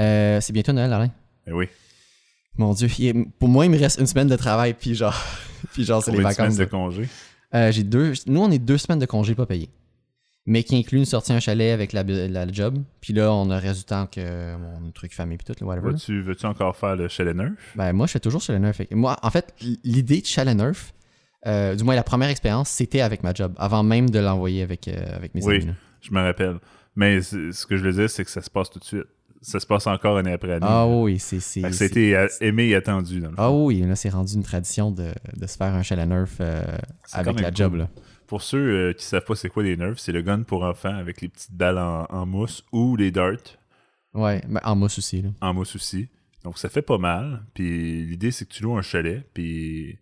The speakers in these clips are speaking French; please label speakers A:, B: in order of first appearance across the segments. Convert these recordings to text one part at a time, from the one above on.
A: Euh, c'est bientôt Noël, Alain.
B: Eh oui.
A: Mon Dieu, il pour moi, il me reste une semaine de travail, puis genre, puis genre c'est les vacances.
B: de congé.
A: Euh, j'ai deux, nous, on est deux semaines de congés pas payés. Mais qui inclut une sortie à un chalet avec la, la, la job. Puis là, on a temps que mon truc famille puis tout, le whatever.
B: Veux-tu veux-tu encore faire le chalet neuf?
A: Ben, moi, je fais toujours Chalet Neuf. Moi, en fait, l'idée de Chalet Neuf, euh, du moins la première expérience, c'était avec ma job, avant même de l'envoyer avec, euh, avec mes
B: Oui.
A: amis. là.
B: Je me rappelle. Mais ce que je veux dire, c'est que ça se passe tout de suite. Ça se passe encore année après année.
A: Ah oui, c'est.
B: C'était euh, aimé et attendu, dans le fond.
A: Ah oui, là, c'est rendu une tradition de, de se faire un Chalet Neuf euh, avec la job. Là.
B: Pour ceux euh, qui savent pas c'est quoi des nerfs, c'est le gun pour enfants avec les petites balles en, en mousse ou les darts
A: Ouais, mais en mousse aussi. Là.
B: en mousse aussi. Donc ça fait pas mal. Puis l'idée c'est que tu loues un chalet, puis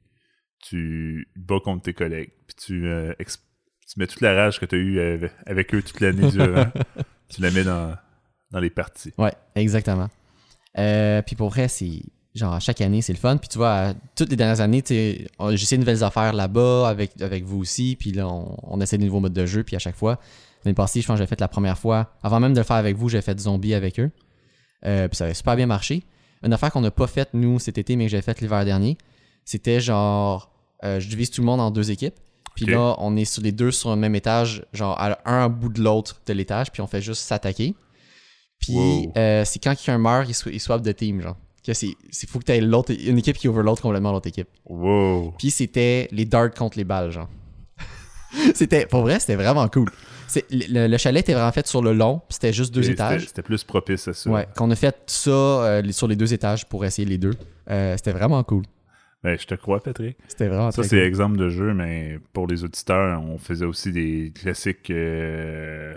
B: tu bats contre tes collègues, puis tu, euh, tu mets toute la rage que tu as eue avec, avec eux toute l'année durant, tu la mets dans, dans les parties.
A: Ouais, exactement. Euh, puis pour vrai, c'est genre chaque année, c'est le fun. Puis tu vois, toutes les dernières années, j'essaie de nouvelles affaires là-bas avec, avec vous aussi. Puis là, on, on essaie de nouveaux modes de jeu. Puis à chaque fois, l'année passée, je pense que j'ai fait la première fois. Avant même de le faire avec vous, j'ai fait zombie avec eux. Euh, puis ça avait super bien marché. Une affaire qu'on n'a pas faite, nous, cet été, mais que j'ai faite l'hiver dernier, c'était genre, euh, je divise tout le monde en deux équipes. Puis là, on est sur les deux sur le même étage, genre à un bout de l'autre de l'étage, puis on fait juste s'attaquer. Puis
B: Wow.
A: euh, c'est quand quelqu'un meurt, il, sw- il swap de team, genre. Que c'est, faut que t'aies l'autre, une équipe qui overload complètement l'autre équipe.
B: Wow!
A: Puis c'était les darts contre les balles, genre. c'était, pour vrai, c'était vraiment cool. Le, le chalet était vraiment fait sur le long, puis c'était juste deux
B: Et
A: étages.
B: C'était plus propice à ça.
A: Ouais, qu'on a fait ça euh, sur les deux étages pour essayer les deux. Euh, c'était vraiment cool.
B: Ben, je te crois, Patrick.
A: C'était vraiment
B: Ça, c'est
A: cool.
B: exemple de jeu, mais pour les auditeurs, on faisait aussi des classiques. euh,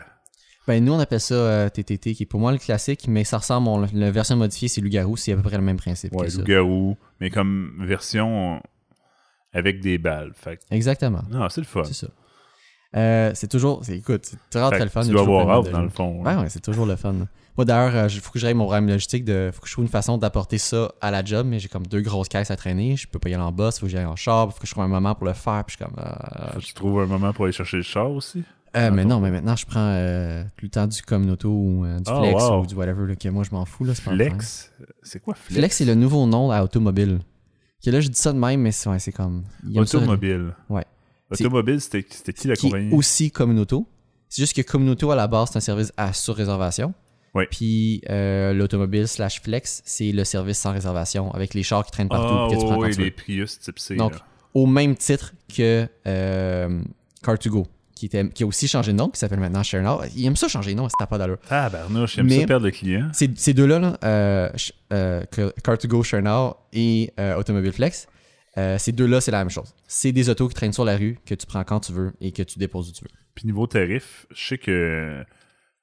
A: Ben, nous, on appelle ça euh, TTT, qui est pour moi le classique, mais ça ressemble, on- la version modifiée, c'est Loup-Garou, c'est à peu près le même principe.
B: ouais, loup-garou, mais comme version avec des balles. Fait
A: Exactement,
B: non, c'est le fun.
A: c'est ça. Euh, c'est toujours, écoute, c'est très, le fun.
B: tu dois avoir hâte, dans le fond.
A: Ouais,
B: hein.
A: ouais, c'est toujours le fun. Moi, d'ailleurs, il faut que j'aille mon problème logistique. De, faut que je trouve une façon d'apporter ça à la job, mais j'ai comme deux grosses caisses à traîner. Je peux pas y aller en bas, il faut que j'aille en char, il faut que je trouve un moment pour le faire. Puis je suis comme. euh,
B: Faut que tu trouves un moment pour aller chercher le char aussi.
A: Euh, mais non, mais maintenant, je prends euh, tout le temps du Communauto ou euh, du
B: Oh,
A: Flex
B: wow.
A: ou du whatever. Là, que moi, je m'en fous. Là.
B: Flex? C'est quoi Flex?
A: Flex, c'est le nouveau nom à Automobile. Que là, je dis ça de même, mais c'est, ouais, comme. ça,
B: Automobile.
A: Ouais.
B: Automobile, c'était qui la
A: qui
B: compagnie?
A: aussi Communauto. C'est juste que Communauto, à la base, c'est un service à sur réservation.
B: Ouais.
A: Puis l'automobile slash flex, c'est le service sans réservation avec les chars qui traînent partout
B: Ah,
A: puis que tu prends quand
B: oui, les Prius type C.
A: Donc,
B: là.
A: Au même titre que euh, Car2Go, qui, était, qui a aussi changé de nom, qui s'appelle maintenant ShareNow. Il aime ça changer de nom, ça n'a pas d'allure.
B: Tabarnouche, j'aime
A: Mais-
B: ça perdre le client.
A: Ces, ces deux-là, là, euh, euh, que- Car2Go, ShareNow et euh, Automobile Flex, ces deux-là, c'est la même chose. C'est des autos qui traînent sur la rue, que tu prends quand tu veux et que tu déposes où tu veux.
B: Puis niveau tarif, je sais que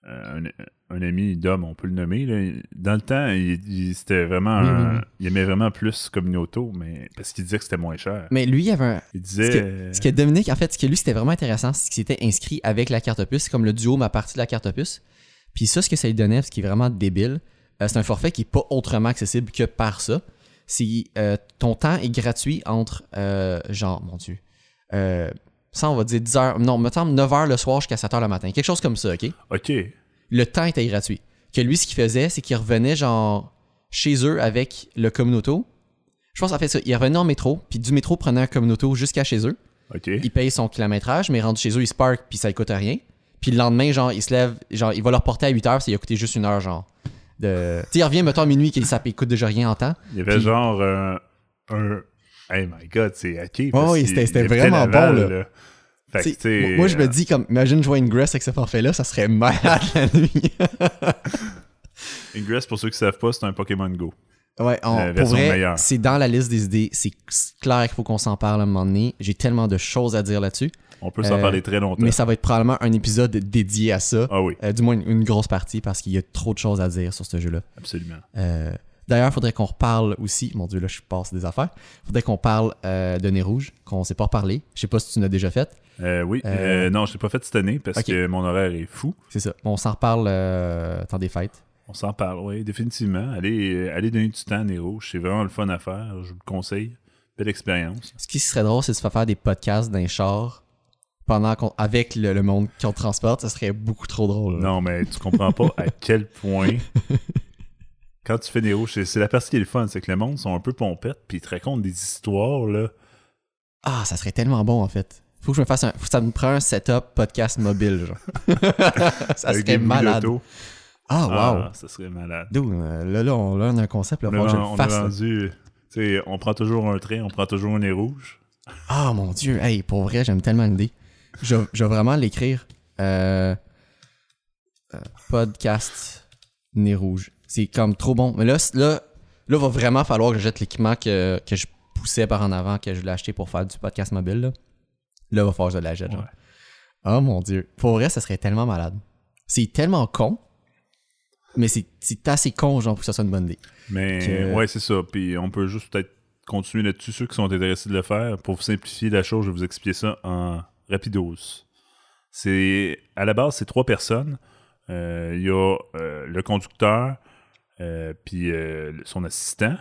B: un, un ami d'homme, on peut le nommer, là, dans le temps, il, il- c'était vraiment
A: Oui,
B: un-
A: oui, oui.
B: il aimait vraiment plus comme une auto, mais parce qu'il disait que c'était moins cher.
A: Mais lui, il avait un,
B: Il disait
A: Ce que,
B: euh,
A: ce que Dominique, en fait, ce que lui, c'était vraiment intéressant, c'est qu'il s'était inscrit avec la carte opus. C'est comme le duo m'a partie de la carte opus. Puis ça, ce que ça lui donnait, ce qui est vraiment débile, euh, c'est un forfait qui est pas autrement accessible que par ça. C'est euh, ton temps est gratuit entre, euh, genre, mon Dieu, euh, ça, on va dire 10 heures, non, mettons 9 heures le soir jusqu'à 7 heures le matin. Quelque chose comme ça, OK?
B: OK,
A: Le temps était gratuit. Que lui, ce qu'il faisait, c'est qu'il revenait, genre, chez eux avec le communauto. Je pense en fait ça. Il revenait en métro, puis du métro prenait un communauto jusqu'à chez eux il paye son kilométrage, mais rendu chez eux, il se park, puis ça ne coûte rien. Puis le lendemain, genre, il se lève, genre, il va leur porter à 8 heures, ça lui a coûté juste une heure, genre. De... Tu sais, il revient, mettons, à minuit, qu'il ça il coûte déjà rien en temps.
B: Il y avait
A: Puis-
B: genre euh, un. Hey my god, c'est.
A: Ouais,
B: parce
A: oui, c'était- vraiment bon, là.
B: Fait que,
A: moi, je me
B: euh,
A: dis, comme, imagine jouer Ingress avec ce forfait-là, ça serait malade la nuit.
B: Ingress, pour ceux qui savent pas, c'est un Pokémon Go.
A: ouais, on-
B: Euh,
A: pour vrai, c'est dans la liste des idées. C'est clair qu'il faut qu'on s'en parle à un moment donné. J'ai tellement de choses à dire là-dessus.
B: On peut s'en
A: Euh,
B: parler très longtemps.
A: Mais ça va être probablement un épisode dédié à ça.
B: Ah oui,
A: Euh, du moins, une, une grosse partie, parce qu'il y a trop de choses à dire sur ce jeu-là.
B: absolument.
A: D'ailleurs, il faudrait qu'on reparle aussi. Mon Dieu, là, je passe des affaires. faudrait qu'on parle de Nez Rouge, qu'on ne s'est pas reparlé. Je sais pas si tu l'as déjà fait.
B: Euh, oui,
A: Euh,
B: euh, non, je l'ai pas fait cette année parce que mon horaire est fou.
A: C'est ça. On s'en reparle euh, temps des fêtes.
B: On s'en parle, oui, définitivement. Allez, allez donner du temps à Nero. C'est vraiment le fun à faire. Je vous le conseille. Belle expérience.
A: Ce qui serait drôle, c'est de se faire faire des podcasts d'un char pendant qu'on, avec le, le monde qu'on transporte. Ça serait beaucoup trop drôle. là.
B: Non, mais tu comprends pas à quel point quand tu fais c'est- c'est la partie qui est le fun, c'est que le monde sont un peu pompettes, puis ils te racontent des histoires, là.
A: Ah, ça serait tellement bon en fait. Faut que je me fasse un. faut que ça me prend un setup podcast mobile, genre. ça
B: avec
A: serait malade.
B: d'auto.
A: Ah, wow.
B: Ah, ça serait malade.
A: Dude, euh, là, là, on, là, on a un concept, là,
B: On, a, on a
A: fasse. là.
B: rendu, tu sais, on prend toujours un train, on prend toujours un nez rouge.
A: Ah, mon Dieu. Hey, pour vrai, j'aime tellement l'idée. Je, je vais vraiment l'écrire. Euh, euh, podcast Nez Rouge. C'est comme trop bon. Mais là, là, là, va vraiment falloir que je jette l'équipement que, que je poussais par en avant, que je l'ai acheté pour faire du podcast mobile. Là, là va falloir que je la jette. genre.
B: Ouais.
A: Oh mon Dieu. Pour vrai, ça serait tellement malade. C'est tellement con. Mais c'est assez con, genre, pour que ça soit une bonne idée.
B: Mais
A: Que-
B: ouais, c'est ça. Puis on peut juste peut-être continuer là-dessus, ceux qui sont intéressés de le faire. Pour vous simplifier la chose, je vais vous expliquer ça en rapidos. C'est à la base, c'est trois personnes. Euh, Il y a euh, le conducteur, euh, puis son assistant,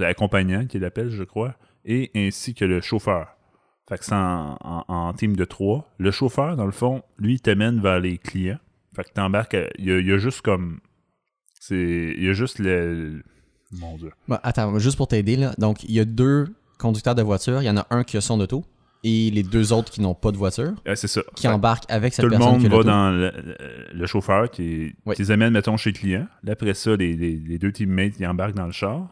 B: accompagnant qui l'appelle, je crois, et ainsi que le chauffeur. Fait que c'est en, en- en team de trois. Le chauffeur, dans le fond, lui, il t'amène vers les clients. Fait que t'embarques. Il y, a, il y a juste comme. C'est. Il y a juste le. le- Mon Dieu.
A: Bon, attends, juste pour t'aider, là. Donc, il y a deux conducteurs de voiture. Il y en a un qui a son auto et les deux autres qui n'ont pas de voiture,
B: c'est ça.
A: qui
B: Fait
A: embarquent avec cette
B: tout le
A: personne
B: monde
A: qui a
B: va dans le, le- le chauffeur qui les amène, mettons, chez le client. Là, après ça, les, les- les deux teammates ils embarquent dans le char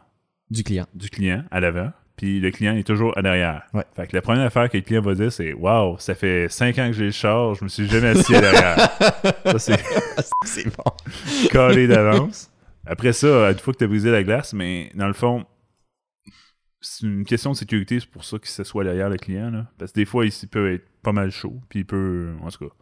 A: du client.
B: du client à l'avant. Puis le client est toujours à l'arrière.
A: Ouais.
B: Fait que la première affaire que le client va dire, c'est Waouh, ça fait cinq ans que j'ai le char, je me suis jamais assis à l'arrière. ça, c'est
A: C'est bon.
B: calé d'avance. Après ça, une fois que tu as brisé la glace, mais dans le fond, c'est une question de sécurité, c'est pour ça qu'il s'assoit derrière le client. Là. Parce que des fois, il, peut être pas mal chaud, puis il peut. En tout cas,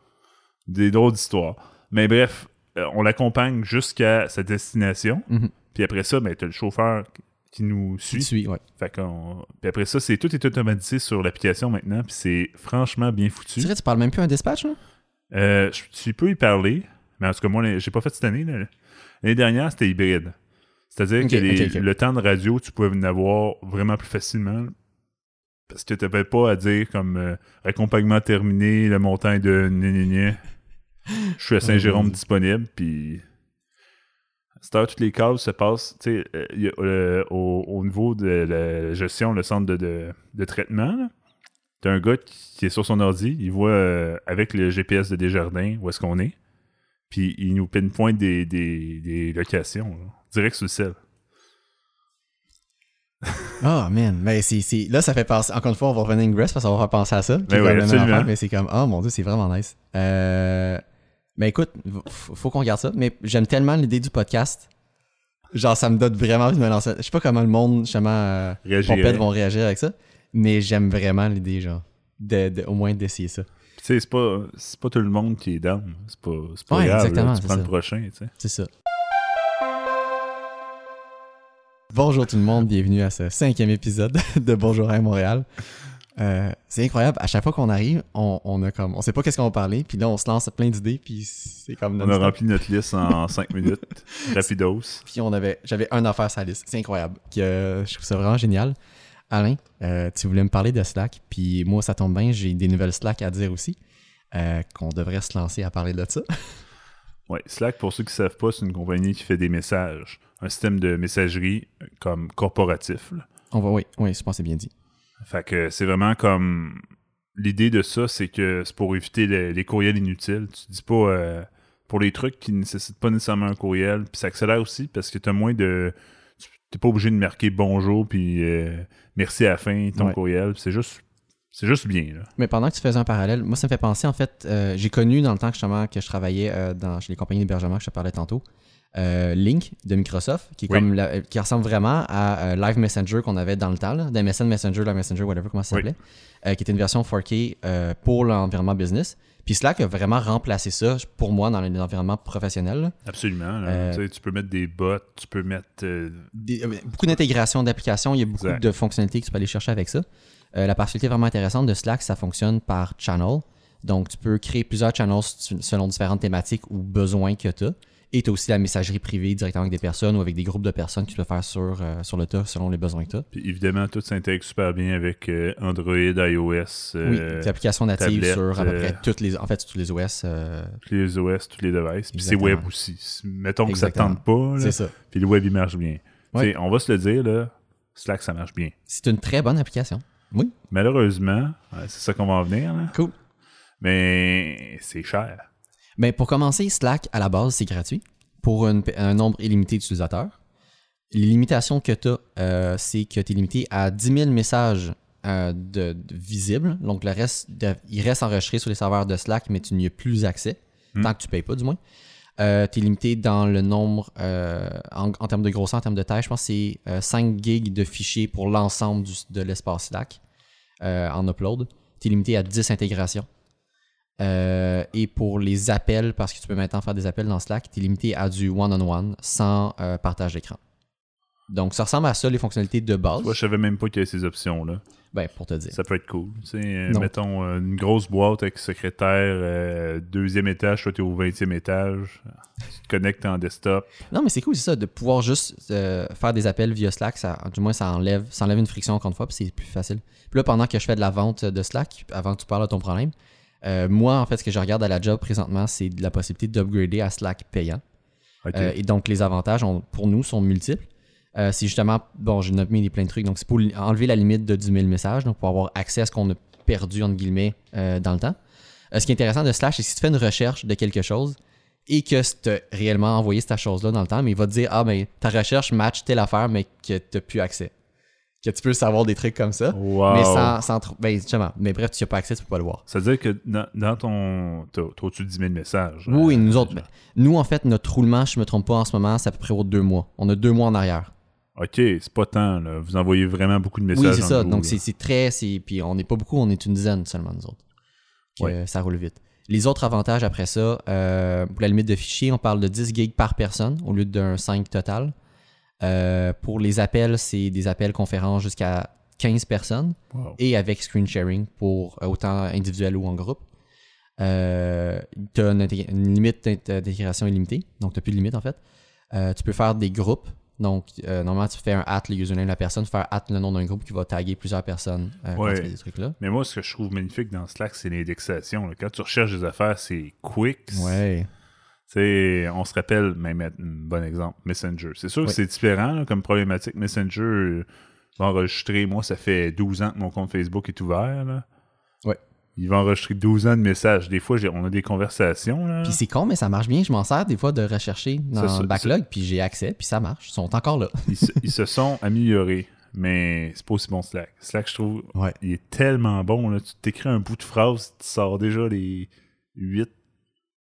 B: des drôles d'histoires. Mais bref, euh, on l'accompagne jusqu'à sa destination.
A: Mhm.
B: Puis après ça, ben, tu as le chauffeur qui nous suit.
A: suis, ouais.
B: Fait qu'on- Puis après ça, c'est tout est automatisé sur l'application maintenant, puis c'est franchement bien foutu.
A: Tu dirais, tu parles même plus un dispatch, là?
B: Euh, je- tu peux y parler, mais en tout cas, moi, j'ai pas fait cette année. là. L'année dernière, c'était hybride. C'est-à-dire que les- le temps de radio, tu pouvais en avoir vraiment plus facilement. Parce que tu n'avais pas à dire comme euh, accompagnement terminé, le montant est de. Je suis à Saint-Jérôme
A: Oh.
B: disponible, puis. À toutes les cases se passent tu sais, euh, euh, au, au niveau de la gestion, le centre de, de, de traitement. T'as un gars qui, est sur son ordi, il voit euh, avec le GPS de Desjardins où est-ce qu'on est, puis il nous pinpoint des, des, des locations, là, direct sur le sel.
A: Oh, man. Mais c'est, c'est- Là, ça fait penser. Encore une fois, on va revenir à Ingress parce qu'on va faire penser à ça. est
B: Ben
A: même
B: absolument.
A: affaire, mais c'est comme, oh mon dieu, c'est vraiment nice. Euh... Mais écoute, faut, faut qu'on regarde ça. Mais j'aime tellement l'idée du podcast. Genre, ça me donne vraiment envie de me lancer. Je sais pas comment le monde, justement, euh. Pompette vont réagir avec ça. Mais j'aime vraiment l'idée, genre, de, de- au moins d'essayer ça.
B: Tu sais, c'est pas, tout le monde qui est down. C'est pas, c'est pas
A: Ouais,
B: grave. là.
A: exactement,
B: Tu
A: c'est
B: prends le
A: ça.
B: prochain, tu sais.
A: C'est ça. Bonjour tout le monde, bienvenue à ce cinquième épisode de Bonjour à Montréal. Euh, c'est incroyable, à chaque fois qu'on arrive, on, on a comme, on sait pas qu'est-ce qu'on va parler, puis là on se lance plein d'idées, puis c'est comme
B: On a rempli notre liste en 5 minutes. Rapidos.
A: Puis on avait, j'avais un affaire sur la liste, c'est incroyable. Que, je trouve ça vraiment génial. Alain, euh, tu voulais me parler de Slack, puis moi ça tombe bien, j'ai des nouvelles Slack à dire aussi, euh, qu'on devrait se lancer à parler de ça.
B: Ouais, Slack, pour ceux qui ne savent pas, c'est une compagnie qui fait des messages. Un système de messagerie euh, comme corporatif. là.
A: On va, oui, oui, je pense que c'est bien dit.
B: Fait que c'est vraiment comme. L'idée de ça, c'est que c'est pour éviter les, les courriels inutiles. Tu dis pas. euh, pour les trucs qui ne nécessitent pas nécessairement un courriel. Puis ça accélère aussi parce que tu as moins de. Tu n'es pas obligé de marquer bonjour puis euh, merci à la fin ton
A: Ouais.
B: courriel. C'est juste. C'est juste bien, là.
A: Mais pendant que tu faisais un parallèle, moi, ça me fait penser, en fait, euh, j'ai connu dans le temps que, justement, que je travaillais euh, dans, chez les compagnies d'hébergement que je te parlais tantôt, euh, Link de Microsoft, qui, est
B: Oui.
A: comme la- qui ressemble vraiment à euh, Live Messenger qu'on avait dans le temps, là, d'MSN Messenger, Live Messenger, whatever, comment ça
B: Oui.
A: s'appelait, euh, qui était une version 4K euh, pour l'environnement business. Puis Slack a vraiment remplacé ça pour moi dans l'environnement professionnel. là.
B: Absolument. là. Tu peux mettre des bots, tu peux mettre.
A: Des- beaucoup d'intégration d'applications, il y a beaucoup
B: Exact.
A: de fonctionnalités que tu peux aller chercher avec ça. La particularité vraiment intéressante de Slack, ça fonctionne par channel. Donc, tu peux créer plusieurs channels selon différentes thématiques ou besoins que tu as. Et tu as aussi la messagerie privée directement avec des personnes ou avec des groupes de personnes que tu peux faire sur, euh, sur le tas selon les besoins que tu as.
B: Puis évidemment, tout s'intègre super bien avec euh, Android, iOS,
A: oui,
B: euh,
A: des applications natives sur à peu près toutes les, en fait, tous les OS.
B: tous les OS, tous les devices. Puis c'est web aussi. Mettons que ça
A: Exactement.
B: tente pas,
A: c'est ça.
B: puis le web il marche bien.
A: Ouais.
B: On va se le dire, là, Slack ça marche bien.
A: C'est une très bonne application. Oui.
B: Malheureusement, c'est ça qu'on va en venir, là,
A: Cool.
B: mais c'est cher.
A: Ben, pour commencer, Slack, à la base, c'est gratuit pour une- un nombre illimité d'utilisateurs. Les limitations que tu as, c'est que tu es limité à 10 000 messages euh, de, de visibles. Donc, le reste, de- il reste enregistré sur les serveurs de Slack, mais tu n'y as plus accès,
B: Hmm.
A: tant que tu ne payes pas, du moins. tu es limité dans le nombre, euh, en, en termes de grosseur, en termes de taille, je pense que c'est euh, 5 gigs de fichiers pour l'ensemble de l'espace Slack euh, en upload. Tu es limité à 10 intégrations. Euh, et pour les appels, parce que tu peux maintenant faire des appels dans Slack, tu es limité à du one-on-one sans euh, partage d'écran. Donc, ça ressemble à ça, les fonctionnalités de base.
B: Moi, je savais même pas qu'il y avait ces options-là.
A: Ben, pour te dire.
B: Ça peut être cool. Tu sais, euh, mettons euh, une grosse boîte avec secrétaire, euh, deuxième étage, toi t'es au 20e étage, tu te connectes en desktop.
A: Non, mais c'est cool, c'est ça, de pouvoir juste euh, faire des appels via Slack, ça, du moins ça enlève, ça enlève une friction encore une fois, puis c'est plus facile. Puis là, pendant que je fais de la vente de Slack, avant que tu parles de ton problème, euh, moi, en fait, ce que je regarde à la job présentement, c'est la possibilité d'upgrader à Slack payant. Euh, et donc, les avantages, ont- pour nous, sont multiples. Euh, c'est justement, bon, j'ai nommé des plein de trucs, donc c'est pour enlever la limite de 10 000 messages, donc pour avoir accès à ce qu'on a perdu, entre guillemets, dans le temps. Ce qui est intéressant de Slash, c'est que si tu fais une recherche de quelque chose et que tu as réellement envoyé cette chose-là dans le temps, mais il va te dire, ah, ben, ta recherche match telle affaire, mais que tu n'as plus accès. Que tu peux savoir des trucs comme ça,
B: wow.
A: mais sans. Ben, justement, mais bref, tu n'as pas accès, tu peux pas le voir.
B: Ça veut dire que dans, dans ton. T'as au-dessus de 10 000 messages.
A: Oui,
B: Euh,
A: nous autres, ben, nous, en fait, notre roulement, je me trompe pas en ce moment, c'est à peu près aux deux mois. On a deux mois en arrière.
B: Ok, c'est pas tant, là. Vous envoyez vraiment beaucoup de messages.
A: Oui, c'est ça. Donc, c'est très. c'est- Puis, on n'est pas beaucoup, on est une dizaine seulement, nous autres. Que
B: Ouais.
A: Ça roule vite. Les autres avantages après ça, euh, pour la limite de fichiers, on parle de 10 gigs par personne au lieu d'un 5 total. Euh, pour les appels, c'est des appels conférences jusqu'à 15 personnes
B: Wow.
A: et avec screen sharing pour euh, autant individuel ou en groupe. Euh, tu as une, limite d'int- d'intégration illimitée, donc tu n'as plus de limite en fait. Euh, tu peux faire des groupes. Donc, normalement, tu fais un at le username de la personne, faire at le nom d'un groupe qui va taguer plusieurs personnes
B: Ouais.
A: tu fais des trucs-là.
B: Mais moi, ce que je trouve magnifique dans Slack, c'est l'indexation. Quand tu recherches des affaires, c'est quick.
A: Ouais.
B: Tu sais, on se rappelle, même un bon exemple, Messenger. C'est sûr que
A: Oui.
B: c'est différent là, comme problématique. Messenger euh, va enregistrer, moi, ça fait 12 ans que mon compte Facebook est ouvert. Là.
A: Ouais.
B: Il va enregistrer 12 ans de messages. Des fois, on a des conversations. Là.
A: Puis c'est con, mais ça marche bien. Je m'en sers des fois de rechercher dans
B: ça,
A: le backlog, puis j'ai accès, puis ça marche. Ils sont encore là.
B: ils, se, ils se sont améliorés, mais c'est pas aussi bon Slack. Slack, je trouve,
A: Ouais.
B: il est tellement bon. Là. Tu t'écris un bout de phrase, tu sors déjà les 8,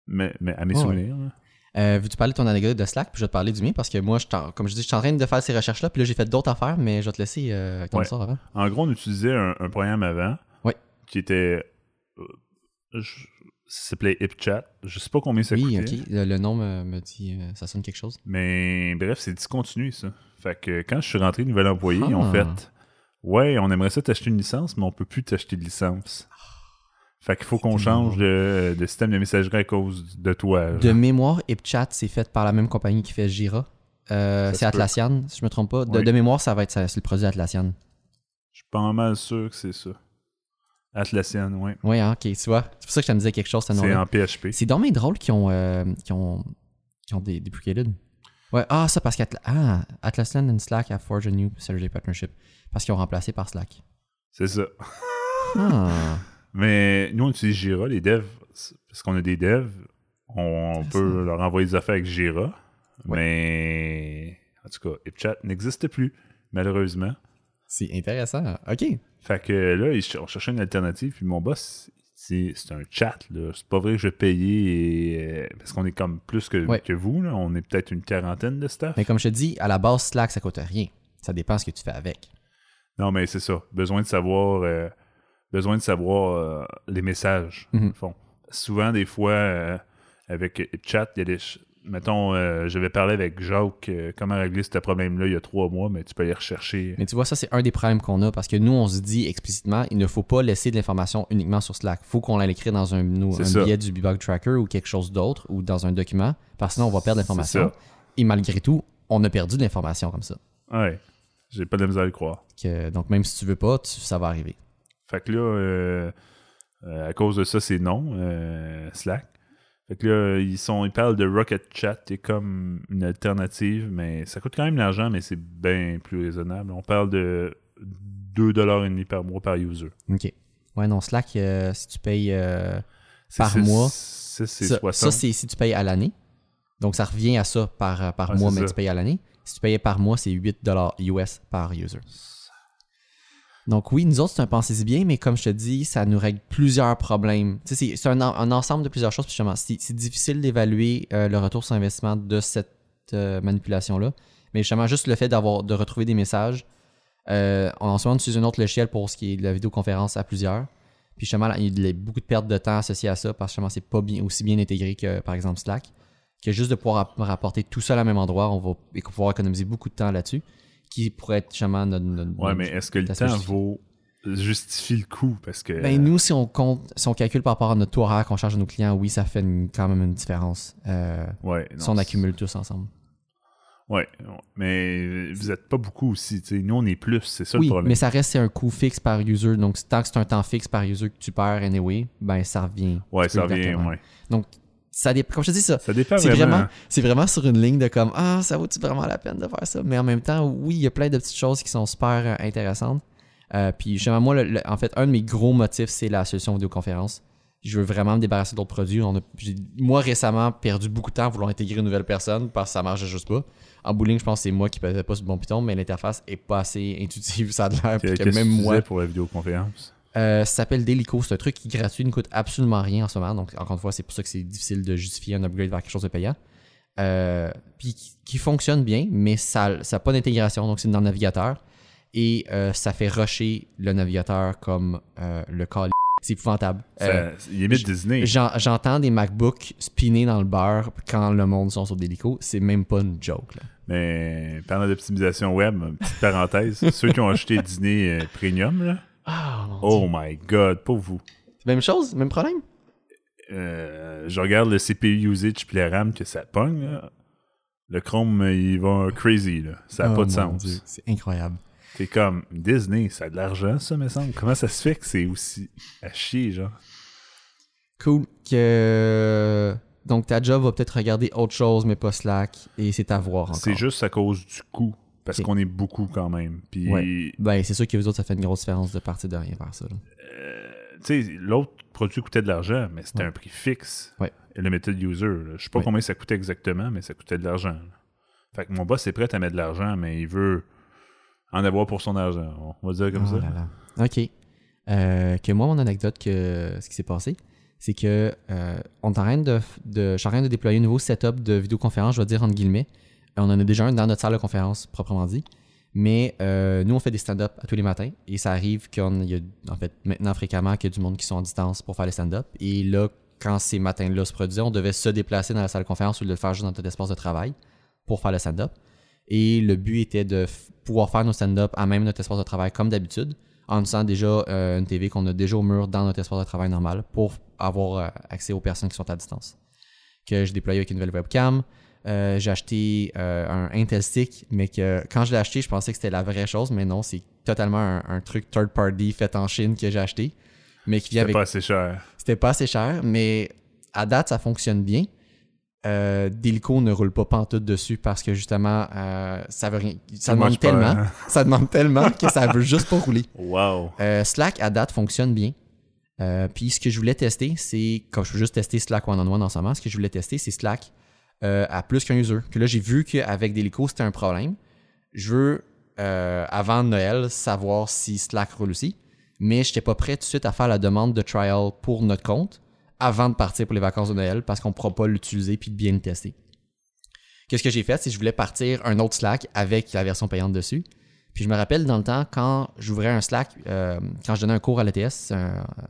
B: mais, mais à mes
A: Ouais,
B: souvenirs. là.
A: Euh, Veux-tu parler de ton anecdote de Slack, puis je vais te parler du mien, parce que moi, je comme je dis, je suis en train de faire ces recherches-là, puis là, j'ai fait d'autres affaires, mais je vais te laisser euh,
B: Ouais.
A: histoire avant.
B: En gros, on utilisait un, un programme avant
A: Ouais.
B: qui était. euh, je- ça s'appelait HipChat. Je sais pas combien ça
A: oui,
B: coûtait.
A: ok. Le, le nom me, me dit, euh, ça sonne quelque chose.
B: Mais bref, c'est discontinué ça. Fait que quand je suis rentré nouvel employé, ils ont
A: Ah.
B: fait Ouais, on aimerait ça t'acheter une licence, mais on peut plus t'acheter de licence. Fait qu'il faut qu'on change de, de système de messagerie à cause de toi.
A: De mémoire, HipChat, c'est fait par la même compagnie qui fait Jira. Euh,
B: Ça
A: c'est
B: peut.
A: Atlassian, si je me trompe pas. De,
B: Oui.
A: de mémoire, ça va être ça, c'est le produit Atlassian.
B: Je suis pas mal sûr que c'est ça. Atlassian, ouais.
A: Oui, hein, ok, tu vois. C'est pour ça que je te disais quelque chose, ce
B: C'est en PHP.
A: C'est dommage drôle qu'ils ont, euh, qu'ils ont, ont des deprecated. Ouais, ah, ça parce qu'Atlassian ah, Atlassian and Slack have forged a new synergy partnership. Parce qu'ils ont remplacé par Slack.
B: C'est ça.
A: Ah,
B: Mais nous, on utilise Jira, les devs, parce qu'on a des devs, on, peut leur envoyer des affaires avec Jira.
A: Ouais.
B: Mais en tout cas, HipChat n'existe plus, malheureusement.
A: c'est intéressant. Ok.
B: Fait que là, on cherchait une alternative, puis mon boss, c'est c'est un chat, là. C'est pas vrai que je vais payer, et, euh, parce qu'on est comme plus que,
A: Ouais.
B: que vous, là. On est peut-être une quarantaine de staff.
A: Mais comme je te dis, à la base, Slack, ça coûte rien. Ça dépend ce que tu fais avec.
B: Non, mais c'est ça. Besoin de savoir, euh, besoin de savoir euh, les messages,
A: Mhm.
B: fond. Souvent, des fois, euh, avec HipChat, il y a des, mettons, euh, j'avais parlé avec Jacques euh, comment régler ce problème-là il y a trois mois, mais tu peux aller rechercher.
A: Mais tu vois, ça, c'est un des problèmes qu'on a parce que nous, on se dit explicitement, il ne faut pas laisser de l'information uniquement sur Slack. Il faut qu'on écrire dans un, billet du Bug Tracker ou quelque chose d'autre ou dans un document parce que sinon, on va perdre l'information. Et malgré tout, on a perdu de l'information comme ça.
B: Ouais. J'ai pas de misère à le croire.
A: Que- donc, même si tu veux pas, tu- ça va arriver.
B: Fait que là, euh, euh, à cause de ça, c'est non, euh, Slack. Fait que là, ils, sont, ils parlent de Rocket Chat, est comme une alternative, mais ça coûte quand même de l'argent, mais c'est bien plus raisonnable. On parle de 2,5$ par mois par user.
A: OK. Ouais, non, Slack, euh, si tu payes euh, Par
B: six-
A: mois.
B: six- c'est
A: ça,
B: 60.
A: ça, c'est si tu payes à l'année. Donc, ça revient à ça par, par mois, mais
B: ça.
A: tu payes à l'année. Si tu payais par mois, c'est 8 US par user. Donc, oui, nous autres, c'est un pensée bien, mais comme je te dis, ça nous règle plusieurs problèmes. C'est- un, en- un ensemble de plusieurs choses. Puis justement, c'est difficile d'évaluer euh, le retour sur investissement de cette euh, manipulation-là. Mais justement, juste le fait d'avoir de retrouver des messages. Euh, en ce moment, on utilise un autre logiciel pour ce qui est de la vidéoconférence à plusieurs. Puis justement, il y a beaucoup de pertes de temps associées à ça parce que justement, c'est pas bien, aussi bien intégré que par exemple Slack. Que juste de pouvoir rapp- rapporter tout ça à même endroit, on va pouvoir économiser beaucoup de temps là-dessus. Qui pourrait être justement notre. notre-
B: Ouais, mais est-ce que le temps
A: justifié.
B: vaut justifie le coût? Parce que.
A: Ben, nous, si on compte, si on calcule par rapport à notre taux horaire qu'on charge à nos clients, oui, ça fait une- quand même une différence. euh,
B: ouais, non,
A: si on accumule tous ensemble.
B: Ouais, mais vous êtes pas beaucoup aussi. Nous, on est plus, c'est ça
A: oui,
B: le problème.
A: mais ça reste c'est un coût fixe par user. Donc, tant que c'est un temps fixe par user que tu perds anyway, ben ça revient.
B: Ouais, ça revient, ouais.
A: Donc, ça dépend. Comme je te dis ça,
B: Ça dépend
A: c'est
B: vraiment.
A: vraiment, c'est vraiment sur une ligne de comme ah ça vaut-tu vraiment la peine de faire ça mais en même temps oui il y a plein de petites choses qui sont super euh, intéressantes Euh, puis justement moi le- le- en fait un de mes gros motifs c'est la solution vidéoconférence je veux vraiment me débarrasser d'autres produits On a- j'ai moi récemment perdu beaucoup de temps à vouloir intégrer une nouvelle personne parce que ça marchait juste pas en bowling je pense que c'est moi qui faisais pas ce bon piton mais l'interface est pas assez intuitive ça a l'air que même moi
B: pour la vidéoconférence?
A: Euh, ça s'appelle Delico. C'est un truc qui est gratuit, ne coûte absolument rien en ce moment. Donc, encore une fois, c'est pour ça que c'est difficile de justifier un upgrade vers quelque chose de payant. Euh, puis qui, qui fonctionne bien, mais ça n'a pas d'intégration. Donc, c'est dans le navigateur. Et euh, ça fait rusher le navigateur comme le call. C'est épouvantable.
B: Ça- limite Disney.
A: j'en- J'entends des MacBooks spinner dans le beurre quand le monde sont sur Delico. C'est même pas une joke. Là.
B: Mais parlant d'optimisation web, petite parenthèse, ceux qui ont acheté Disney Premium, là,
A: Ah, mon
B: oh
A: Dieu.
B: my god, pas vous.
A: Même chose, même problème?
B: Euh, je regarde le CPU usage puis la RAM que ça pogne. là. Le Chrome, euh, il va crazy. Là. Ça n'a
A: Oh,
B: pas de sens.
A: C'est incroyable.
B: T'es comme Disney, ça a de l'argent, ça, me semble. Comment ça se fait que c'est aussi à chier, genre?
A: Cool. Que... Donc, ta job va peut-être regarder autre chose, mais pas Slack. Et c'est à voir encore.
B: C'est juste à cause du coût. Parce qu'on est beaucoup quand même. Puis,
A: Ouais. Ben, c'est sûr que vous autres, ça fait une grosse différence de partir de rien vers ça.
B: euh, tu sais, l'autre produit coûtait de l'argent, mais c'était
A: Ouais.
B: un prix fixe.
A: Ouais.
B: Et le method user, là. je sais pas combien ça coûtait exactement, mais ça coûtait de l'argent. Fait que mon boss est prêt à mettre de l'argent, mais il veut en avoir pour son argent. On va dire comme
A: Oh
B: ça.
A: là là. OK. Euh, que moi, mon anecdote, que ce qui s'est passé, c'est que euh, on est en train de, de, je suis en train de déployer un nouveau setup de vidéoconférence, je vais dire entre guillemets. On en a déjà un dans notre salle de conférence, proprement dit. Mais euh, nous, on fait des stand-up tous les matins. Et ça arrive qu'il y a, en fait, maintenant fréquemment, qu'il y a du monde qui sont en distance pour faire les stand-up. Et là, quand ces matins-là se produisaient, on devait se déplacer dans la salle de conférence ou le faire juste dans notre espace de travail pour faire le stand-up. Et le but était de pouvoir faire nos stand-up à même notre espace de travail comme d'habitude, en utilisant déjà euh, une TV qu'on a déjà au mur dans notre espace de travail normal pour avoir euh, accès aux personnes qui sont à distance. Que j'ai déployé avec une nouvelle webcam. Euh, j'ai acheté euh, un Intel Stick, mais que quand je l'ai acheté, je pensais que c'était la vraie chose, mais non, c'est totalement un, un truc third party fait en Chine que j'ai acheté, mais qui avec
B: pas assez cher.
A: c'était pas assez cher, mais à date, ça fonctionne bien. Euh, ne roule pas pantoute dessus parce que justement, euh, ça veut rien. Ça demande tellement,
B: hein?
A: ça demande tellement que ça veut juste pas rouler.
B: Wow.
A: Euh, Slack à date fonctionne bien. Puis ce que je voulais tester, c'est comme je veux juste tester Slack one on one en ce moment, ce que je voulais tester, c'est Slack euh, à plus qu'un user. Là, j'ai vu qu'avec Delico, c'était un problème. Je veux, euh, avant Noël, savoir si Slack roule aussi. Mais je n'étais pas prêt tout de suite à faire la demande de trial pour notre compte avant de partir pour les vacances de Noël parce qu'on ne pourra pas l'utiliser puis bien le tester. Qu'est-ce que j'ai fait? C'est que je voulais partir un autre Slack avec la version payante dessus. Puis je me rappelle dans le temps, quand j'ouvrais un Slack, euh, quand je donnais un cours à l'ETS,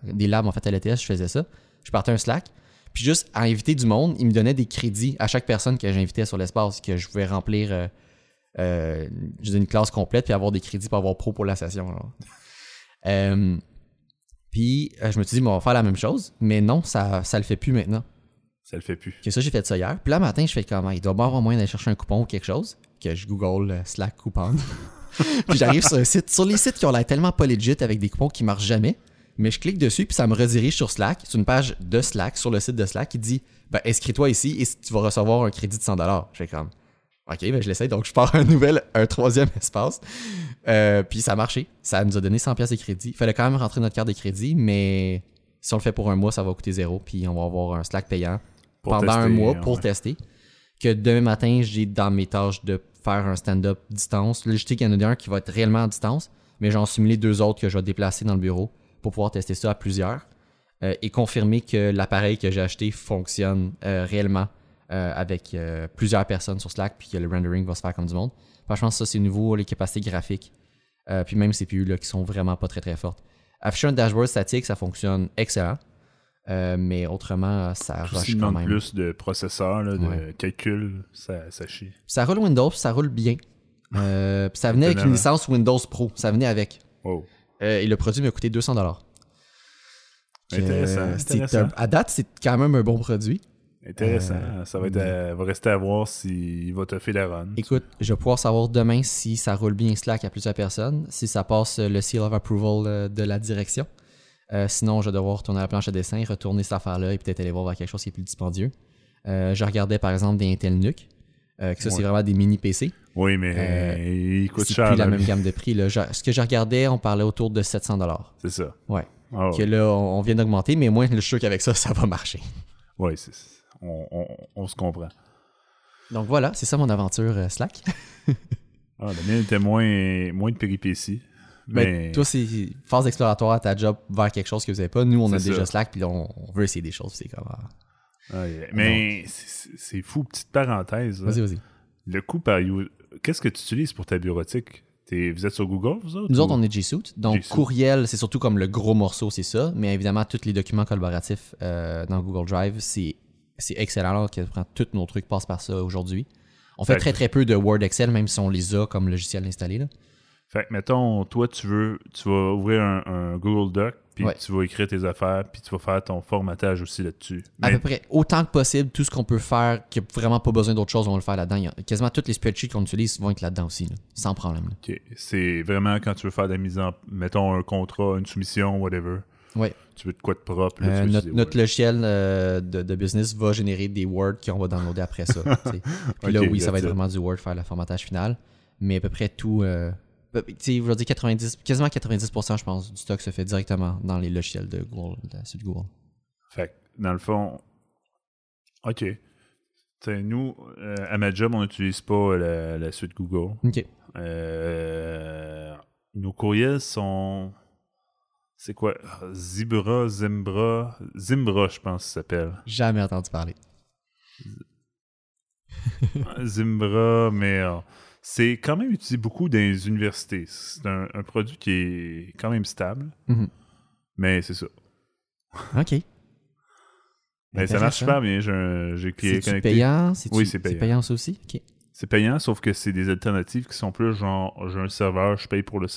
A: des labs en fait à l'ETS, je faisais ça. Je partais un Slack, Puis juste à inviter du monde, il me donnait des crédits à chaque personne que j'invitais sur l'espace, que je pouvais remplir euh, euh, une classe complète puis avoir des crédits pour avoir pro pour la session. genre. Euh, puis euh, je me suis dit, bon, on va faire la même chose, mais non, ça, ça le fait plus maintenant.
B: Ça le fait plus.
A: Que ça, j'ai fait ça hier. Puis là, matin, je fais comment Il doit bien avoir moyen d'aller chercher un coupon ou quelque chose. Que je google Slack coupon. puis j'arrive sur un site. Sur les sites qui ont l'air tellement pas legit avec des coupons qui marchent jamais. Mais je clique dessus, puis ça me redirige sur Slack. C'est une page de Slack, sur le site de Slack, qui dit ben, inscris-toi ici et tu vas recevoir un crédit de 100 Je fais comme OK, ben je l'essaye. Donc je pars un nouvel, un troisième espace. Euh, puis ça a marché. Ça nous a donné 100 pièces de crédit. Il fallait quand même rentrer notre carte de crédit, mais si on le fait pour un mois, ça va coûter zéro. Puis on va avoir un Slack payant
B: Pour
A: pendant un mois
B: ouais.
A: pour tester. Que demain matin, j'ai dans mes tâches de faire un stand-up distance. Là, je sais qu'il y en a un qui va être réellement à distance, mais j'en simulé deux autres que je vais déplacer dans le bureau pour pouvoir tester ça à plusieurs euh, et confirmer que l'appareil que j'ai acheté fonctionne euh, réellement euh, avec plusieurs personnes sur Slack puis que le rendering va se faire comme du monde. Franchement, ça, c'est nouveau, les capacités graphiques. Puis même CPU là, qui sont vraiment pas très très fortes. Afficher un dashboard statique, ça fonctionne excellent. Euh, mais autrement, ça
B: Tout
A: rush quand même.
B: plus de processeurs, là, de
A: Ouais.
B: calcul, ça, ça chie.
A: Ça roule Windows, ça roule bien. Euh, puis ça venait avec une licence Windows Pro. Ça venait avec.
B: Wow.
A: Euh, et le produit m'a coûté 200 dollars.
B: Intéressant, intéressant.
A: Euh, À date, c'est quand même un bon produit.
B: Intéressant.
A: Euh,
B: ça va, être à- va rester à voir s'il va te faire la run.
A: Écoute, je vais pouvoir savoir demain si ça roule bien Slack à plusieurs personnes, si ça passe euh, le seal of approval euh, de la direction. Euh, sinon, je vais devoir retourner à la planche à dessin, retourner cette affaire-là et peut-être aller voir vers quelque chose qui est plus dispendieux. Euh, je regardais par exemple des Intel NUC, euh, que ça c'est vraiment des mini PC.
B: Oui, mais
A: Euh,
B: il coûte
A: C'est
B: cher.
A: plus la même gamme de prix. Là. Je- ce que je regardais, on parlait autour de 700 dollars.
B: C'est ça.
A: Ouais.
B: Ah
A: Que
B: ouais,
A: là, on on vient d'augmenter, mais moi, je suis sûr qu'avec ça, ça va marcher.
B: C'est- c'est- on, on- on se comprend.
A: Donc voilà, c'est ça mon aventure euh, Slack.
B: Ah, la mienne était moins, moins de péripéties.
A: Ben,
B: Mais
A: toi, c'est phase exploratoire à ta job vers quelque chose que vous n'avez pas. Nous, on a
B: C'est
A: déjà
B: ça.
A: Slack, puis on veut essayer des choses. C'est comme. ah.
B: Mais c'est fou, petite parenthèse.
A: Vas-y, vas-y.
B: Le coût par you- Qu'est-ce que tu utilises pour ta bureautique? Vous êtes sur Google, vous autres
A: Nous autres, on est G Suite. Donc,
B: G Suite.
A: courriel, c'est surtout comme le gros morceau, c'est ça. Mais évidemment, tous les documents collaboratifs euh, dans Google Drive, c'est excellent. Là, quasiment tous nos trucs passent par ça aujourd'hui. On fait
B: Fait que-
A: très, très peu de Word Excel, même si on les a comme logiciel installé. Là.
B: Fait que, mettons, toi, tu veux, tu vas ouvrir un, un Google Doc, puis
A: Ouais.
B: tu vas écrire tes affaires, puis tu vas faire ton formatage aussi là-dessus.
A: À
B: Mais-
A: peu près autant que possible, tout ce qu'on peut faire, qui n'a vraiment pas besoin d'autre chose, on va le faire là-dedans. Quasiment toutes les spreadsheets qu'on utilise vont être là-dedans aussi, là, sans problème.
B: C'est vraiment quand tu veux faire de la mise en... Mettons un contrat, une soumission, whatever.
A: Ouais.
B: Tu veux de quoi de propre. Là,
A: Euh, notre, notre logiciel euh, de, de business va générer des Word qu'on va downloader après ça. Puis là, oui, ça va être
B: it.
A: vraiment du Word, faire le formatage final. Mais à peu près tout. Euh, je veux dire 90, quasiment 90%, je pense, du stock se fait directement dans les logiciels de Google, de la suite Google.
B: Fait que, dans le fond, OK. T'sais, nous, euh, à ma job, on n'utilise pas la, la suite Google.
A: Ok.
B: Euh, nos courriels sont. C'est quoi? Zibra, Zimbra. Zimbra, je pense ça s'appelle.
A: Jamais entendu parler.
B: Zimbra, mais euh, c'est quand même utilisé beaucoup dans les universités. C'est un, un produit qui est quand même stable,
A: Mhm.
B: mais c'est ça.
A: Ok.
B: Mais ça marche super bien. J'ai cliqué connecté.
A: payant? C'est-tu-
B: Oui, c'est payant.
A: payant ça aussi? Ok.
B: C'est payant, sauf que c'est des alternatives qui sont plus genre, j'ai un serveur, je paye pour le,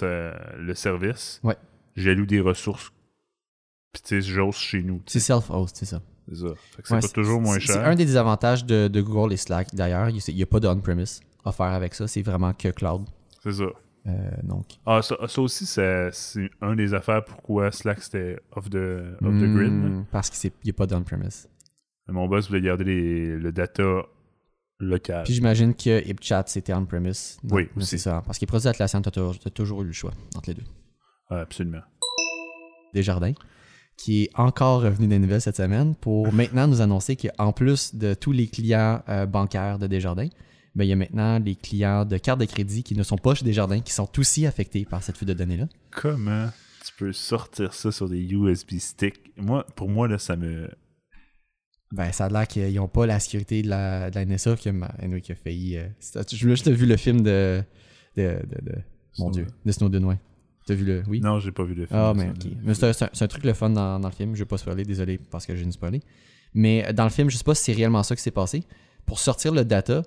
B: le service.
A: Ouais.
B: J'alloue des ressources. Puis tu sais, j'ose chez nous.
A: C'est self-host, c'est ça.
B: C'est ça. Fait que c'est
A: Ouais,
B: pas toujours moins
A: c'est-
B: cher.
A: C'est un des désavantages de, de Google et Slack. D'ailleurs, il n'y a pas de-on-premise offert avec ça. C'est vraiment que cloud.
B: C'est ça.
A: Euh, donc,
B: Ah, ça, ça aussi, c'est un des affaires pourquoi Slack c'était off the, off the grid.
A: Hmm, parce qu'il n'y a pas d'on-premise.
B: Mon boss voulait garder les- le data local.
A: Puis j'imagine que HipChat, c'était on-premise.
B: Oui, aussi.
A: C'est ça. Parce qu'il produit Atlassian, tu as, toujours eu le choix entre les deux.
B: Ah, absolument.
A: Desjardins, qui est encore revenu des nouvelles cette semaine pour maintenant nous annoncer qu'en plus de tous les clients euh, bancaires de Desjardins, ben, il y a maintenant les clients de carte de crédit qui ne sont pas chez Desjardins, qui sont aussi affectés par cette fuite de données-là.
B: Comment tu peux sortir ça sur des USB sticks? Moi, pour moi, là, ça me.
A: Ben, ça a l'air qu'ils n'ont pas la sécurité de la, de la NSA qui a, anyway, qui a failli. euh, je juste vu le film de. de, de, de- mon. Dieu, de Snowden, ouais. T'as vu le. Oui?
B: Non, j'ai pas vu le film.
A: Ah, mais
B: là.
A: ok. Mais c'est un, truc le fun dans, dans le film. Je vais pas spoiler, désolé parce que j'ai une spoilé. Mais dans le film, je sais pas si c'est réellement ça qui s'est passé. Pour sortir le data,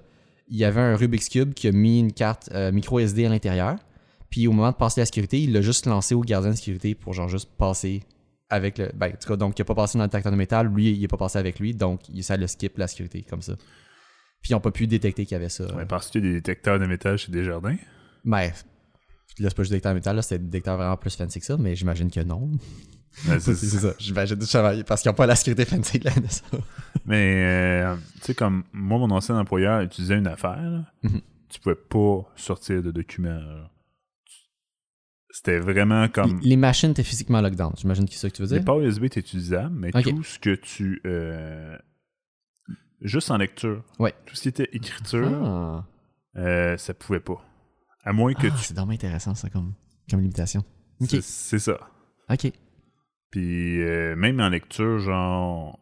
A: il y avait un Rubik's Cube qui a mis une carte euh, micro SD à l'intérieur. Puis au moment de passer la sécurité, il l'a juste lancé au gardien de sécurité pour genre juste passer avec le. Ben, en tout cas, donc il n'a pas passé dans le détecteur de métal, lui, il n'est pas passé avec lui, donc il- ça le skip la sécurité comme ça. Puis ils n'ont pas pu détecter qu'il y avait ça.
B: Ouais, Penses-tu des détecteurs de métal chez Desjardins?
A: Ben, là, c'est pas juste détecteur de métal, là, c'est des détecteurs vraiment plus fancy que ça, mais j'imagine que non. C'est ça. J'imagine justement, parce qu'ils n'ont pas la sécurité fancy de ça.
B: Mais, euh, tu sais, comme moi, mon ancien employeur utilisait une affaire, là,
A: Mhm.
B: tu pouvais pas sortir de documents. C'était vraiment comme.
A: Les machines étaient physiquement lockdown, j'imagine que c'est ça que tu veux
B: Les
A: dire.
B: ports USB étaient utilisables, mais tout ce que tu. euh, juste en lecture.
A: Ouais.
B: Tout ce qui était écriture,
A: Ah,
B: euh, ça pouvait pas. À moins que
A: Ah,
B: tu.
A: c'est vraiment intéressant ça comme, comme limitation.
B: C'est ça.
A: ok.
B: Puis euh, même en lecture, genre,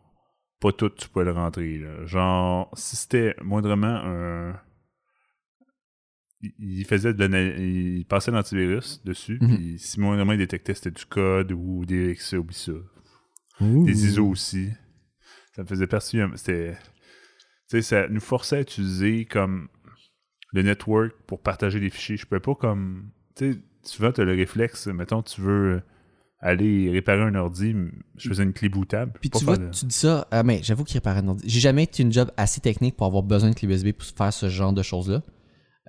B: pas tout tu pouvais le rentrer. là. Genre, si c'était moindrement un. Il- Il faisait de il passait l'antivirus dessus,
A: Mhm.
B: puis si moindrement il détectait c'était du code ou des exe, oublie ça.
A: Ouh.
B: Des ISO aussi. Ça me faisait partie. C'était. Tu sais, ça nous forçait à utiliser comme le network pour partager des fichiers. Je peux pas comme. Tu sais, souvent, tu as le réflexe, mettons, tu veux aller réparer un ordi, je faisais une clé bootable.
A: Puis tu vois,
B: de-
A: tu dis ça, ah, mais j'avoue qu'il réparait un ordi. J'ai jamais été une job assez technique pour avoir besoin de clé USB pour faire ce genre de choses-là.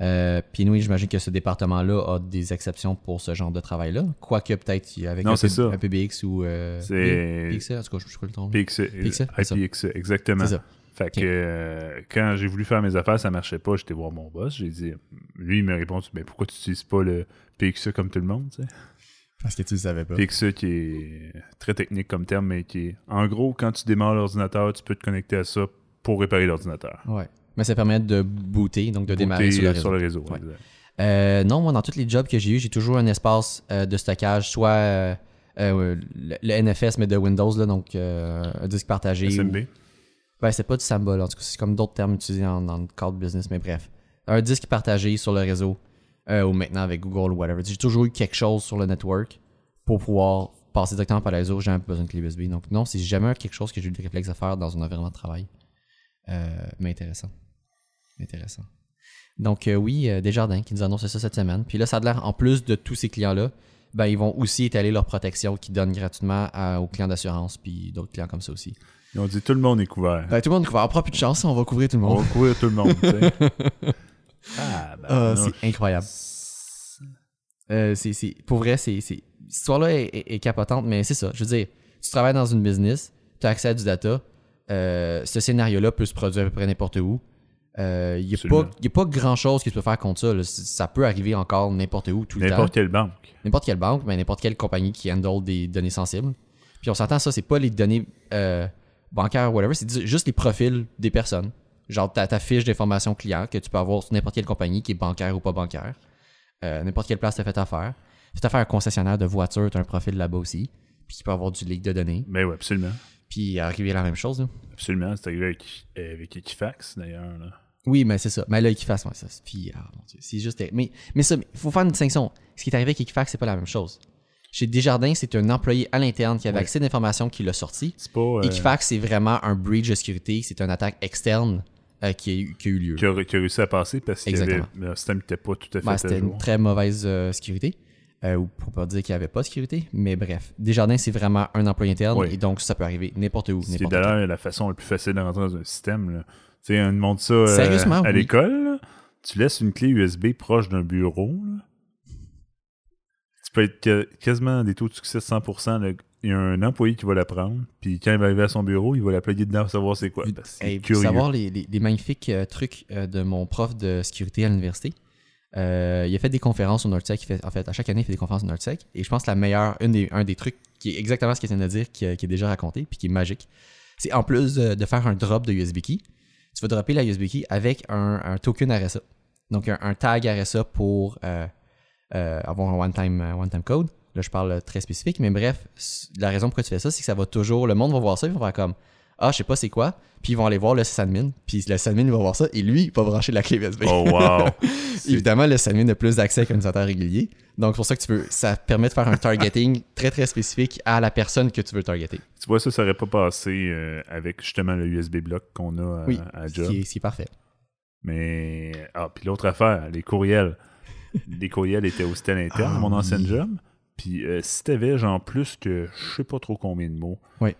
A: Euh, puis oui, j'imagine que ce département-là a des exceptions pour ce genre de travail-là. Quoique peut-être avec
B: Non,
A: un,
B: ça.
A: un PBX ou euh, PXE, en tout cas, je sais pas le nom.
B: PXE,
A: PXE.
B: IPXE, exactement.
A: C'est ça.
B: Fait que euh, quand j'ai voulu faire mes affaires, ça marchait pas. J'étais voir mon boss. J'ai dit, lui, il m'a répondu, mais pourquoi tu n'utilises pas le PXE comme tout le monde, tu sais?
A: Parce que tu le savais pas.
B: PXE qui est très technique comme terme, mais qui est. En gros, quand tu démarres l'ordinateur, tu peux te connecter à ça pour réparer l'ordinateur.
A: Ouais. Mais ça permet de booter, donc de démarrer
B: Booter,
A: sur le
B: euh,
A: réseau.
B: sur le réseau.
A: Ouais. Euh, non, moi, dans tous les jobs que j'ai eu, j'ai toujours un espace euh, de stockage, soit euh, euh, le, le NFS, mais de Windows, là, donc euh, un disque partagé.
B: SMB.
A: ou- Ben, c'est pas du symbole, en tout cas, c'est comme d'autres termes utilisés en- dans le cadre business, mais bref. Un disque partagé sur le réseau, euh, ou maintenant avec Google ou whatever. J'ai toujours eu quelque chose sur le network pour pouvoir passer directement par le réseau, j'ai jamais besoin de clé USB. Donc, non, c'est jamais quelque chose que j'ai eu le réflexe à faire dans un environnement de travail. Euh, mais intéressant. Intéressant. Donc, euh, oui, Desjardins qui nous annonce ça cette semaine. Puis là, ça a l'air, en plus de tous ces clients-là, ben, ils vont aussi étaler leur protection qu'ils donnent gratuitement à- aux clients d'assurance, puis d'autres clients comme ça aussi.
B: Ils ont dit tout le monde est couvert.
A: Ben, tout le monde couvert. On prend plus de chance, on va couvrir tout le
B: On
A: monde.
B: va couvrir tout le monde. Ah, ben,
A: Ah, c'est incroyable. Euh, pour vrai, c'est, cette histoire-là est, capotante, mais c'est ça. Je veux dire, tu travailles dans une business, tu as accès à du data. euh, ce scénario-là peut se produire à peu près n'importe où. Il n'y a, pas- a pas grand-chose qui se peut faire contre ça. là. Ça peut arriver encore n'importe où, tout le temps.
B: N'importe quelle banque.
A: N'importe quelle banque, mais n'importe quelle compagnie qui handle des données sensibles. Puis on s'entend, ça, c'est pas les données euh, bancaires, whatever, c'est juste les profils des personnes. Genre ta, ta fiche d'information client que tu peux avoir sur n'importe quelle compagnie qui est bancaire ou pas bancaire. Euh, n'importe quelle place tu as fait affaire. Si tu as fait un concessionnaire de voiture, tu as un profil là-bas aussi. Puis tu peux avoir du leak de données.
B: Ben oui, absolument.
A: Puis arriver la même chose. là.
B: Absolument. C'est arrivé avec, euh, avec Equifax, d'ailleurs. là.
A: Oui, mais c'est ça. Mais là, Equifax, ouais, ça. c'est- Puis, ah, mon Dieu, c'est juste. Mais, mais ça, il faut faire une distinction. Ce qui est arrivé avec Equifax, c'est pas la même chose. Chez Desjardins, c'est un employé à l'interne qui avait
B: Ouais.
A: accès à l'information qui l'a sorti.
B: C'est pas. euh,
A: Equifax, c'est vraiment un breach de sécurité. C'est une attaque externe euh, qui, a eu, qui a eu lieu.
B: qui, a, qui a réussi à passer parce que le système n'était pas tout à fait
A: Ben, c'était une très mauvaise euh, sécurité. Euh, ou pour pas dire qu'il n'y avait pas de sécurité. Mais bref, Desjardins, c'est vraiment un employé interne.
B: Oui.
A: Et donc, ça peut arriver n'importe où.
B: C'est d'ailleurs la façon la plus facile de rentrer dans un système. Tu sais, on demande ça euh,
A: Sérieusement,
B: à
A: oui.
B: l'école. Tu laisses une clé USB proche d'un bureau. là. Tu peux être quasiment des taux de succès de 100%. là. Il y a un employé qui va la prendre. Puis quand il va arriver à son bureau, il va la plugger dedans pour savoir c'est quoi. parce
A: Hey, pour savoir les, les- les magnifiques euh, trucs euh, de mon prof de sécurité à l'université. Euh, il a fait des conférences au NordSec. Fait, en fait, à chaque année, il fait des conférences au NordSec. Et je pense que la meilleure, une des, un des trucs qui est exactement ce qu'il vient de dire, qui, qui est déjà raconté, puis qui est magique, c'est en plus de, faire un drop de USB key, tu vas dropper la USB key avec un, un token RSA. Donc, un, un tag RSA pour avoir un one-time euh, one-time code. Là, je parle très spécifique, mais bref, la raison pourquoi tu fais ça, c'est que ça va toujours. Le monde va voir ça, ils vont faire comme Ah, je sais pas c'est quoi. Puis ils vont aller voir le sysadmin. Puis le sysadmin va voir ça. Et lui, il va brancher la clé USB.
B: Oh, wow! C'est-
A: Évidemment, le sysadmin a plus d'accès qu'un utilisateur régulier. Donc, c'est pour ça que tu veux. Ça permet de faire un targeting très très spécifique à la personne que tu veux targeter.
B: Tu vois, ça, ça aurait pas passé euh, avec justement le USB block qu'on a à,
A: Oui.
B: à job.
A: qui est, ce qui est parfait.
B: Mais. Ah, puis l'autre affaire, les courriels. les courriels étaient aussi à l'interne,
A: Ah,
B: mon ancienne
A: oui.
B: job. Puis euh, si t'avais genre plus que je sais pas trop combien de mots,
A: Oui.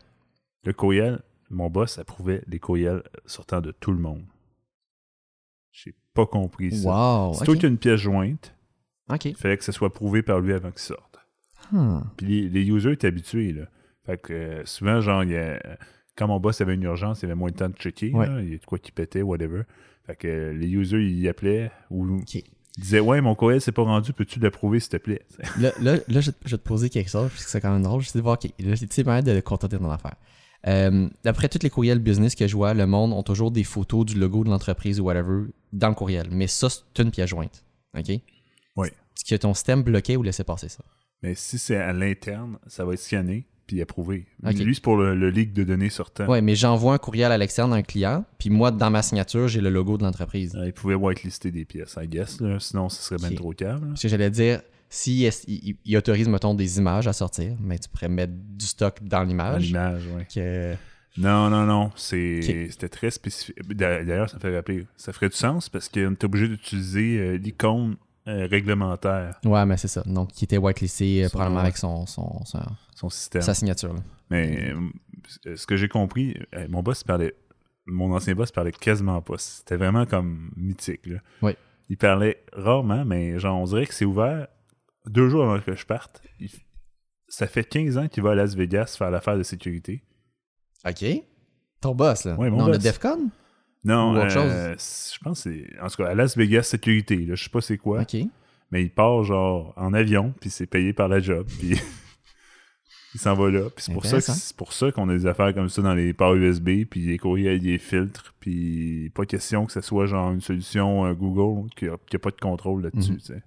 B: le courriel, mon boss approuvait les courriels sortant de tout le monde. J'ai pas compris ça.
A: Wow.
B: Si toi
A: ok.
B: tu as une pièce jointe,
A: Ok.
B: il fallait que ça soit prouvé par lui avant qu'il sorte.
A: Hmm.
B: Puis les, les users étaient habitués, là. Fait que euh, souvent, genre, il y a- quand mon boss avait une urgence, il avait moins de temps de checker.
A: Ouais.
B: là. Il y a de quoi qui pétait, whatever. Fait que euh, les users, ils appelaient ou. Ils disaient Ouais, mon courriel s'est pas rendu, peux-tu l'approuver, s'il te plaît?
A: Là, là, là, je, vais te- je vais te poser quelque chose, parce que c'est quand même drôle. Je sais de voir, ok, là, tu sais, moyen de contenter ton affaire. Euh, D'après tous les courriels business que je vois, le monde ont toujours des photos du logo de l'entreprise ou whatever dans le courriel. Mais ça, c'est une pièce jointe. OK?
B: Oui.
A: Est-ce que ton système bloqué ou laissé passer ça?
B: Mais si c'est à l'interne, ça va être scanné puis approuvé.
A: Ok.
B: Lui, c'est pour le, le leak de données sortant.
A: Ouais, mais j'envoie un courriel à l'externe à un client, puis moi, dans ma signature, j'ai le logo de l'entreprise.
B: Euh, Il pouvait whitelister des pièces, I guess. là. Sinon, ce serait bien
A: Ok.
B: trop calme. là.
A: Parce que j'allais dire, si il, il- il autorise, mettons, des images à sortir, mais tu pourrais mettre du stock dans
B: Dans
A: l'image.
B: l'image, ouais.
A: Que...
B: Non, non, non. C'est. C'était très spécifique. D'a- D'ailleurs, ça me fait rappeler. Ça ferait du sens parce qu'on est obligé d'utiliser euh, l'icône réglementaire,
A: Ouais, mais c'est ça. Donc, qui était whitelisté euh, probablement avec son, son, son-
B: son système.
A: sa signature. là.
B: Mais euh, ce que j'ai compris, euh, mon boss parlait. Mon ancien boss parlait quasiment pas. C'était vraiment comme mythique. Là.
A: Oui.
B: Il parlait rarement, mais genre, on dirait que c'est ouvert deux jours avant que je parte. Il- Ça fait 15 ans qu'il va à Las Vegas faire l'affaire de sécurité.
A: OK. Ton boss, là.
B: Ouais, mon
A: non, le
B: boss.
A: DEFCON?
B: Non,
A: Ou autre
B: euh, je pense que c'est. En tout cas, à Las Vegas Sécurité, là, je sais pas c'est quoi.
A: OK.
B: Mais il part genre en avion, puis c'est payé par la job, puis il s'en va là. Puis c'est pour ça c'est pour ça qu'on a des affaires comme ça dans les ports USB, puis les courriels, des filtres, puis pas question que ce soit genre une solution euh, Google qui a, qui a pas de contrôle là-dessus.
A: Mhm.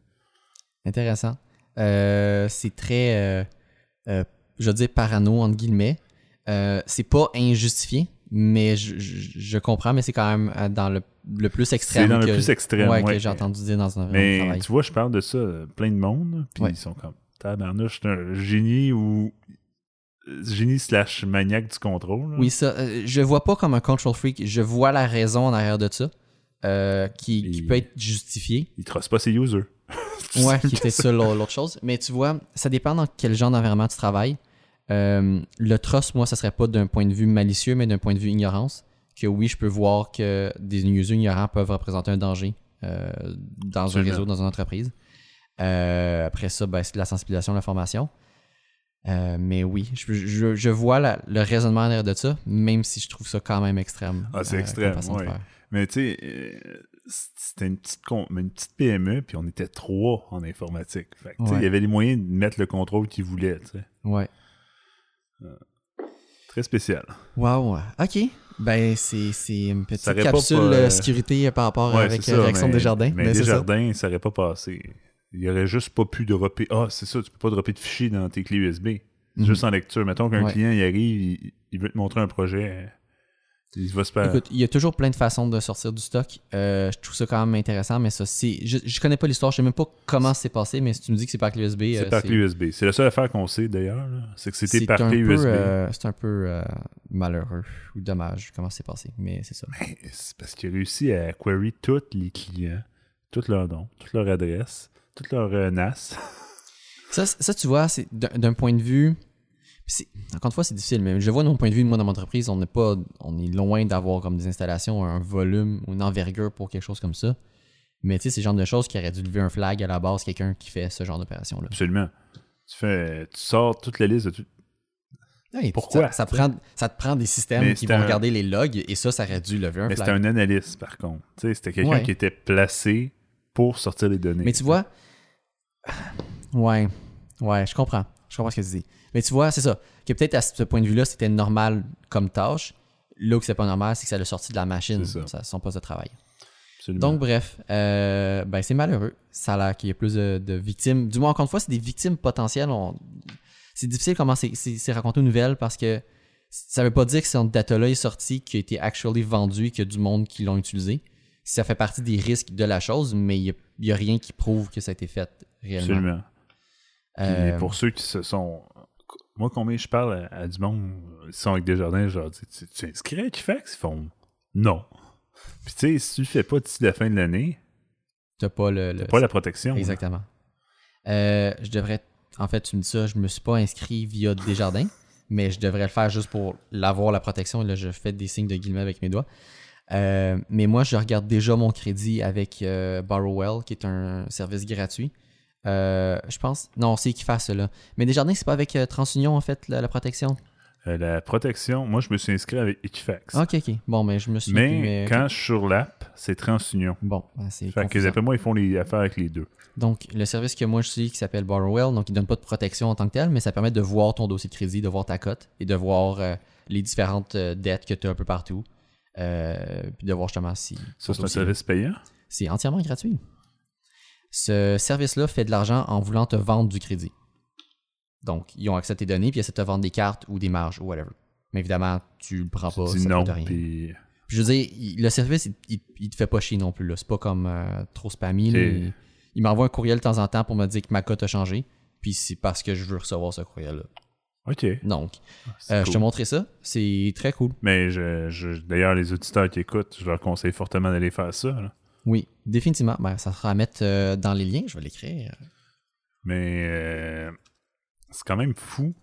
A: Intéressant. Euh, c'est très, je veux dire, parano, entre guillemets. C'est pas injustifié, mais je, je- je comprends, mais c'est quand même euh, dans le, le plus extrême.
B: C'est dans le plus extrême.
A: Ouais,
B: ouais.
A: que j'ai entendu dire dans un environnement de
B: Mais
A: travail.
B: tu vois, je parle de ça, euh, plein de monde, puis
A: Ouais.
B: ils sont comme tabarnouche, c'est un génie ou euh, génie slash maniaque du contrôle. là.
A: Oui, ça, euh, je vois pas comme un control freak. Je vois la raison en arrière de ça, euh, qui, qui peut être justifiée.
B: Il trosse pas ses users.
A: Ouais, qui était ça l'au- l'autre chose. Mais tu vois, ça dépend dans quel genre d'environnement tu travailles. Euh, le trust, moi, ça serait pas d'un point de vue malicieux, mais d'un point de vue ignorance. Que oui, je peux voir que des users ignorants peuvent représenter un danger euh, dans
B: Absolument.
A: un réseau, dans une entreprise. Euh, après ça, ben, c'est de la sensibilisation, de la formation. Mais oui, je, je- je vois la- le raisonnement derrière de ça, même si je trouve ça quand même extrême.
B: Ah, c'est extrême. Mais tu sais, c'était une petite, une petite PME, puis on était trois en informatique. Fait
A: Ouais.
B: Il y avait les moyens de mettre le contrôle qu'ils voulaient. tu sais.
A: Ouais.
B: Très spécial.
A: Wow. OK. Ben, c'est c'est une petite capsule
B: pas,
A: euh,
B: euh,
A: sécurité par rapport
B: Ouais,
A: avec
B: c'est
A: euh,
B: ça,
A: Réaction
B: mais-
A: Desjardins.
B: Mais
A: Ben, c'est ça.
B: Desjardins, ça aurait pas passé. Il y aurait juste pas pu dropper. Ah, c'est ça, tu peux pas dropper de fichiers dans tes clés USB.
A: Mhm.
B: Juste en lecture. Mettons qu'un
A: Ouais.
B: client il arrive, il, il veut te montrer un projet. Il va se faire.
A: Écoute, il y a toujours plein de façons de sortir du stock. Euh, je trouve ça quand même intéressant, mais ça, c'est. Je, je connais pas l'histoire, je sais même pas comment c'est passé, mais si tu me dis que c'est par clé USB.
B: c'est
A: euh,
B: par clé USB. C'est la seule affaire qu'on sait d'ailleurs. C'est que c'était par clé
A: peu,
B: USB.
A: euh, c'est un peu malheureux ou dommage comment c'est passé, mais c'est ça.
B: Mais c'est parce qu'il a réussi à query tous les clients, tous leurs noms, toutes leurs adresses, toutes leurs NAS.
A: Ça, ça, tu vois, c'est d'un point de vue. Encore une fois, c'est difficile, mais je vois de mon point de vue, moi, dans mon entreprise, on n'est pas. On est loin d'avoir comme des installations, un volume ou une envergure pour quelque chose comme ça. Mais tu sais, c'est le genre de choses qui aurait dû lever un flag à la base, quelqu'un qui fait ce genre d'opération-là.
B: Absolument. Tu fais, tu sors toute la liste de tout. Pourquoi,
A: Ça, prend, ça te prend des systèmes
B: Mais
A: qui vont
B: un-
A: regarder les logs et ça, ça aurait dû lever un
B: Mais
A: flag.
B: c'était un analyste, par contre. Tu sais, C'était quelqu'un
A: Ouais.
B: qui était placé pour sortir les données.
A: Mais tu vois, ouais, ouais, je comprends. Je comprends ce que tu dis. Mais tu vois, c'est ça. Que peut-être à ce point de vue-là, c'était normal comme tâche. Là où c'est pas normal, c'est que ça l'a sorti de la machine,
B: C'est ça.
A: ça, son poste de travail.
B: Absolument.
A: Donc, bref, euh, ben, c'est malheureux. Ça a l'air qu'il y a plus de, de victimes. Du moins, encore une fois, c'est des victimes potentielles. On- C'est difficile comment c'est- raconté aux nouvelles parce que ça veut pas dire que ce data-là est sorti, qui a été actually vendu et qu'il y a du monde qui l'ont utilisé. Ça fait partie des risques de la chose, mais il n'y a, rien qui prouve que ça a été fait réellement.
B: Absolument.
A: Euh,
B: pour ceux qui se sont. Moi, combien je parle à, à du monde, ils sont avec des jardins, je leur dis Tu inscrit à Equifax Ils font Non. Puis tu sais, si tu le fais pas d'ici la fin de l'année,
A: t'as pas le.
B: pas la protection.
A: Exactement. Euh, je devrais. En fait, tu me dis ça, je me suis pas inscrit via Desjardins, mais je devrais le faire juste pour l'avoir, la protection. Et là, je fais des signes de guillemets avec mes doigts. Euh, mais moi, je regarde déjà mon crédit avec euh, Borrowell, qui est un service gratuit. Euh, je pense. Non, c'est Equifax, là. Mais Desjardins, c'est pas avec euh, TransUnion, en fait, la, la protection?
B: Euh, la protection, moi, je me suis inscrit avec Equifax.
A: Ok, ok. Bon, mais je me suis.
B: Mais quand je suis sur l'app, c'est TransUnion.
A: Bon, ben, c'est.
B: Fait que d'après moi, ils font les affaires avec les deux.
A: Donc, le service que moi je suis qui s'appelle Borrowell, donc il donne pas de protection en tant que tel, mais ça permet de voir ton dossier de crédit, de voir ta cote et de voir les différentes dettes que tu as un peu partout. Puis de voir justement si.
B: Ça, c'est un service payant?
A: C'est entièrement gratuit. Ce service-là fait de l'argent en voulant te vendre du crédit. Donc, ils ont accès à tes données, puis ils essaient de te vendre des cartes ou des marges ou whatever. Mais évidemment, tu le prends pas.
B: Tu dis
A: ça
B: non,
A: rien.
B: puis
A: Puis je veux dire, il- le service, il, il, il te fait pas chier non plus. là. C'est pas comme euh, trop spammy. Il, m'envoie un courriel de temps en temps pour me dire que ma cote a changé. Puis c'est parce que je veux recevoir ce courriel-là.
B: OK.
A: Donc,
B: C'est
A: euh, je te montrerai ça. C'est très cool.
B: Mais je, je- d'ailleurs, les auditeurs qui écoutent, je leur conseille fortement d'aller faire ça. là.
A: Oui, définitivement. Ben, ça sera à mettre euh, dans les liens. Je vais l'écrire.
B: Mais euh, c'est quand même fou.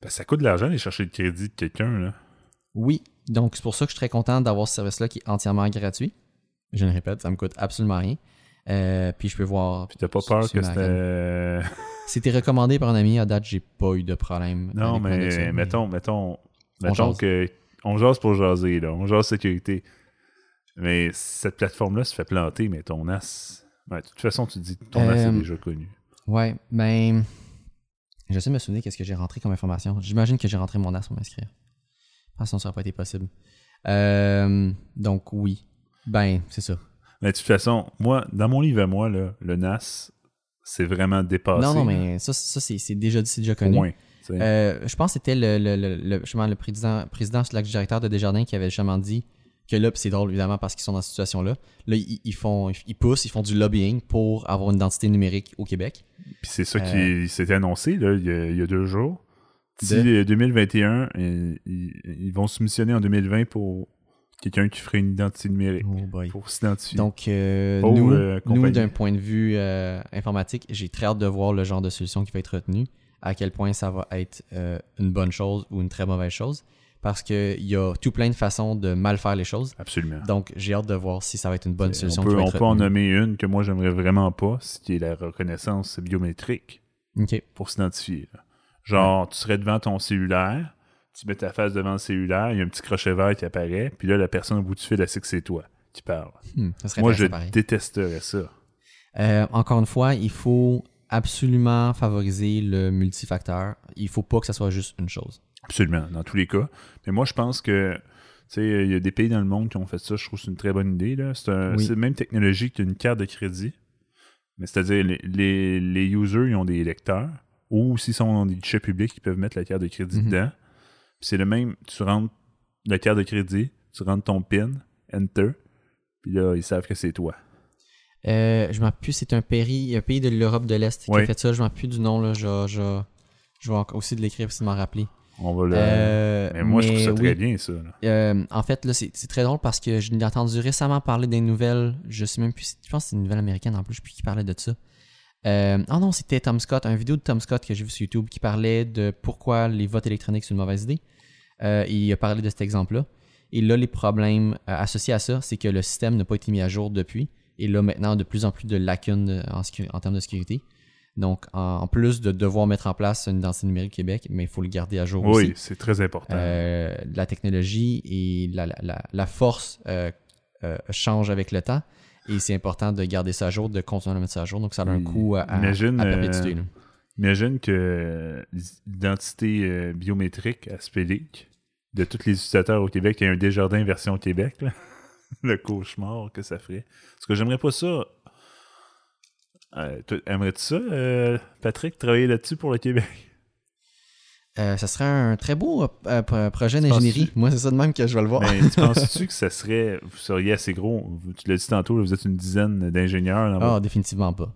B: Parce que ça coûte de l'argent d'aller chercher le crédit de quelqu'un. là.
A: Oui. Donc, c'est pour ça que je suis très content d'avoir ce service-là qui est entièrement gratuit. Je le répète, ça me coûte absolument rien. Euh, puis je peux voir.
B: Puis t'as pas peur que c'était.
A: C'était recommandé par un ami. À date, j'ai pas eu de problème.
B: non, mais mettons, mettons, mettons
A: jase.
B: que. On jase pour jaser, là. On jase sécurité. Mais cette plateforme-là se fait planter, mais ton as. Ouais, de toute façon, tu dis que ton as est
A: Euh,
B: déjà connu.
A: Ouais, ben. J'essaie de me souvenir qu'est-ce que j'ai rentré comme information. J'imagine que j'ai rentré mon as pour m'inscrire. Parce que sinon, ça n'aurait pas été possible. Euh, donc, oui. Ben, c'est ça.
B: Mais de toute façon, moi, dans mon livre à moi, là, le NAS, c'est vraiment dépassé.
A: non, non, mais ça, ça c'est déjà, c'est déjà connu.
B: sais.
A: Euh, je pense que c'était le, le, le, président, président slash directeur de Desjardins qui avait justement dit que là, c'est drôle évidemment parce qu'ils sont dans cette situation-là, là, ils, ils font, ils poussent, ils font du lobbying pour avoir une identité numérique au Québec.
B: Puis c'est ça
A: euh,
B: qui s'était annoncé là, il, y a, il y a deux jours. D'ici
A: De-
B: euh, 2021, euh, ils, ils vont soumissionner en 2020 pour quelqu'un qui ferait une identité numérique
A: Oh boy.
B: pour s'identifier.
A: Donc, euh, nous,
B: euh,
A: d'un point de vue euh, informatique, j'ai très hâte de voir le genre de solution qui va être retenue, à quel point ça va être euh, une bonne chose ou une très mauvaise chose, parce qu'il y a tout plein de façons de mal faire les choses.
B: Absolument.
A: Donc, j'ai hâte de voir si ça va être une bonne
B: on
A: solution
B: peut,
A: qui va
B: on peut en nommer une que moi j'aimerais vraiment pas, ce qui est la reconnaissance biométrique
A: OK.
B: pour s'identifier. Genre, tu serais devant ton cellulaire, tu mets ta face devant le cellulaire, il y a un petit crochet vert qui apparaît, puis là, la personne au bout du fil, elle sait que c'est toi qui parle.
A: Hmm,
B: Moi, je
A: pareil.
B: détesterais ça.
A: Euh, encore une fois, il faut absolument favoriser le multifacteur. Il faut pas que ça soit juste une chose.
B: Absolument, dans tous les cas. Mais moi, je pense que, tu sais, il y a des pays dans le monde qui ont fait ça. Je trouve que c'est une très bonne idée. C'est
A: Oui.
B: la même technologie qu'une carte de crédit. Mais c'est-à-dire, les, les, les users, ils ont des lecteurs. Ou s'ils sont dans des guichets publics, ils peuvent mettre la carte de crédit
A: Mhm.
B: dedans. Puis c'est le même, tu rentres la carte de crédit, tu rentres ton PIN, Enter, puis là, ils savent que c'est toi.
A: Euh, je m'en plus, c'est un pays, un pays de l'Europe de l'Est qui
B: Oui.
A: a fait ça. Je m'en plus du nom. Là. Je, je, je vais aussi de l'écrire pour de m'en rappeler.
B: On va le...
A: Euh,
B: mais moi, je trouve ça très
A: oui.
B: bien, ça.
A: Euh, en fait, là, c'est très drôle parce que je l'ai entendu récemment parler des nouvelles. Je sais même plus. Je pense que c'est une nouvelle américaine en plus. Je sais plus qui parlait de ça. Euh, ah non, c'était Tom Scott, une vidéo de Tom Scott que j'ai vu sur YouTube qui parlait de pourquoi les votes électroniques c'est une mauvaise idée. Euh, il a parlé de cet exemple-là. Et là, les problèmes associés à ça, c'est que le système n'a pas été mis à jour depuis. Et là, maintenant, de plus en plus de lacunes en termes de sécurité. Donc, en, plus de devoir mettre en place une identité numérique Québec, mais il faut le garder à jour aussi.
B: Oui, c'est très important.
A: Euh, la technologie et la, la- la- force euh, euh, changent avec le temps. Et c'est important de garder ça à jour, de continuer à mettre ça à jour. Donc, ça a un
B: Oui.
A: coût à, à,
B: Imagine,
A: à perpétuer. là.
B: Imagine que l'identité biométrique à Spélic de tous les utilisateurs au Québec, il y a un Desjardins version Québec. là. Le cauchemar que ça ferait. Parce que j'aimerais pas ça. Euh, Aimerais-tu ça, euh, Patrick, travailler là-dessus pour le Québec?
A: Euh, ça serait un très beau pro- projet d'ingénierie. Moi, c'est ça de même que je vais le voir.
B: Mais tu penses-tu que ça serait. Vous seriez assez gros? Tu l'as dit tantôt, vous êtes une dizaine d'ingénieurs.
A: Ah, définitivement pas.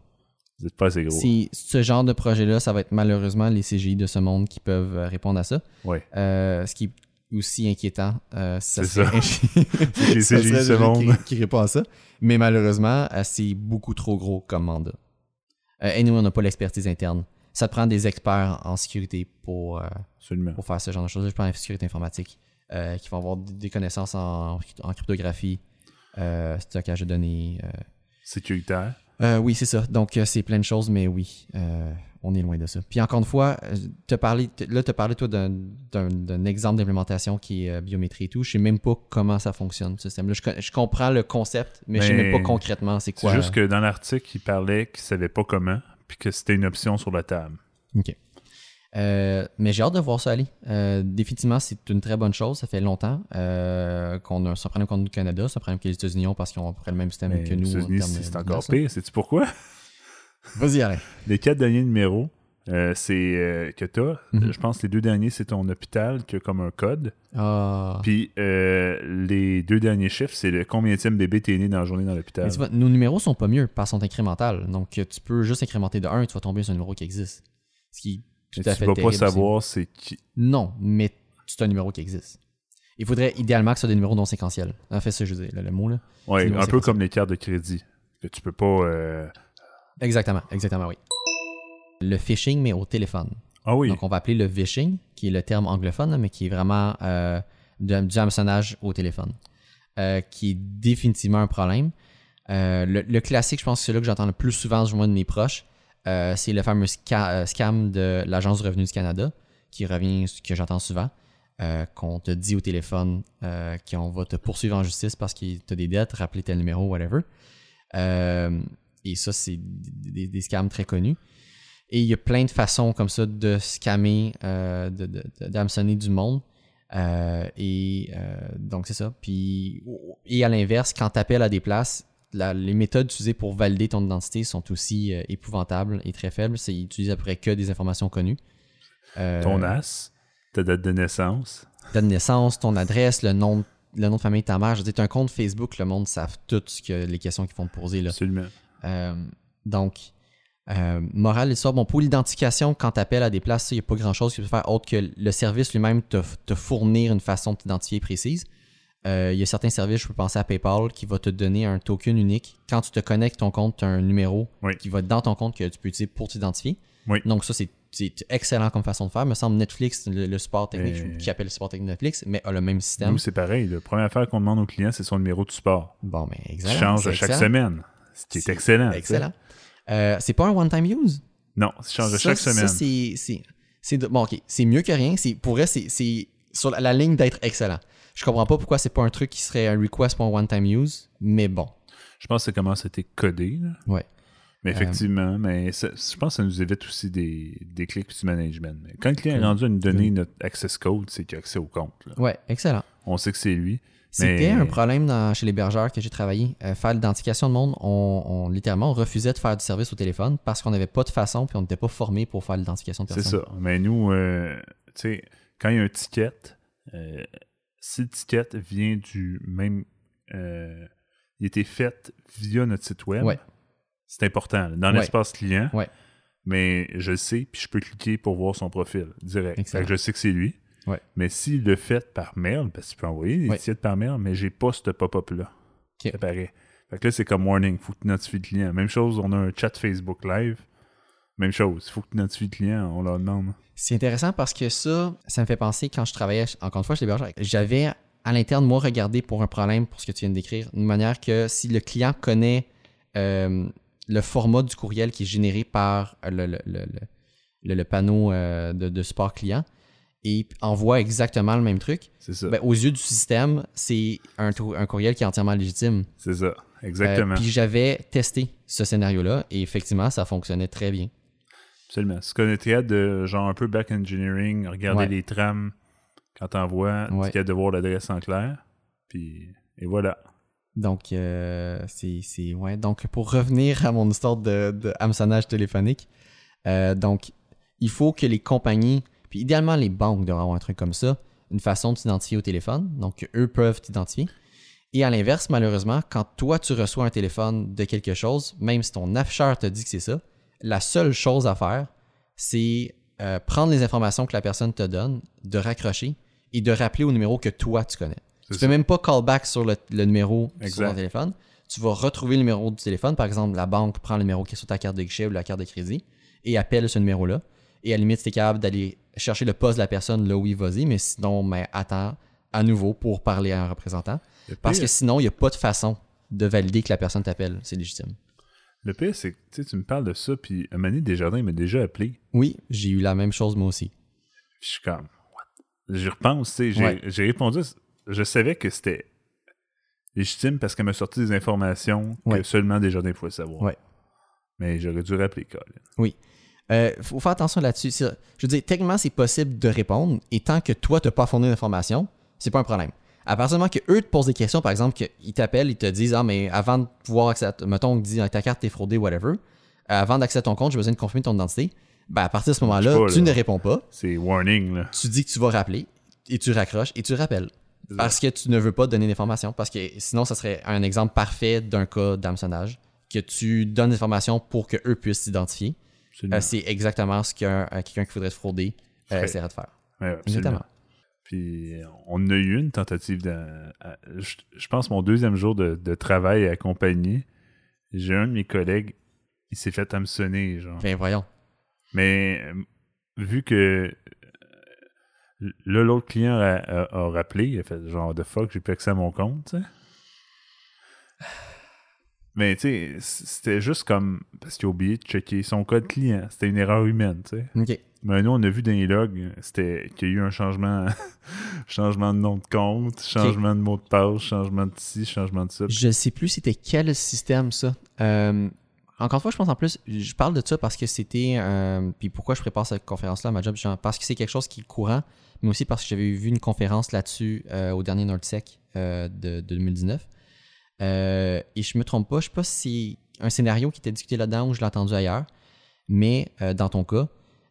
B: Vous n'êtes pas assez gros.
A: C'est ce genre de projet-là, ça va être malheureusement les CGI de ce monde qui peuvent répondre à ça.
B: Ouais.
A: Euh, ce qui est aussi inquiétant, euh, ça
B: C'est C'est
A: ça
B: CGI
A: serait
B: de ce
A: le jeu
B: monde.
A: Qui, qui répond à ça. Mais malheureusement, euh, c'est beaucoup trop gros comme mandat. Euh, et nous, on n'a pas l'expertise interne. Ça te prend des experts en sécurité pour, euh, pour faire ce genre de choses. Je prends en sécurité informatique, euh, qui vont avoir des connaissances en, en cryptographie, euh, stockage de données. euh.
B: Sécuritaire.
A: Euh, oui, c'est ça. Donc, euh, c'est plein de choses, mais oui, euh, on est loin de ça. Puis encore une fois, euh, te parler, te- là, tu as parlé, toi, d'un- exemple d'implémentation qui est euh, biométrie et tout. Je sais même pas comment ça fonctionne, ce système-là. Je, co- je comprends le concept, mais, je sais même
B: Mais
A: pas concrètement c'est
B: C'est
A: quoi.
B: juste que dans l'article, il parlait qu'il savait pas comment, puis que c'était une option sur la table.
A: OK. Euh, mais j'ai hâte de voir ça aller. Euh, définitivement, c'est une très bonne chose. Ça fait longtemps euh, qu'on a c'est un problème contre le Canada, c'est un problème que les États-Unis parce qu'ils ont à peu près le même système
B: Mais
A: que nous.
B: États-Unis,
A: de-
B: c'est encore pire. Sais-tu pourquoi?
A: Vas-y, Alain.
B: Les quatre derniers numéros, euh, c'est euh, que t'as.
A: Mhm.
B: Je pense que les deux derniers, c'est ton hôpital qui a comme un code.
A: Ah.
B: Puis euh, les deux derniers chiffres, c'est le combienième bébé t'es né dans la journée dans l'hôpital.
A: Mais tu vois, nos numéros sont pas mieux parce qu'ils sont incrémentales. Donc, tu peux juste incrémenter de 1 et tu vas tomber sur un numéro qui existe. Ce qui est tout à
B: tu
A: fait
B: vas pas savoir c'est qui.
A: Non, mais c'est un numéro qui existe. Il faudrait idéalement que ce soit des numéros non séquentiels. En fait, ça, je veux dire, le, le mot là.
B: Ouais, un peu comme les cartes de crédit. Que tu peux pas.
A: Exactement, exactement, oui. Le phishing, mais au téléphone.
B: Ah oui.
A: Donc, on va appeler le vishing, qui est le terme anglophone, mais qui est vraiment euh, du hameçonnage au téléphone, euh, qui est définitivement un problème. Euh, le, le classique, je pense que c'est là que j'entends le plus souvent du moins de mes proches, c'est le fameux sca- scam de l'Agence du revenu du Canada, qui revient, que j'entends souvent, qu'on te dit au téléphone qu'on va te poursuivre en justice parce que tu as des dettes, rappeler tel numéro, whatever. Et ça, c'est des, des- des scams très connus. Et il y a plein de façons comme ça de scammer, euh, d'hameçonner du monde. Euh, et euh, donc, c'est ça. Puis, et à l'inverse, quand tu appelles à des places, la- les méthodes utilisées pour valider ton identité sont aussi euh, épouvantables et très faibles. C'est, ils utilisent à peu près que des informations connues.
B: Ton as, ta date de naissance.
A: date de naissance, ton adresse, le nom, le nom de famille de ta mère. Je veux dire, un compte Facebook, le monde savent tout ce que, les questions qu'ils vont te poser. Là.
B: Absolument.
A: Euh, donc, euh, morale de l'histoire, bon, pour l'identification, quand tu appelles à des places, il n'y a pas grand-chose que tu peux faire autre que le service lui-même te, te fournir une façon de t'identifier précise. Euh, Il y a certains services, je peux penser à PayPal, qui va te donner un token unique. Quand tu te connectes ton compte, tu as un numéro
B: Oui.
A: qui va être dans ton compte que tu peux utiliser pour t'identifier.
B: Oui.
A: Donc ça, c'est excellent comme façon de faire. Il me semble Netflix, le, le support technique,
B: Mais-
A: qui appelle le support technique Netflix, mais a le même système.
B: Nous, c'est pareil. La première affaire qu'on demande aux clients, c'est son numéro de support.
A: Bon, mais
B: changes
A: c'est
B: à chaque
A: excellent.
B: semaine. Ce qui est
A: C'est
B: excellent.
A: Excellent. Euh, c'est pas un one-time use?
B: Non,
A: Ça,
B: chaque
A: ça,
B: semaine.
A: c'est- c'est- de- bon, ok. C'est mieux que rien. Pour vrai, c'est- sur la, la ligne d'être excellent. Je comprends pas pourquoi c'est pas un truc qui serait un request pour un one-time use, mais bon.
B: Je pense que c'est comment c'était codé. là.
A: Ouais.
B: Mais
A: Euh,
B: effectivement, mais ça- je pense que ça nous évite aussi des, des clics du management. Mais quand le client est rendu à nous donner notre access code, c'est qu'il a accès au compte. là.
A: Ouais, excellent.
B: On sait que c'est lui.
A: C'était
B: Mais-
A: un problème dans- chez les bergeurs que j'ai travaillé. Euh, faire l'identification de monde, on, on- littéralement on refusait de faire du service au téléphone parce qu'on n'avait pas de façon puis on n'était pas formé pour faire l'identification de
B: C'est
A: personnes.
B: ça. Mais nous, euh, tu sais, quand il y a un ticket, euh, si le ticket vient du même. il était fait via notre site web,
A: Ouais.
B: c'est important. Dans
A: Ouais.
B: l'espace client,
A: Ouais.
B: mais je le sais, puis je peux cliquer pour voir son profil direct.
A: Excellent.
B: Fait que je sais que c'est lui.
A: Ouais.
B: Mais s'il le fait par mail, parce que tu peux envoyer des
A: Ouais.
B: tickets par mail, mais j'ai pas ce pop-up-là.
A: Ok.
B: Ça paraît. Fait que là, c'est comme warning, faut que tu notifies le client. Même chose, on a un chat Facebook live. Même chose, il faut que tu notifies le client, on leur demande.
A: C'est intéressant parce que ça, ça me fait penser quand je travaillais, encore une fois, chez les bergers, j'avais à l'interne, moi, regardé pour un problème, pour ce que tu viens de décrire, d'une manière que si le client connaît euh, le format du courriel qui est généré par le, le- le- le- le- le panneau euh, de, de support client et envoie exactement le même truc,
B: C'est ça.
A: ben, aux yeux du système, c'est un, un courriel qui est entièrement légitime.
B: C'est ça,
A: Euh,
B: exactement.
A: puis j'avais testé ce scénario-là et effectivement, ça fonctionnait très bien.
B: Absolument. C'est qu'on était de genre un peu back engineering, regarder
A: Ouais.
B: les trames quand t'envoies,
A: Ouais.
B: tu es de voir l'adresse en clair. Puis, et voilà.
A: Donc, euh, c'est, c'est- ouais. Donc, pour revenir à mon histoire de, de hameçonnage téléphonique, euh, donc, il faut que les compagnies Puis idéalement, les banques devraient avoir un truc comme ça, une façon de t'identifier au téléphone. Donc, eux peuvent t'identifier. Et à l'inverse, malheureusement, quand toi, tu reçois un téléphone de quelque chose, même si ton afficheur te dit que c'est ça, la seule chose à faire, c'est euh, prendre les informations que la personne te donne, de raccrocher et de rappeler au numéro que toi, tu connais. Tu ne fais même pas callback sur le, le numéro sur
B: Exact.
A: ton téléphone. Tu vas retrouver le numéro du téléphone. Par exemple, la banque prend le numéro qui est sur ta carte de guichet ou la carte de crédit et appelle ce numéro-là. Et à la limite, tu es capable d'aller chercher le poste de la personne là où il vas-y, mais sinon, ben, attends à nouveau pour parler à un représentant. Parce que sinon, il n'y a pas de façon de valider que la personne t'appelle. C'est légitime.
B: Le pire, c'est que tu me parles de ça, puis Mané Desjardins m'a déjà appelé.
A: Oui, j'ai eu la même chose moi aussi.
B: Je suis comme, what? J'y repense, tu j'ai
A: Ouais.
B: répondu, je savais que c'était légitime parce qu'elle m'a sorti des informations que seulement Desjardins pouvait savoir.
A: Ouais.
B: Mais j'aurais dû rappeler Colin.
A: Euh, faut faire attention là-dessus. Je veux dire, techniquement, c'est possible de répondre, et tant que toi, tu n'as pas fourni d'informations, c'est pas un problème. À partir du moment que eux te posent des questions, par exemple, qu'ils t'appellent, ils te disent Ah, mais avant de pouvoir accéder, à- mettons, on te dit ta carte est fraudée, whatever, euh, avant d'accéder à ton compte, j'ai besoin de confirmer ton identité. Ben, à partir de ce moment-là,
B: pas,
A: tu
B: là.
A: ne réponds pas,
B: C'est warning, là.
A: tu dis que tu vas rappeler, et tu raccroches, et tu rappelles. Parce que tu ne veux pas donner d'informations. Parce que sinon, ça serait un exemple parfait d'un cas d'hameçonnage. Que tu donnes des informations pour qu'eux puissent s'identifier. Euh, c'est exactement ce qu'un euh, quelqu'un qui voudrait te frauder euh, essaierait de faire.
B: Absolument.
A: Exactement.
B: Puis on a eu une tentative de. à- je, je pense mon deuxième jour de, de travail accompagné. J'ai un de mes collègues, il s'est fait hameçonner, genre.
A: Ben voyons.
B: Mais euh, vu que euh, là, l'autre client a, a- a rappelé, il a fait genre de fuck, j'ai plus accès à mon compte, tu sais. Mais tu sais, c'était juste comme parce qu'il a oublié de checker son code client. C'était une erreur humaine, tu sais. Mais nous, on a vu dans les logs, c'était qu'il y a eu un changement, changement de nom de compte, changement de mot de passe, changement de ci, changement de ça.
A: Je ne sais plus c'était quel système ça. Euh, encore une fois, je pense en plus, je parle de ça parce que c'était. euh, puis pourquoi je prépare cette conférence-là à ma job genre, Parce que c'est quelque chose qui est courant, mais aussi parce que j'avais vu une conférence là-dessus euh, au dernier NordSec de, de 2019. Euh, et je me trompe pas, je sais pas si c'est un scénario qui était discuté là-dedans ou je l'ai entendu ailleurs, mais euh, dans ton cas,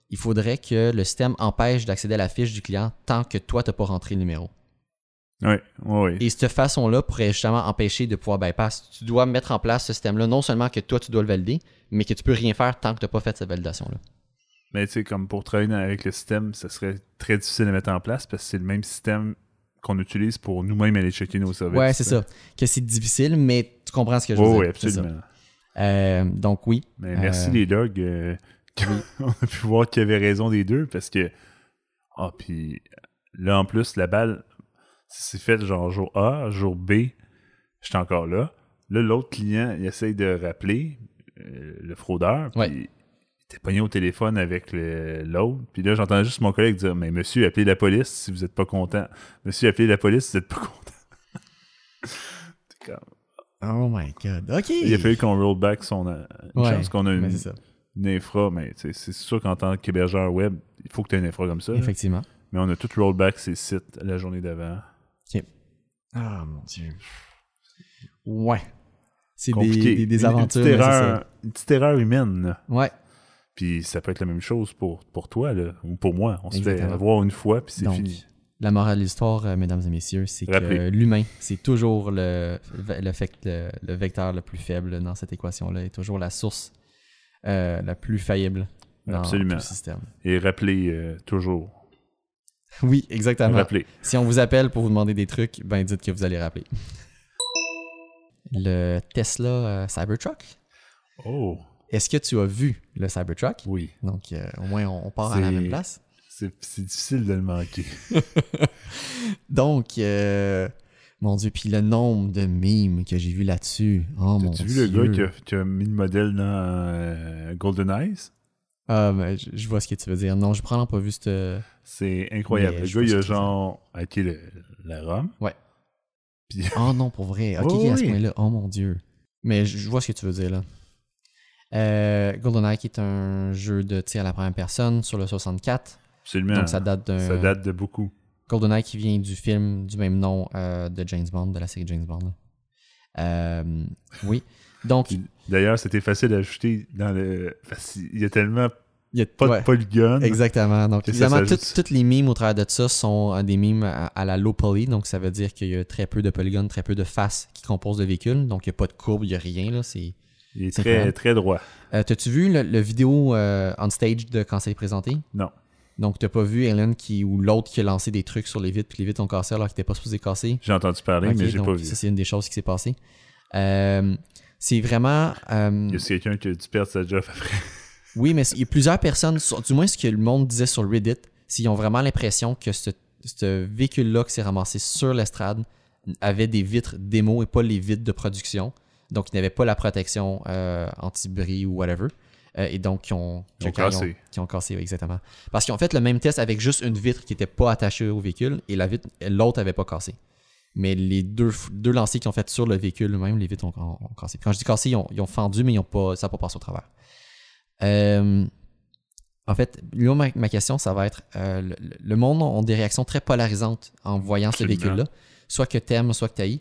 A: il faudrait que le système empêche d'accéder à la fiche du client tant que toi, tu n'as pas rentré le numéro.
B: Oui, oui,
A: Et cette façon-là pourrait justement empêcher de pouvoir bypass. Tu dois mettre en place ce système-là, non seulement que toi, tu dois le valider, mais que tu peux rien faire tant que tu n'as pas fait cette validation-là.
B: Mais tu sais, comme pour travailler avec le système, ça serait très difficile à mettre en place parce que c'est le même système qu'on utilise pour nous-mêmes aller checker nos services.
A: Ouais, c'est ça. Que c'est difficile, mais tu comprends ce que je veux
B: Oui,
A: dire.
B: oui, absolument.
A: Euh, donc oui.
B: Mais merci
A: Euh,
B: les logs. euh, on a pu voir qu'il y avait raison des deux parce que. Ah, puis là, en plus, la balle, c'est fait genre jour A, jour B, j'étais encore là. Là, l'autre client, il essaye de rappeler le fraudeur. Puis
A: Ouais.
B: Était pogné au téléphone avec l'autre. Puis là, j'entends juste mon collègue dire Mais monsieur, appelez la police si vous n'êtes pas content. Monsieur, appelez la police si vous n'êtes pas content. Comme-
A: Oh my god. OK.
B: Il a fallu qu'on roll back son. euh, Une
A: Ouais,
B: chance qu'on a une, infra, mais c'est sûr qu'en tant qu'hébergeur web, il faut que tu aies une infra comme ça. là.
A: Effectivement.
B: Mais on a tout rollback ces sites la journée d'avant.
A: Ah mon dieu. Ouais. C'est des, aventures.
B: Une petite, erreur, une petite erreur humaine. là.
A: Ouais.
B: Puis ça peut être la même chose pour, pour toi là, ou pour moi. On se fait avoir une fois, puis c'est
A: Donc,
B: fini.
A: La morale de l'histoire, euh, mesdames et messieurs, c'est que l'humain, c'est toujours le, le, fait- le- le vecteur le plus faible dans cette équation-là, est toujours la source euh, la plus faillible dans
B: Absolument.
A: tout le système.
B: Et rappelez euh, toujours.
A: Oui, exactement.
B: Rappelez.
A: Si on vous appelle pour vous demander des trucs, ben dites que vous allez rappeler. Le Tesla euh, Cybertruck?
B: Oh,
A: Est-ce que tu as vu le Cybertruck?
B: oui.
A: Donc, euh, au moins, on, on part à la même place.
B: C'est difficile de le manquer.
A: Donc, euh, mon Dieu, puis le nombre de mimes que j'ai vu là-dessus. Oh mon
B: T'as-tu
A: Dieu.
B: vu le gars qui a, qui a mis le modèle dans euh, Golden Eyes?
A: Ah, mais je, je vois ce que tu veux dire. Non, j'ai probablement pas vu cette.
B: C'est incroyable.
A: Mais
B: le
A: je
B: gars, il a genre hacké le, la ROM.
A: Ouais.
B: Puis
A: Oh non, pour vrai. Ok,
B: Oh,
A: à ce
B: oui.
A: point-là. Oh mon Dieu. Mais je, je vois ce que tu veux dire là. Euh, GoldenEye qui est un jeu de tir à la première personne sur le 64.
B: absolument.
A: Donc ça date d'un.
B: Ça date de beaucoup.
A: GoldenEye qui vient du film du même nom euh, de James Bond, de la série James Bond. Euh, oui. Donc,
B: D'ailleurs, c'était facile à ajouter dans le. Qu'il y a tellement
A: Il y a
B: Pas
A: ouais,
B: de polygone.
A: Exactement. Donc, évidemment, toutes, toutes les mimes au travers de ça sont des mimes à, à la low poly. Donc, ça veut dire qu'il y a très peu de polygones, très peu de faces qui composent le véhicule. Donc, il n'y a pas de courbe, il n'y a rien. Là. C'est...
B: Il est
A: C'est
B: très,
A: incroyable.
B: très droit.
A: Euh, T'as-tu vu le, le vidéo euh, on stage de quand ça est présenté?
B: Non.
A: Donc, t'as pas vu Ellen qui, ou l'autre qui a lancé des trucs sur les vitres, puis les vitres ont cassé alors qu'ils n'étaient pas supposés casser?
B: J'ai entendu parler,
A: Ok,
B: mais j'ai pas vu.
A: Ça, c'est une des choses qui s'est passée. Euh, c'est vraiment. euh,
B: Y a quelqu'un qui a dû perdre sa job après?
A: oui, mais il y a plusieurs personnes, du moins ce que le monde disait sur Reddit, s'ils ont vraiment l'impression que ce, ce véhicule-là qui s'est ramassé sur l'estrade avait des vitres démo et pas les vitres de production. Donc, il n'avait pas la protection euh, anti-bris ou whatever. Euh, et donc, qui ont,
B: Ils ont
A: qui ont-
B: cassé.
A: qui ont cassé, oui, exactement. Parce qu'ils ont fait le même test avec juste une vitre qui n'était pas attachée au véhicule et la vitre, l'autre n'avait pas cassé. Mais les deux, deux lancers qu'ils ont fait sur le véhicule même, les vitres ont, cassé. Puis quand je dis cassé, ils ont, ils fendu, mais ils ont pas, ça n'a pas passé au travers. Euh, en fait, ma, ma question, ça va être euh, le, le monde ont des réactions très polarisantes en voyant ce véhicule-là. Soit que t'aimes, soit que t'haïs.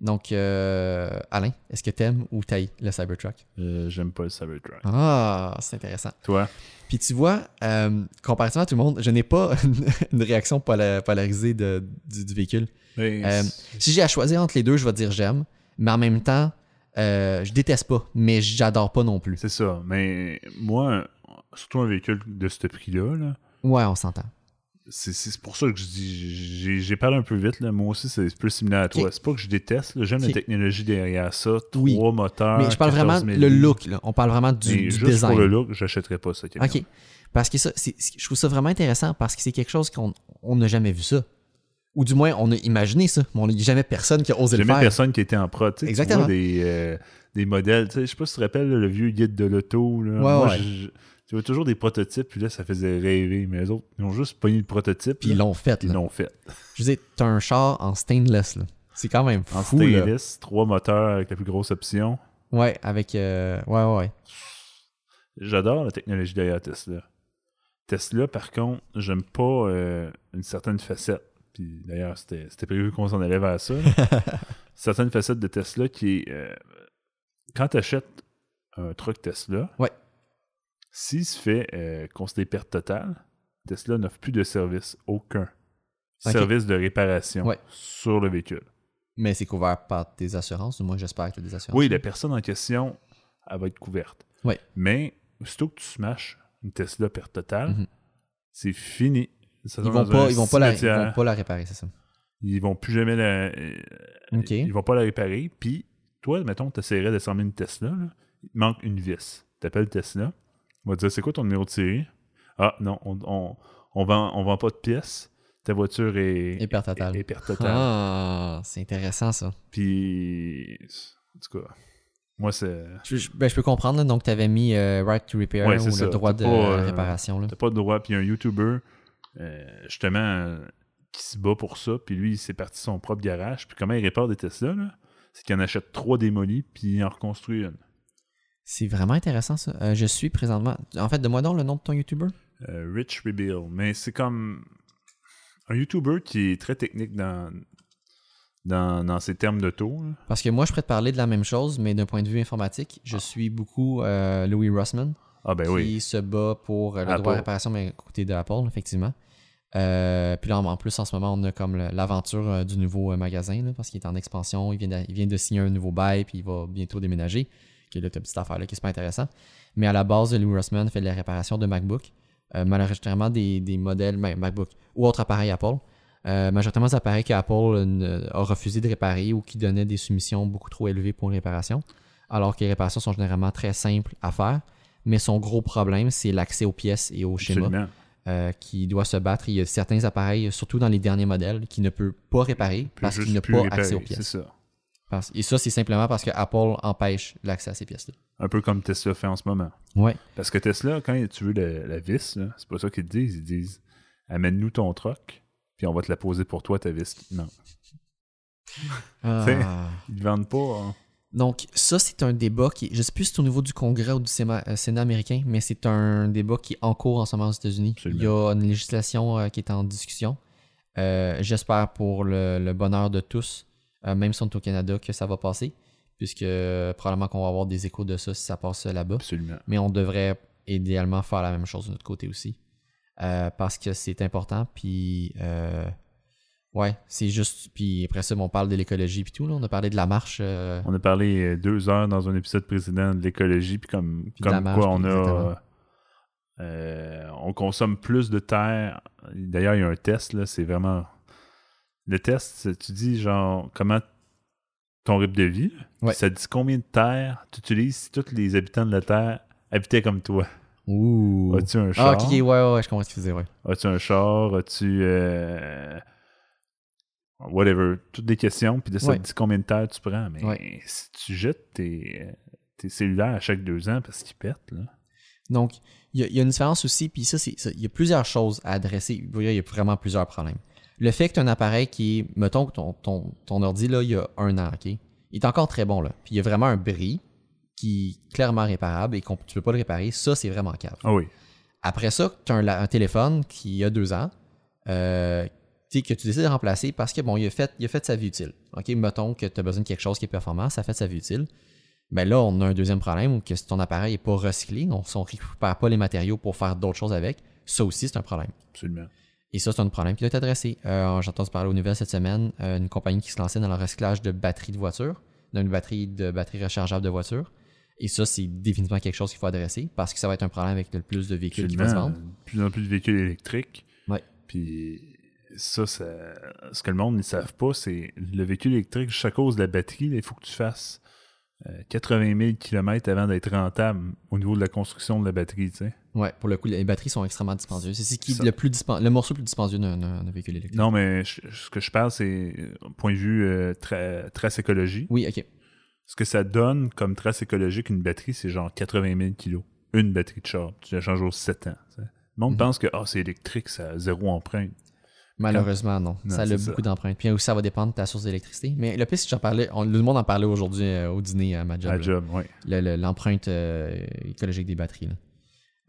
A: Donc, euh, Alain, est-ce que t'aimes ou t'haïs le Cybertruck?
B: Euh, J'aime pas le Cybertruck.
A: Ah, c'est intéressant.
B: Toi?
A: Puis tu vois, euh, comparativement à tout le monde, je n'ai pas une réaction pola- polarisée de- du, du véhicule. Euh, si j'ai à choisir entre les deux, je vais dire j'aime. Mais en même temps, euh, je déteste pas, mais j'adore pas non plus.
B: C'est ça. Mais moi, surtout un véhicule de ce prix-là, là,
A: Ouais, on s'entend.
B: C'est c'est pour ça que je dis, j'ai- parlé un peu vite. Là. Moi aussi, c'est plus similaire à toi.
A: Ok.
B: C'est pas que je déteste. J'aime la technologie derrière ça. Trois
A: Oui.
B: moteurs.
A: mais je parle vraiment
B: 14 000
A: le look. là. On parle vraiment du,
B: juste
A: design.
B: pour le look, j'achèterais pas ça.
A: OK. Parce que ça, je trouve ça vraiment intéressant parce que c'est quelque chose qu'on on n'a jamais vu ça. Ou du moins, on a imaginé ça, mais on n'a jamais personne qui a osé le
B: jamais
A: faire.
B: personne qui était en pro. Tu
A: Exactement.
B: vois des, euh, des modèles. Je sais pas si tu te rappelles le vieux guide de l'auto.
A: Ouais, ouais.
B: Tu vois toujours des prototypes, puis là, ça faisait rêver. Mais les autres, ils ont juste pogné le prototype.
A: Puis ils l'ont fait.
B: ils l'ont fait.
A: Je veux dire, t'as un char en stainless. là. C'est quand même
B: En
A: fou. là.
B: stainless, trois moteurs avec la plus grosse option.
A: Ouais, avec. euh, ouais, ouais, ouais.
B: J'adore la technologie derrière Tesla. Tesla, par contre, j'aime pas euh, une certaine facette. Puis d'ailleurs, c'était c'était prévu qu'on s'en allait vers ça. là. certaine facette de Tesla qui est. euh, quand tu achètes un truck Tesla,
A: Ouais.
B: S'il se fait euh, constater perte totale, Tesla n'offre plus de service, aucun. Service de réparation
A: Ouais.
B: sur le véhicule.
A: Mais c'est couvert par tes assurances. Du moins, j'espère que tu as des assurances.
B: Oui, la personne en question, elle va être couverte.
A: Ouais.
B: Mais, aussitôt que tu smashes une Tesla perte totale,
A: Mhm.
B: c'est fini. Ça
A: Ils vont, pas, ils, vont pas la, ils
B: cimetière.
A: vont pas la réparer, c'est ça?
B: Ils vont plus jamais la. euh. Ils vont pas la réparer. Puis, toi, mettons, tu essaierais d'assembler une Tesla. là. Il manque une vis. Tu appelles Tesla. On va te dire c'est quoi ton numéro de série? Ah, non, on, on, on vend, on vend pas de pièces. Ta voiture est.
A: Perte totale.
B: est-.
A: Ah, c'est intéressant ça.
B: Puis. En tout cas, moi, c'est.
A: Je, je- ben, je peux comprendre. là. donc, tu avais mis euh, right to repair
B: Ouais,
A: ou le
B: ça.
A: droit de
B: pas, euh,
A: réparation. là.
B: T'as pas de droit. Puis un YouTuber, euh, justement, qui se bat pour ça. Puis lui, il s'est parti son propre garage. Puis comment il répare des Tesla, là? C'est qu'il en achète trois démolis, puis il en reconstruit une.
A: C'est vraiment intéressant ça. Euh, je suis présentement. En fait, donne-moi donc le nom de ton YouTuber.
B: Euh, Rich Rebuild. Mais c'est comme un YouTuber qui est très technique dans, dans, dans ses termes d'auto. là.
A: Parce que moi, je pourrais te parler de la même chose, mais d'un point de vue informatique, je suis beaucoup euh, Louis Rossman,
B: Ah ben
A: qui
B: oui.
A: se bat pour le
B: Apple.
A: droit de réparation, mais côté de Apple, effectivement. Euh, puis là, en plus, en ce moment, on a comme l'aventure euh, du nouveau magasin, là, parce qu'il est en expansion. Il vient, de, il vient de signer un nouveau bail, puis il va bientôt déménager. Qui est ta petite affaire-là, qui est super intéressant. Mais à la base, Louis Rossman fait de la réparation de MacBook. Euh, majoritairement des, des modèles ben, MacBook ou autres appareils Apple. Euh, majoritairement des appareils qu'Apple euh, a refusé de réparer ou qui donnaient des soumissions beaucoup trop élevées pour les réparations. Alors que les réparations sont généralement très simples à faire. Mais son gros problème, c'est l'accès aux pièces et aux schémas euh, qui doit se battre. Il y a certains appareils, surtout dans les derniers modèles, qui ne peut pas réparer parce qu'il n'a pas accès aux
B: C'est
A: pièces.
B: ça.
A: Parce- Et ça, c'est simplement parce que Apple empêche l'accès à ces pièces-là.
B: Un peu comme Tesla fait en ce moment.
A: Ouais.
B: Parce que Tesla, quand tu veux la, la vis, c'est pas ça qu'ils te disent. Ils disent amène-nous ton truck, puis on va te la poser pour toi, ta vis manque.
A: Ah.
B: Ils te vendent pas. hein.
A: Donc, ça, c'est un débat qui. Je sais plus si c'est au niveau du Congrès ou du Sénat, euh, Sénat américain, mais c'est un débat qui est en cours en ce moment aux États-Unis. Il y a une législation euh, qui est en discussion. Euh, J'espère pour le, le bonheur de tous, euh, même si on est au Canada, que ça va passer, puisque euh, probablement qu'on va avoir des échos de ça si ça passe là-bas.
B: Absolument.
A: Mais on devrait idéalement faire la même chose de notre côté aussi. Euh, parce que c'est important, puis ouais, c'est juste, puis après ça, on parle de l'écologie puis tout, là. on a parlé de la marche.
B: On a parlé deux heures dans un épisode précédent de l'écologie, puis comme,
A: Puis
B: comme
A: marche,
B: quoi on
A: exactement.
B: a. euh, on consomme plus de terre. D'ailleurs, il y a un test, là, c'est vraiment. Le test, tu dis genre comment ton rythme de vie,
A: Ouais.
B: ça dit combien de terre tu utilises si tous les habitants de la Terre habitaient comme toi?
A: Ouh.
B: As-tu un
A: Ah,
B: char?
A: ok, ok, ouais, ouais, ouais, je comprends ce que tu faisais, ouais.
B: As-tu un char? As-tu. euh, whatever. Toutes des questions. Puis de ça
A: Ouais.
B: te dit combien de terre tu prends. Mais
A: Ouais.
B: si tu jettes tes, tes cellulaires à chaque deux ans parce qu'ils pètent, là.
A: Donc, il y, y a une différence aussi, puis ça, c'est, ça- il y a plusieurs choses à adresser. Il y a vraiment plusieurs problèmes. Le fait que tu as un appareil qui est, mettons que ton, ton, ton ordi, là, il y a un an, OK? Il est encore très bon, là. Puis il y a vraiment un bris qui est clairement réparable et qu'on tu peux pas le réparer. Ça, c'est vraiment cave.
B: Ah oui.
A: Après ça, tu as un, téléphone qui a deux ans, euh, que tu décides de remplacer parce que, bon, il a fait, il a fait sa vie utile. OK? Mettons que tu as besoin de quelque chose qui est performant, ça fait sa vie utile. Ben là, on a un deuxième problème où que si ton appareil n'est pas recyclé, on ne récupère pas les matériaux pour faire d'autres choses avec. Ça aussi, c'est un problème.
B: Absolument.
A: Et ça, c'est un problème qui doit être adressé. Euh, J'ai entendu parler aux nouvelles cette semaine, euh, une compagnie qui se lançait dans le recyclage de batteries de voitures, d'une batterie de batteries rechargeables de voitures. Et ça, c'est définitivement quelque chose qu'il faut adresser parce que ça va être un problème avec le plus de véhicules qui vont se vendre.
B: De plus en plus de véhicules électriques.
A: Ouais.
B: Puis ça, ça- ce que le monde ne savent pas, c'est le véhicule électrique, à cause de la batterie, il faut que tu fasses 80 000 km avant d'être rentable au niveau de la construction de la batterie, tu sais.
A: Ouais, pour le coup, les batteries sont extrêmement dispendieuses. C'est ce qui le, plus le morceau le plus dispendieux d'un- véhicule électrique.
B: Non, mais je- ce que je parle, c'est euh, point de vue euh, tra- trace écologie.
A: Oui, ok.
B: Ce que ça donne comme trace écologique, une batterie, c'est genre 80 000 kilos. Une batterie de char. Tu la changes aux 7 ans. tu sais. Le monde
A: Mhm.
B: pense que ah, c'est électrique, ça a zéro empreinte.
A: Malheureusement, non.
B: Non,
A: ça a beaucoup d'empreintes. Puis aussi, ça va dépendre de ta source d'électricité. Mais le pire, c'est que j'en parlais, on- le monde en parlait aujourd'hui euh, au dîner à ma job.
B: À
A: là.
B: job, oui.
A: Le- le- L'empreinte euh, écologique des batteries. là.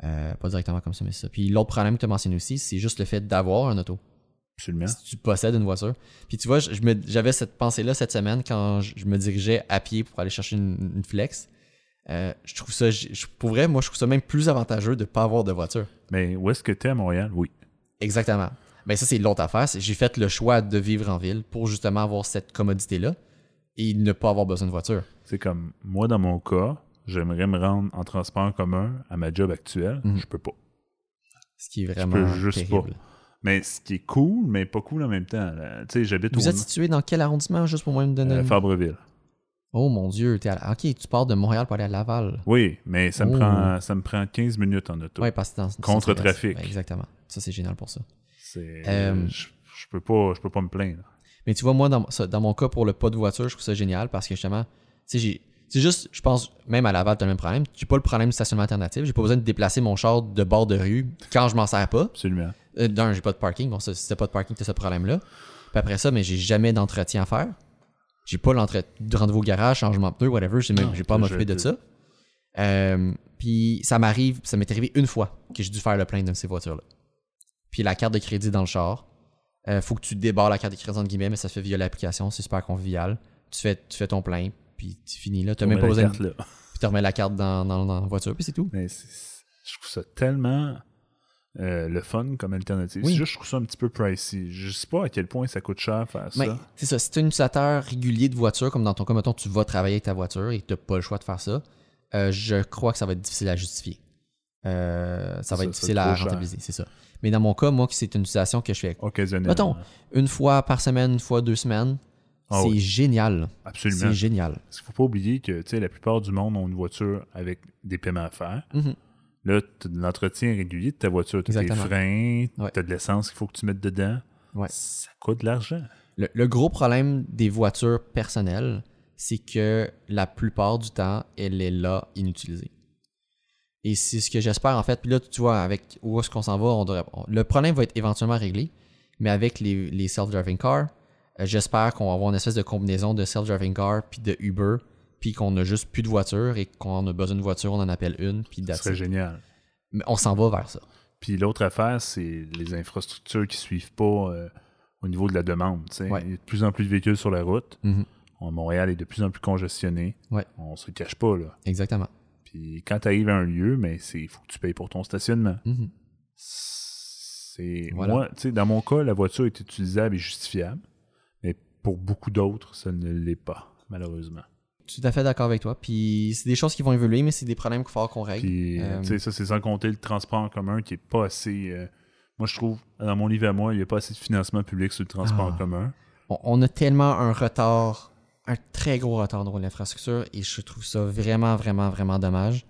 A: Euh, pas directement comme ça, mais ça. Puis l'autre problème que tu as mentionné aussi, c'est juste le fait d'avoir un auto.
B: Absolument.
A: Si tu possèdes une voiture. Puis tu vois, j'avais cette pensée-là cette semaine quand je, je me dirigeais à pied pour aller chercher une, une flex. Euh, je trouve ça, je, je- pour vrai, moi, je trouve ça même plus avantageux de ne pas avoir de voiture.
B: Mais où est-ce que tu es à Montréal? Oui.
A: Exactement. Ben ça, c'est l'autre affaire. J'ai fait le choix de vivre en ville pour justement avoir cette commodité-là et ne pas avoir besoin de voiture.
B: C'est comme, moi, dans mon cas, j'aimerais me rendre en transport commun à ma job actuelle.
A: Mhm.
B: Je peux pas.
A: Ce qui est vraiment
B: juste
A: terrible.
B: Mais ce qui est cool, mais pas cool en même temps. Tu sais, j'habite
A: Vous
B: au
A: êtes situé dans quel arrondissement, juste pour moi me donner
B: euh, Fabreville.
A: Oh mon Dieu, à... ok, tu pars de Montréal pour aller à Laval.
B: Oui, mais ça me,
A: Oh.
B: prend, ça me prend 15 minutes en auto.
A: Ouais, parce que dans
B: Contre trafic.
A: Ouais, exactement. Ça, c'est génial pour ça. Euh,
B: je, je peux pas, je peux pas me plaindre.
A: Mais tu vois, moi, dans, dans mon cas, pour le pas de voiture, je trouve ça génial parce que justement, tu sais. C'est juste, je pense, même à Laval, t'as le même problème. J'ai pas le problème du stationnement alternatif. J'ai pas besoin de déplacer mon char de bord de rue quand je m'en sers pas.
B: Absolument.
A: Euh, D'un, j'ai pas de parking. Bon, ça, si t'as pas de parking, t'as ce problème-là. Puis après ça, mais j'ai jamais d'entretien à faire. J'ai pas l'entre- de rendez-vous au garage, changement de pneu, whatever. J'ai même, j'ai pas à m'occuper de ça. Euh, puis ça m'arrive, ça m'est arrivé une fois que j'ai dû faire le plein de ces voitures-là. Puis la carte de crédit dans le char, euh, faut que tu débarres la carte de crédit entre guillemets, mais ça se fait via l'application, c'est super convivial. Tu fais, tu fais ton plein, puis tu finis là.
B: On
A: même pas besoin de. Puis tu remets la carte dans, dans, dans la voiture, puis c'est tout.
B: Mais je trouve ça tellement euh, le fun comme alternative.
A: Oui.
B: C'est juste, je trouve ça un petit peu pricey. Je sais pas à quel point ça coûte cher faire
A: Mais
B: ça.
A: c'est ça, si tu es un utilisateur régulier de voiture, comme dans ton cas, mettons, tu vas travailler avec ta voiture et tu n'as pas le choix de faire ça, euh, je crois que ça va être difficile à justifier. Euh, ça va être difficile à rentabiliser, c'est ça. Mais dans mon cas, moi, c'est une utilisation que je fais
B: Occasionnellement.
A: Mettons. une fois par semaine, une fois deux semaines.
B: Ah
A: c'est
B: oui.
A: génial.
B: Absolument.
A: C'est génial.
B: Parce qu'il faut pas oublier que tu sais, la plupart du monde ont une voiture avec des paiements à faire.
A: Mhm.
B: Là, tu as de l'entretien régulier de ta voiture. Tu as tes
A: Exactement.
B: freins,
A: Ouais.
B: tu as de l'essence qu'il faut que tu mettes dedans.
A: Ouais.
B: Ça coûte de l'argent.
A: Le, le gros problème des voitures personnelles, c'est que la plupart du temps, elle est là, inutilisée. Et c'est ce que j'espère en fait. Puis là, tu vois, avec où est-ce qu'on s'en va, on devrait- on- le problème va être éventuellement réglé. Mais avec les, les self-driving cars, euh, j'espère qu'on va avoir une espèce de combinaison de self-driving car puis de Uber, puis qu'on a juste plus de voiture et qu'on a besoin de voiture, on en appelle une, puis
B: Ce serait
A: it.
B: génial.
A: Mais on s'en va vers ça.
B: Puis l'autre affaire, c'est les infrastructures qui suivent pas euh, au niveau de la demande.
A: Ouais.
B: Il y a de plus en plus de véhicules sur la route.
A: Mhm.
B: On- Montréal est de plus en plus congestionné.
A: Ouais.
B: On se le cache pas, là.
A: Exactement.
B: Puis quand tu arrives à un lieu, mais c'est faut que tu payes pour ton stationnement.
A: Mhm.
B: C'est
A: Voilà.
B: moi, tu sais, dans mon cas, la voiture est utilisable et justifiable, mais pour beaucoup d'autres, ça ne l'est pas, malheureusement.
A: Tout à fait d'accord avec toi. Puis c'est des choses qui vont évoluer, mais c'est des problèmes qu'il faut qu'on règle.
B: Puis,
A: Euh,
B: tu sais, ça, c'est sans compter le transport en commun qui est pas assez. euh, moi, je trouve, dans mon livre à moi, il n'y a pas assez de financement public sur le transport
A: Ah.
B: en commun.
A: on, on a tellement un retard, un très gros retard dans l'infrastructure et je trouve ça vraiment, vraiment, vraiment dommage.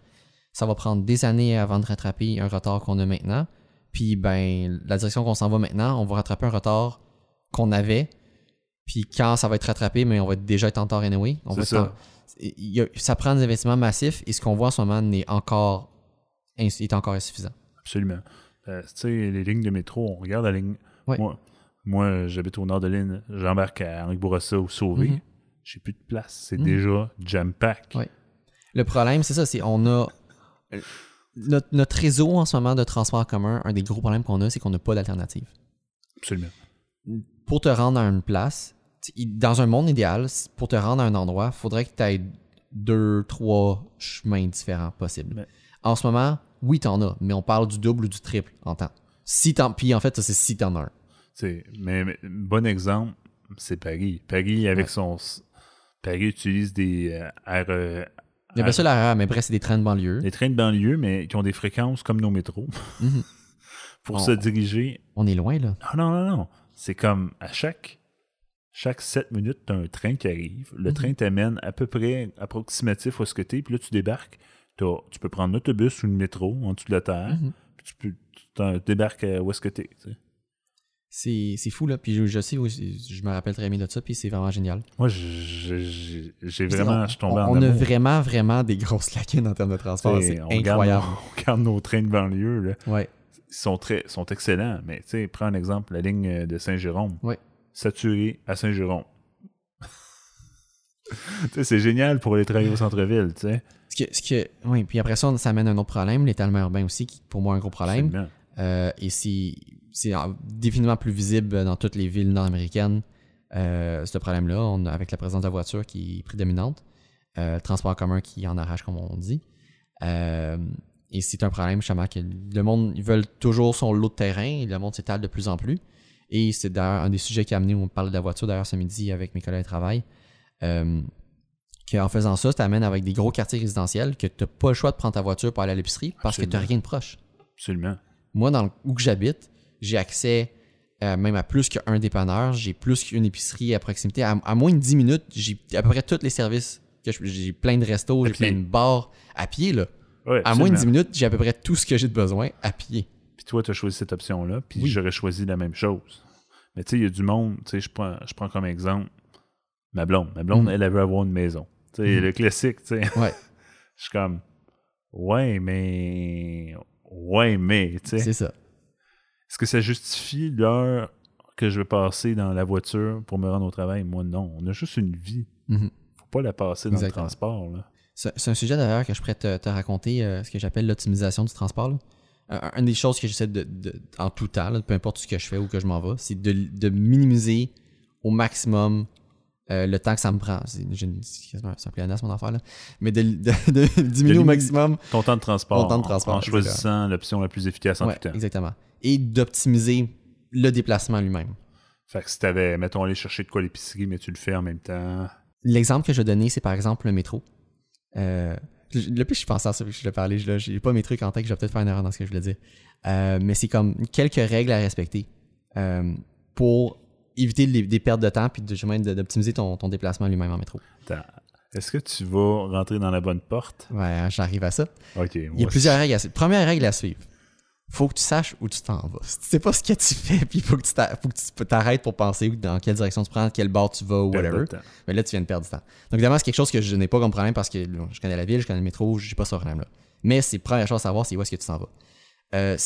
A: Ça va prendre des années avant de rattraper un retard qu'on a maintenant. Puis, ben, la direction qu'on s'en va maintenant, on va rattraper un retard qu'on avait. Puis, quand ça va être rattrapé, mais on va déjà être en retard anyway. On va
B: ça.
A: il a- ça prend des investissements massifs et ce qu'on voit en ce moment n'est encore, est encore insuffisant.
B: Absolument. Euh, tu sais, les lignes de métro, on regarde la ligne.
A: Ouais.
B: Moi, moi j'habite au nord de l'île, j'embarque à Henri Bourassa ou Sauvé.
A: Mhm.
B: J'ai plus de place. C'est
A: Mhm.
B: déjà jam-pack.
A: Ouais. Le problème, c'est ça, c'est on a notre, notre réseau en ce moment de transport en commun, un des gros problèmes qu'on a, c'est qu'on n'a pas d'alternative.
B: Absolument.
A: Pour te rendre à une place, dans un monde idéal, pour te rendre à un endroit, il faudrait que tu aies deux, trois chemins différents possibles.
B: Mais-
A: En ce moment, oui, t'en as, mais on parle du double ou du triple en temps. Si t'en, puis en fait, ça, c'est si t'en as un.
B: C'est- mais, mais bon exemple, c'est Paris. Paris, avec
A: Ouais.
B: son. Paris utilise des euh,
A: Il y a bien ça la mais bref, c'est des trains de banlieue.
B: des trains de banlieue, mais qui ont des fréquences comme nos métros.
A: Mhm.
B: Pour
A: On-
B: se diriger.
A: On est loin, là.
B: Ah non, non, non. C'est comme à chaque. Chaque 7 minutes, tu as un train qui arrive. Le
A: Mhm.
B: train t'amène à peu près approximatif où est-ce que. Puis là, tu débarques. Tu peux prendre l'autobus ou le métro en dessous de la terre.
A: Mhm.
B: Puis tu, peux, tu débarques à où est-ce que tu
A: c'est fou, là. Puis je, je sais, je me rappelle très bien de ça, puis c'est vraiment génial.
B: Moi, j'ai vraiment.
A: on,
B: Je suis tombé
A: on-
B: en
A: on a vraiment, vraiment des grosses lacunes en termes de transport. C'est incroyable.
B: nos- on regarde nos trains de banlieue. Là.
A: Ouais.
B: Ils sont, très, sont excellents. Mais tu sais, prends un exemple, la ligne de Saint-Jérôme.
A: Ouais.
B: Saturée à Saint-Jérôme. Tu sais, c'est génial pour aller travailler au centre-ville. tu sais.
A: Ce que, ce que, oui, puis après ça, ça amène un autre problème, l'étalement urbain aussi, qui est pour moi un gros problème. Euh, et c'est, c'est euh, définitivement plus visible dans toutes les villes nord-américaines, euh, ce problème-là, on a- avec la présence de la voiture qui est prédominante, euh, le transport en commun qui en arrache, comme on dit. Euh, et c'est un problème, justement, que le monde, ils veulent toujours son lot de terrain, et le monde s'étale de plus en plus. Et c'est d'ailleurs un des sujets qui a amené, on parle de la voiture d'ailleurs ce midi avec mes collègues de travail. Qu'en faisant ça, ça t'amène avec des gros quartiers résidentiels que tu n'as pas le choix de prendre ta voiture pour aller à l'épicerie parce que tu n'as rien de proche.
B: Absolument.
A: Moi, dans le, où que j'habite, j'ai accès euh, même à plus qu'un dépanneur, j'ai plus qu'une épicerie à proximité. À, à moins de 10 minutes, j'ai à peu près tous les services. que J'ai plein de restos, j'ai plein de bars à pied. Là.
B: Ouais,
A: À moins de 10
B: absolument.
A: minutes, j'ai à peu près tout ce que j'ai de besoin à pied.
B: Puis toi, tu as choisi cette option-là, puis
A: Oui.
B: j'aurais choisi la même chose. Mais tu sais, il y a du monde, tu sais, je prends, je prends comme exemple ma blonde. Ma blonde,
A: Mhm.
B: elle, elle veut avoir une maison. Tu sais,
A: Mhm.
B: le classique, tu sais.
A: Ouais.
B: Je suis comme, ouais, mais. Ouais, mais, tu sais.
A: C'est ça.
B: Est-ce que ça justifie l'heure que je vais passer dans la voiture pour me rendre au travail? Moi, non. On a juste une vie.
A: Mhm.
B: Faut pas la passer dans
A: Exactement.
B: le transport.
A: C'est un sujet d'ailleurs que je pourrais te, te raconter, euh, ce que j'appelle l'optimisation du transport. là. Euh, une des choses que j'essaie de, de- en tout temps, là, peu importe ce que je fais ou que je m'en vais, c'est de, de minimiser au maximum euh, le temps que ça me prend. C'est un pléonasme, mon affaire, là. Mais de, de- de diminuer au maximum
B: Ton temps de transport.
A: Ton temps de transport,
B: En, choisissant l'option la plus efficace en
A: Ouais,
B: tout temps.
A: exactement. Et d'optimiser le déplacement lui-même.
B: Fait que si t'avais, mettons, aller chercher de quoi l'épicerie, mais tu le fais en même temps.
A: L'exemple que je vais donner, c'est par exemple le métro. Euh, le plus je pense à ça, je l'ai parlé, je j'ai pas mes trucs en tête, je vais peut-être faire une erreur dans ce que je voulais dire. Euh, mais c'est comme quelques règles à respecter euh, pour éviter les- des pertes de temps puis de- d'optimiser ton, ton déplacement lui-même en métro.
B: Est-ce que tu vas rentrer dans la bonne porte?
A: Ouais, j'arrive à ça.
B: Ok.
A: Il y a plusieurs règles à suivre. Première règle à suivre. Faut que tu saches où tu t'en vas. Si tu sais pas ce que tu fais, puis faut que tu t'a- faut que tu t'arrêtes pour penser dans quelle direction tu prends, quel bord tu vas ou whatever. Mais là, tu viens de perdre du temps. Donc, évidemment, c'est quelque chose que je n'ai pas comme problème parce que bon, je connais la ville, je connais le métro, je n'ai pas ce problème-là. Mais c'est la première chose à savoir, c'est où est-ce que tu t'en vas. Euh,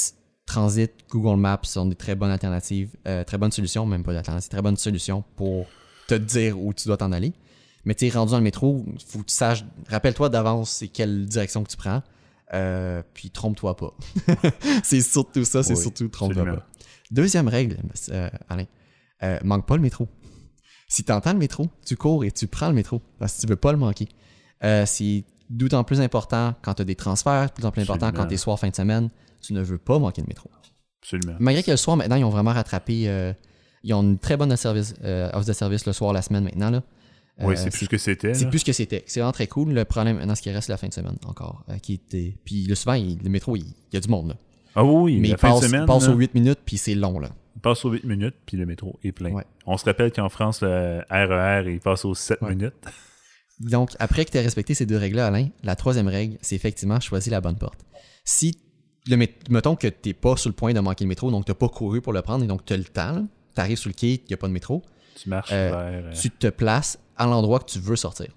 A: Transit, Google Maps sont des très bonnes alternatives, euh, très bonnes solutions, même pas d'alternatives, très bonnes solutions pour te dire où tu dois t'en aller. Mais tu es rendu dans le métro, faut que tu saches, rappelle-toi d'avance c'est quelle direction que tu prends, euh, puis trompe-toi pas. c'est surtout ça, c'est
B: Oui,
A: surtout trompe-toi pas. Deuxième règle, euh, Alain, euh, manque pas le métro. Si tu entends le métro, tu cours et tu prends le métro parce que tu veux pas le manquer. Euh, c'est d'autant plus important quand tu as des transferts, d'autant plus important
B: Absolument.
A: quand tu es soir fin de semaine. Tu ne veux pas manquer le métro.
B: Absolument.
A: Malgré que le soir, maintenant, ils ont vraiment rattrapé. ils ont une très bonne service, offre de service le soir, la semaine maintenant. Là.
B: Oui,
A: Euh,
B: c'est plus ce que c'était.
A: c'est
B: là.
A: plus ce que c'était. C'est vraiment très cool. Le problème maintenant, ce qui reste, c'est la fin de semaine encore. euh, qui était... Puis le souvent, il- le métro, il il y a du monde. Là.
B: Ah oui,
A: Mais
B: la
A: il
B: fin
A: passe,
B: de semaine,
A: il passe
B: là,
A: aux 8 minutes, puis c'est long. là.
B: il passe aux 8 minutes, puis le métro est plein.
A: Ouais.
B: On se rappelle qu'en France, le RER, il passe aux 7
A: Ouais.
B: minutes.
A: Donc, après que tu aies respecté ces deux règles-là, Alain, la troisième règle, c'est effectivement choisir la bonne porte. Si, le mettons que tu n'es pas sur le point de manquer le métro, donc tu n'as pas couru pour le prendre, et donc tu as le temps, tu arrives sur le quai, il n'y a pas de métro,
B: Tu marches
A: Euh,
B: vers...
A: tu te places à l'endroit que tu veux sortir.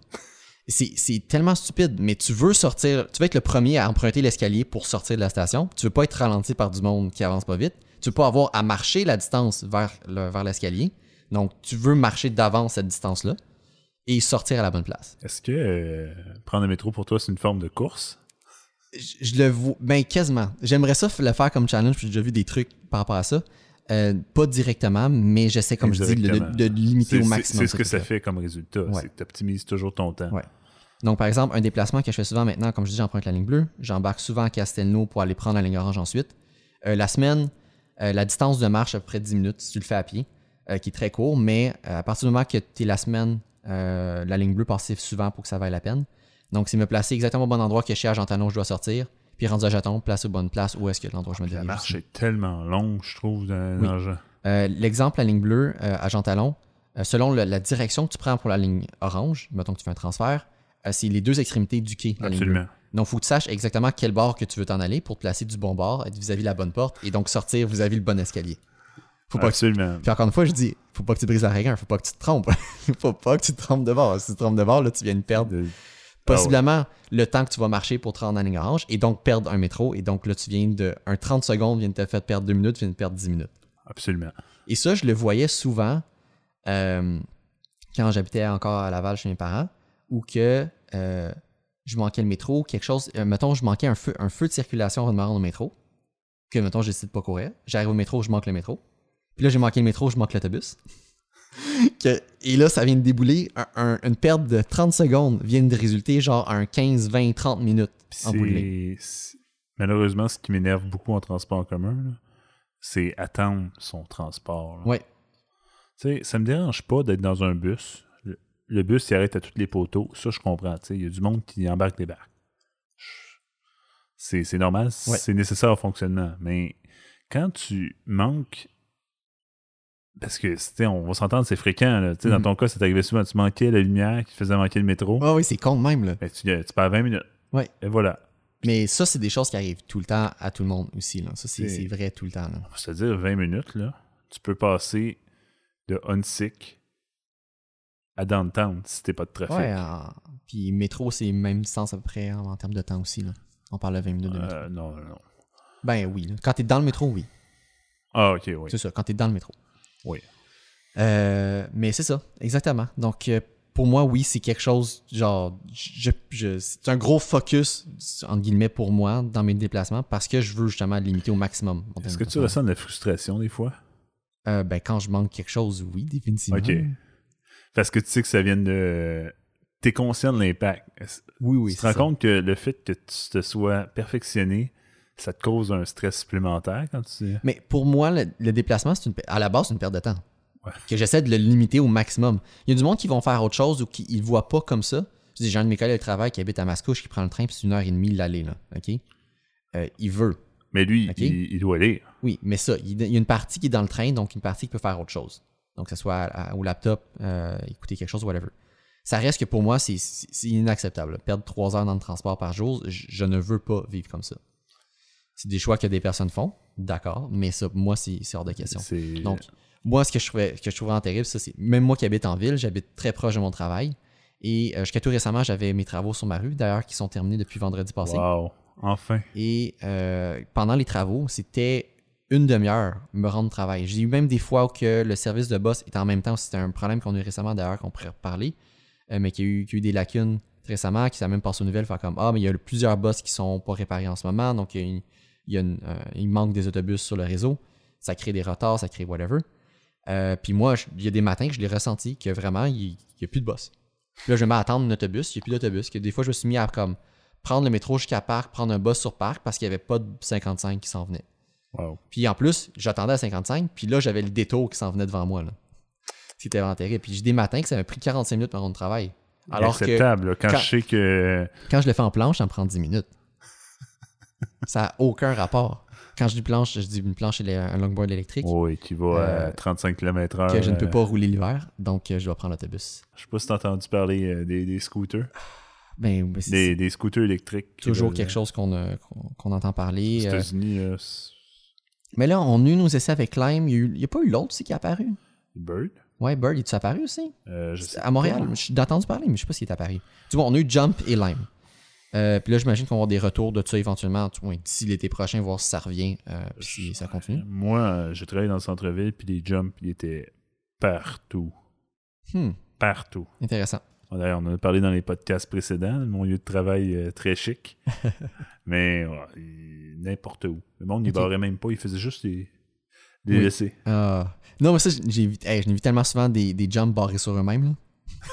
A: C'est tellement stupide, mais tu veux sortir, tu veux être le premier à emprunter l'escalier pour sortir de la station. Tu veux pas être ralenti par du monde qui avance pas vite. Tu veux pas avoir à marcher la distance vers le- vers l'escalier. Donc, tu veux marcher d'avance cette distance-là et sortir à la bonne place.
B: Est-ce que euh, prendre le métro pour toi, c'est une forme de course?
A: je, je le vois, ben quasiment. J'aimerais ça le faire comme challenge, puis j'ai déjà vu des trucs par rapport à ça. Euh, pas directement, mais j'essaie, comme je dis, de, limiter au maximum.
B: c'est ce que ça
A: je
B: fait comme résultat.
A: Ouais.
B: C'est que tu optimises toujours ton temps.
A: Ouais. Donc, par exemple, un déplacement que je fais souvent maintenant, comme je dis, j'emprunte la ligne bleue. J'embarque souvent à Castelnau pour aller prendre la ligne orange ensuite. Euh, la semaine, euh, la distance de marche à peu près 10 minutes si tu le fais à pied, qui est très court, mais à partir du moment que tu es la semaine, la ligne bleue passe souvent pour que ça vaille la peine. Donc, c'est me placer exactement au bon endroit que chez Agentalon je dois sortir, puis rendu à Jeton, place aux bonnes places où est-ce que l'endroit où je me
B: La
A: dirige.
B: marche est tellement longue, je trouve, dans,
A: Oui.
B: dans
A: Euh, L'exemple, la ligne bleue euh, à Jean Talon, euh, selon le- la direction que tu prends pour la ligne orange, mettons que tu fais un transfert, c'est les deux extrémités du quai. La ligne bleue.
B: Absolument.
A: Donc, il faut que tu saches exactement quel bord que tu veux t'en aller pour te placer du bon bord, être vis-à-vis de la bonne porte et donc sortir vis-à-vis le bon escalier. Faut pas que tu-
B: Absolument.
A: Puis encore une fois, je dis, faut pas que tu brises la règle, faut pas que tu te trompes. faut pas que tu te trompes de bord. Si tu te trompes de bord, là, tu viens de perdre
B: De-
A: possiblement le temps que tu vas marcher pour te rendre en ligne orange et donc perdre un métro. Et donc là, tu viens de. Un 30 secondes vient de te faire perdre 2 minutes, vient de perdre 10 minutes.
B: Absolument.
A: Et ça, je le voyais souvent euh, quand j'habitais encore à Laval chez mes parents, ou que euh, je manquais le métro, quelque chose. euh, mettons, je manquais un feu, un feu de circulation avant de me rendre au métro. Que, mettons, je décide de pas courir. J'arrive au métro, je manque le métro. Puis là, j'ai manqué le métro, je manque l'autobus. Que- et là, ça vient de débouler. un- un- une perte de 30 secondes vient de résulter genre un 15, 20, 30 minutes en bout de
B: Malheureusement, ce qui m'énerve beaucoup en transport en commun, c'est attendre son transport. là.
A: Ouais.
B: Tu sais, ça me dérange pas d'être dans un bus. Le, le bus, il arrête à tous les poteaux. Ça, je comprends. Il y a du monde qui embarque des barques. C'est c'est normal,
A: Ouais.
B: c'est nécessaire au fonctionnement. Mais quand tu manques. Parce que, tu sais, on va s'entendre, c'est fréquent. là. Tu sais,
A: Mhm.
B: Dans ton cas, c'est arrivé souvent. Tu manquais la lumière qui faisait manquer le métro.
A: Ah oui, c'est con même, là.
B: Ben, tu, tu perds 20 minutes.
A: Ouais.
B: Et voilà.
A: Mais ça, c'est des choses qui arrivent tout le temps à tout le monde aussi. Là. Ça, c'est vrai tout le temps. Là.
B: C'est-à-dire 20 minutes, là, tu peux passer de Hunsick à Downtown si t'es pas de trafic.
A: Ouais, en- puis métro, c'est même distance à peu près en, en termes de temps aussi. Là. On parle de 20 minutes de métro.
B: Euh, non, non, non.
A: Ben oui. là. Quand t'es dans le métro, oui.
B: Ah, ok, oui.
A: C'est ça, quand t'es dans le métro.
B: Oui.
A: Euh, mais c'est ça, exactement. Donc, euh, pour moi, oui, c'est quelque chose, genre, je, je- c'est un gros focus, entre guillemets, pour moi, dans mes déplacements, parce que je veux justement limiter au maximum.
B: Est-ce que tu ressens de la frustration des fois?
A: Euh, ben, quand je manque quelque chose, oui, définitivement.
B: Ok. Parce que tu sais que ça vient de. T'es conscient de l'impact.
A: Oui, oui.
B: tu te rends
A: ça.
B: compte que le fait que tu te sois perfectionné, ça te cause un stress supplémentaire quand tu.
A: Mais pour moi, le, le déplacement, c'est une, à la base, c'est une perte de temps.
B: Ouais.
A: Que j'essaie de le limiter au maximum. Il y a du monde qui vont faire autre chose ou qui ne voient pas comme ça. Je dis, J'ai un de mes collègues de travail qui habite à Mascouche qui prend le train, puis c'est une heure et demie l'aller. Là, OK? Euh, il veut.
B: Mais lui, il, il doit aller.
A: Oui, mais ça, il il y a une partie qui est dans le train, donc une partie qui peut faire autre chose. Donc, que ce soit à- à- au laptop, euh, écouter quelque chose, whatever. Ça reste que pour moi, c'est- inacceptable. Perdre trois heures dans le transport par jour, je, je ne veux pas vivre comme ça. C'est des choix que des personnes font, d'accord, mais ça, moi, c'est hors de question. Donc, moi, ce que je trouvais, que je trouvais vraiment terrible, ça, c'est même moi qui habite en ville, j'habite très proche de mon travail. Et euh, jusqu'à tout récemment, j'avais mes travaux sur ma rue, d'ailleurs, qui sont terminés depuis vendredi passé.
B: Wow. Enfin.
A: Et euh, pendant les travaux, c'était une demi-heure me rendre au travail. J'ai eu même des fois où que le service de boss était en même temps. C'était un problème qu'on a eu récemment d'ailleurs, qu'on pourrait reparler, euh, mais qui a, eu, qui a eu des lacunes récemment, qui s'est même passé aux nouvelles, faire comme Ah, mais il y a plusieurs boss qui sont pas réparés en ce moment, donc il, y a une- il, y a une- euh, il manque des autobus sur le réseau. Ça crée des retards, ça crée whatever. Euh, puis moi, je- il y a des matins que je l'ai ressenti que vraiment, il n'y a plus de boss. Puis là, je me mets à attendre un autobus. Il n'y a plus d'autobus. Que des fois, je me suis mis à comme prendre le métro jusqu'à Parc, prendre un bus sur Parc parce qu'il n'y avait pas de 55 qui s'en venait.
B: Wow.
A: Puis en plus, j'attendais à 55, puis là, j'avais le détour qui s'en venait devant moi. Là. C'était vraiment terrible. Puis j'ai des matins que ça m'a pris 45 minutes ma ronde de travail. Alors
B: Acceptable, quand- je sais que.
A: quand je le fais en planche, ça me prend 10 minutes. Ça n'a aucun rapport. Quand je dis planche, je dis une planche, est un longboard électrique
B: Oui, qui va
A: Euh,
B: à 35 km/h.
A: que je ne peux
B: euh,
A: pas rouler l'hiver, donc euh, je dois prendre l'autobus.
B: Je sais pas si t'as entendu parler euh, des, des scooters.
A: Ben, ben,
B: Des, des scooters électriques.
A: toujours quelque chose qu'on entend parler.
B: Aux
A: euh,
B: États-Unis, euh,
A: mais là, on a eu nos essais avec Lime. Il n'y a, pas eu l'autre aussi qui est apparu?
B: Bird?
A: Ouais, Bird, il est apparu aussi?
B: Euh, je sais
A: À Montréal, suis entendu parler, mais je sais pas s'il est apparu. Du moins, on a eu Jump et Lime. Euh, puis là, j'imagine qu'on va avoir des retours de ça éventuellement, d'ici l'été prochain, voir si ça revient, euh, puis si ça continue.
B: Moi, euh, j'ai travaillé dans le centre-ville, puis les jumps, ils étaient partout.
A: Hmm,
B: Partout.
A: intéressant.
B: D'ailleurs, on en a parlé dans les podcasts précédents, mon lieu de travail euh, très chic. Mais ouais, n'importe où. Le monde n'y barrait même pas, il faisait juste des, des
A: Oui.
B: essais.
A: Ah. Non, mais ça, j'ai vu, hey, vu tellement souvent des, des jumps barrés sur eux-mêmes.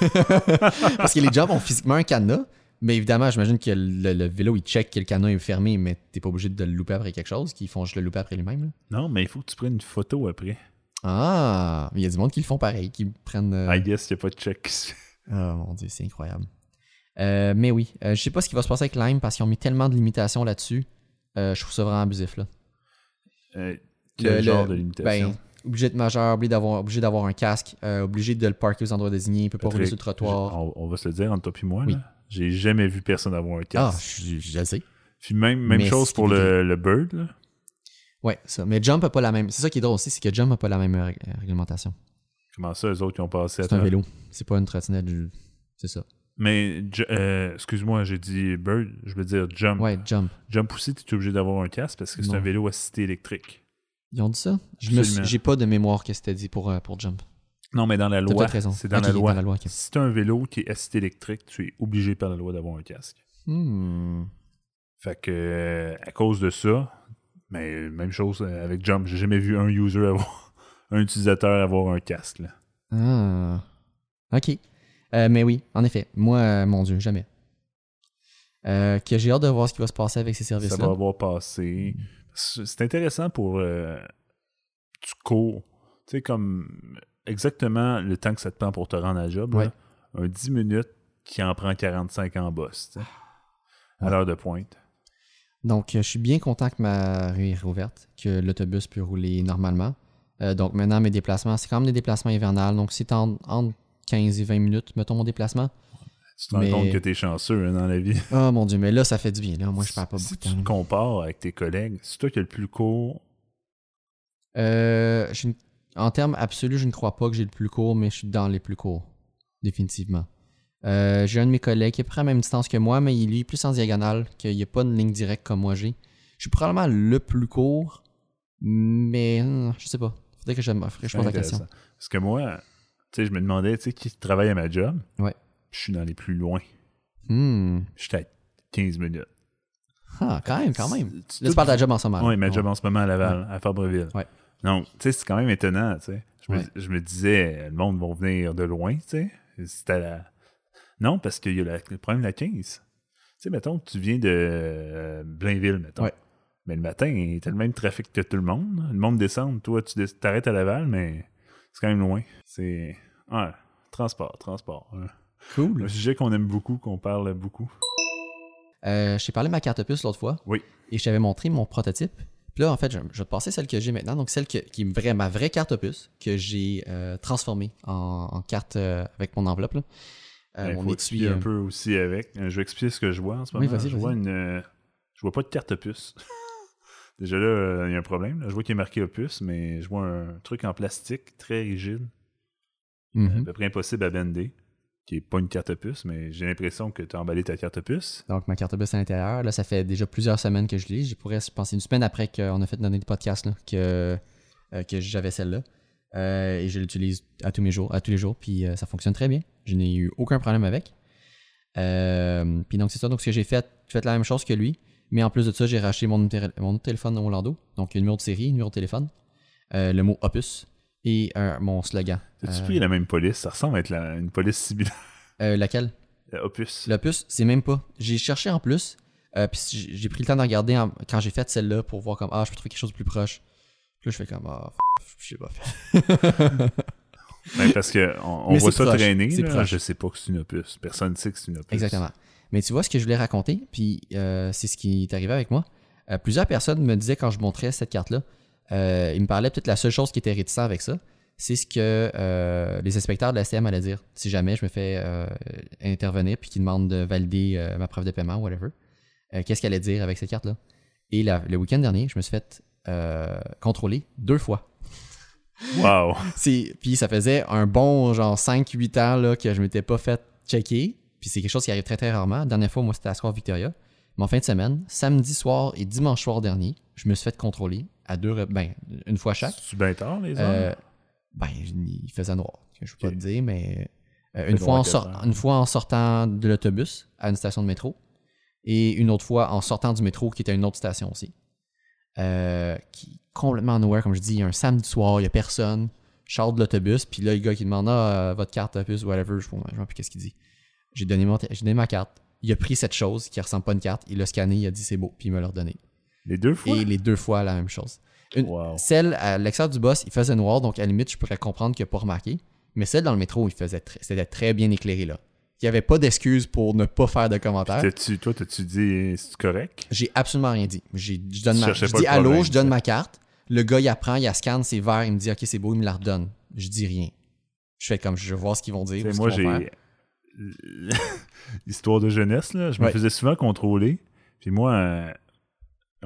A: Parce que les jumps ont physiquement un cadenas, mais évidemment, j'imagine que le, le vélo, il check que le cadenas est fermé, mais t'es pas obligé de le louper après quelque chose, qu'ils font juste le louper après lui-même.
B: Non, mais il faut que tu prennes une photo après.
A: Ah, il y a du monde qui le font pareil, qui prennent. euh,
B: I guess, il n'y a pas de check.
A: Oh mon dieu, c'est incroyable. Euh, mais oui, euh, je sais pas ce qui va se passer avec Lime parce qu'ils ont mis tellement de limitations là-dessus. Euh, je trouve ça vraiment abusif. Là.
B: Quel
A: Le-
B: genre
A: le-
B: de limitation?
A: Ben, obligé de majeur, obligé d'avoir, obligé d'avoir un casque, euh, obligé de le parker aux endroits désignés, il peut pas rouler sur le trottoir.
B: On, on va se le dire entre toi et moi.
A: Oui.
B: là. J'ai jamais vu personne avoir un
A: Ah,
B: casque.
A: je, je sais.
B: Puis même, même
A: Mais
B: chose pour le, le Bird. là.
A: Ouais, ça. Mais Jump a pas la même. C'est ça qui est drôle aussi, c'est que Jump a pas la même euh, réglementation.
B: Comment ça, eux autres qui ont passé à
A: C'est un vélo. C'est pas une trottinette. C'est ça.
B: Mais, euh, excuse-moi, j'ai dit Bird, je veux dire Jump.
A: Ouais, Jump.
B: Jump aussi, tu es obligé d'avoir un casque parce que c'est un vélo assisté électrique.
A: Ils ont dit ça? J'ai pas de mémoire que c'était dit pour, euh, pour Jump.
B: Non, mais dans la loi, c'est dans,
A: Ok,
B: la loi.
A: dans la loi.
B: Si tu as un vélo qui est assisté électrique, tu es obligé par la loi d'avoir un casque.
A: Hmm.
B: Fait que, euh, à cause de ça, mais même chose avec Jump, j'ai jamais vu un user avoir, un utilisateur avoir un casque. Là.
A: Ah. Ok. Euh, mais oui, en effet. Moi, euh, mon Dieu, jamais. Euh, que j'ai hâte de voir ce qui va se passer avec ces
B: Ça
A: services-là.
B: va avoir passé. C'est intéressant pour. euh, tu cours. Tu sais, comme exactement le temps que ça te prend pour te rendre à la job. là. Un 10 minutes qui en prend 45 en boss. tu sais, À
A: Ouais.
B: l'heure de pointe.
A: Donc, euh, je suis bien content que ma rue est rouverte, que l'autobus peut rouler normalement. Euh, donc, maintenant, mes déplacements, c'est quand même des déplacements hivernales. Donc, c'est en- entre 15 et 20 minutes, mettons, mon déplacement.
B: Tu te rends
A: Mais-
B: compte que t'es chanceux hein, dans la vie.
A: Oh mon Dieu, mais là, ça fait du bien. Là. Moi, je perds pas
B: si
A: beaucoup de
B: tu te compares avec tes collègues, c'est toi qui as le plus court.
A: Euh, je ne- en termes absolus, je ne crois pas que j'ai le plus court, mais je suis dans les plus courts. Définitivement. Euh, j'ai un de mes collègues qui est près à la même distance que moi, mais il est plus en diagonale, qu'il n'y a pas une ligne directe comme moi j'ai. Je suis probablement le plus court, mais hum, je sais pas. Faudrait que je, me- je pose la question.
B: Parce que moi, tu sais, je me demandais, tu sais, qui travaille à ma job?
A: Ouais.
B: Je suis dans les plus loin.
A: Hmm.
B: J'étais à 15 minutes.
A: Ah, quand même, quand même.
B: Tu-
A: Là, tu parles de la job en ce moment.
B: Oui, ma job en ce moment à Laval, à Fabreville.
A: Ouais.
B: Donc, tu sais, c'est quand même étonnant, tu sais. Je, me-
A: Ouais.
B: je me disais, le monde va venir de loin, tu sais. C'était la... Non, parce qu'il y a la- le problème de la 15. Tu sais, mettons tu viens de euh, Blainville, mettons.
A: Ouais.
B: Mais le matin, t'as le même trafic que tout le monde. Le monde descend. Toi, tu t'arrêtes à Laval, mais c'est quand même loin. C'est... Ouais, transport, transport. hein.
A: Cool.
B: Un sujet qu'on aime beaucoup, qu'on parle beaucoup.
A: Euh, je t'ai parlé de ma carte puce l'autre fois.
B: Oui.
A: Et je t'avais montré mon prototype. Puis là, en fait, je, je vais te passer celle que j'ai maintenant. Donc, celle que- qui est vraie, ma vraie carte puce que j'ai euh, transformée en, en carte euh, avec mon enveloppe. Là. Euh,
B: Il
A: mon
B: faut
A: étui.
B: expliquer
A: euh,
B: un peu aussi avec. Je vais expliquer ce que je vois en ce
A: Oui,
B: moment.
A: vas-y,
B: je vois une. je vois pas de carte puce. Déjà là, il y a un problème. là. Je vois qu'il est marqué opus, mais je vois un truc en plastique très rigide, à
A: mhm.
B: peu près impossible à bender, qui est pas une carte puce, mais j'ai l'impression que tu as emballé ta carte puce.
A: Donc, ma carte puce à l'intérieur. Là, ça fait déjà plusieurs semaines que je l'ai. Je pourrais penser une semaine après qu'on a fait donner des podcasts là, que, euh, que j'avais celle-là. Euh, et je l'utilise à tous mes jours, à tous les jours, puis euh, ça fonctionne très bien. Je n'ai eu aucun problème avec. Puis donc c'est ça. Donc ce que j'ai fait, j'ai fait la même chose que lui, mais en plus de ça, j'ai racheté mon, mon téléphone Orlando. Donc le numéro de série, numéro de téléphone, le mot Opus et euh, mon slogan.
B: T'as-tu
A: Euh,
B: pris la même police? Ça ressemble à être la- une police similaire.
A: Euh, laquelle?
B: Opus.
A: L'opus, c'est même pas. J'ai cherché en plus, puis j'ai pris le temps de regarder en- quand j'ai fait celle-là pour voir comme ah, je peux trouver quelque chose de plus proche. Puis là, je fais comme ah, f- je sais pas.
B: Ben, parce que on, voit ça
A: proche,
B: traîner. là. Je sais pas que c'est une Opus. Personne ne sait que c'est une Opus.
A: Exactement. Mais tu vois ce que je voulais raconter, puis euh, c'est ce qui est arrivé avec moi. Euh, plusieurs personnes me disaient quand je montrais cette carte-là, euh, ils me parlaient peut-être la seule chose qui était réticent avec ça, c'est ce que euh, les inspecteurs de la STM allaient dire. Si jamais je me fais euh, intervenir puis qu'ils demandent de valider ma preuve de paiement, whatever, qu'est-ce qu'elle allait dire avec cette carte-là? Et la- le week-end dernier, je me suis fait contrôler deux fois.
B: Wow.
A: Puis ça faisait un bon genre 5-8 ans là, que je m'étais pas fait checker. Puis c'est quelque chose qui arrive très très rarement. La dernière fois, moi, c'était à Soir Victoria. Mais en fin de semaine, samedi soir et dimanche soir dernier, je me suis fait contrôler à deux, ben, une fois chaque.
B: C'est bien tard, les
A: Euh,
B: heures?
A: ben, il faisait noir. Je peux pas
B: Ok.
A: te dire, mais euh, une, fois en une fois sortant de l'autobus à une station de métro et une autre fois en sortant du métro qui était à une autre station aussi. Euh, qui complètement nowhere, comme je dis, un samedi soir, il y a personne. Je de l'autobus, puis là, le gars qui demande ah, votre carte whatever, je ne sais plus qu'est-ce qu'il dit. J'ai donné, mon t- j'ai donné ma carte. Il a pris cette chose qui ressemble pas à une carte, il l'a scanné, il a dit c'est beau, puis il me l'a redonné.
B: Les deux fois?
A: Et les deux fois la même chose. Une-
B: Wow.
A: Celle à l'extérieur du boss, il faisait noir, donc à la limite, je pourrais comprendre qu'il n'a pas remarqué. Mais celle dans le métro, il faisait c'était très bien éclairé là. Il n'y avait pas d'excuse pour ne pas faire de commentaires.
B: T'as-tu- toi, t'as-tu dit c'est correct?
A: J'ai absolument rien dit. J'ai, je donne
B: Tu
A: ma, je dis allô, je donne ma carte. Le gars, il apprend, il scanne, c'est vert, il me dit ok, c'est beau, il me la redonne. Je dis rien. Je fais comme je vais voir ce qu'ils vont dire.
B: Tu moi, j'ai. Histoire de jeunesse, là. Je me
A: Ouais.
B: faisais souvent contrôler. Puis moi, euh,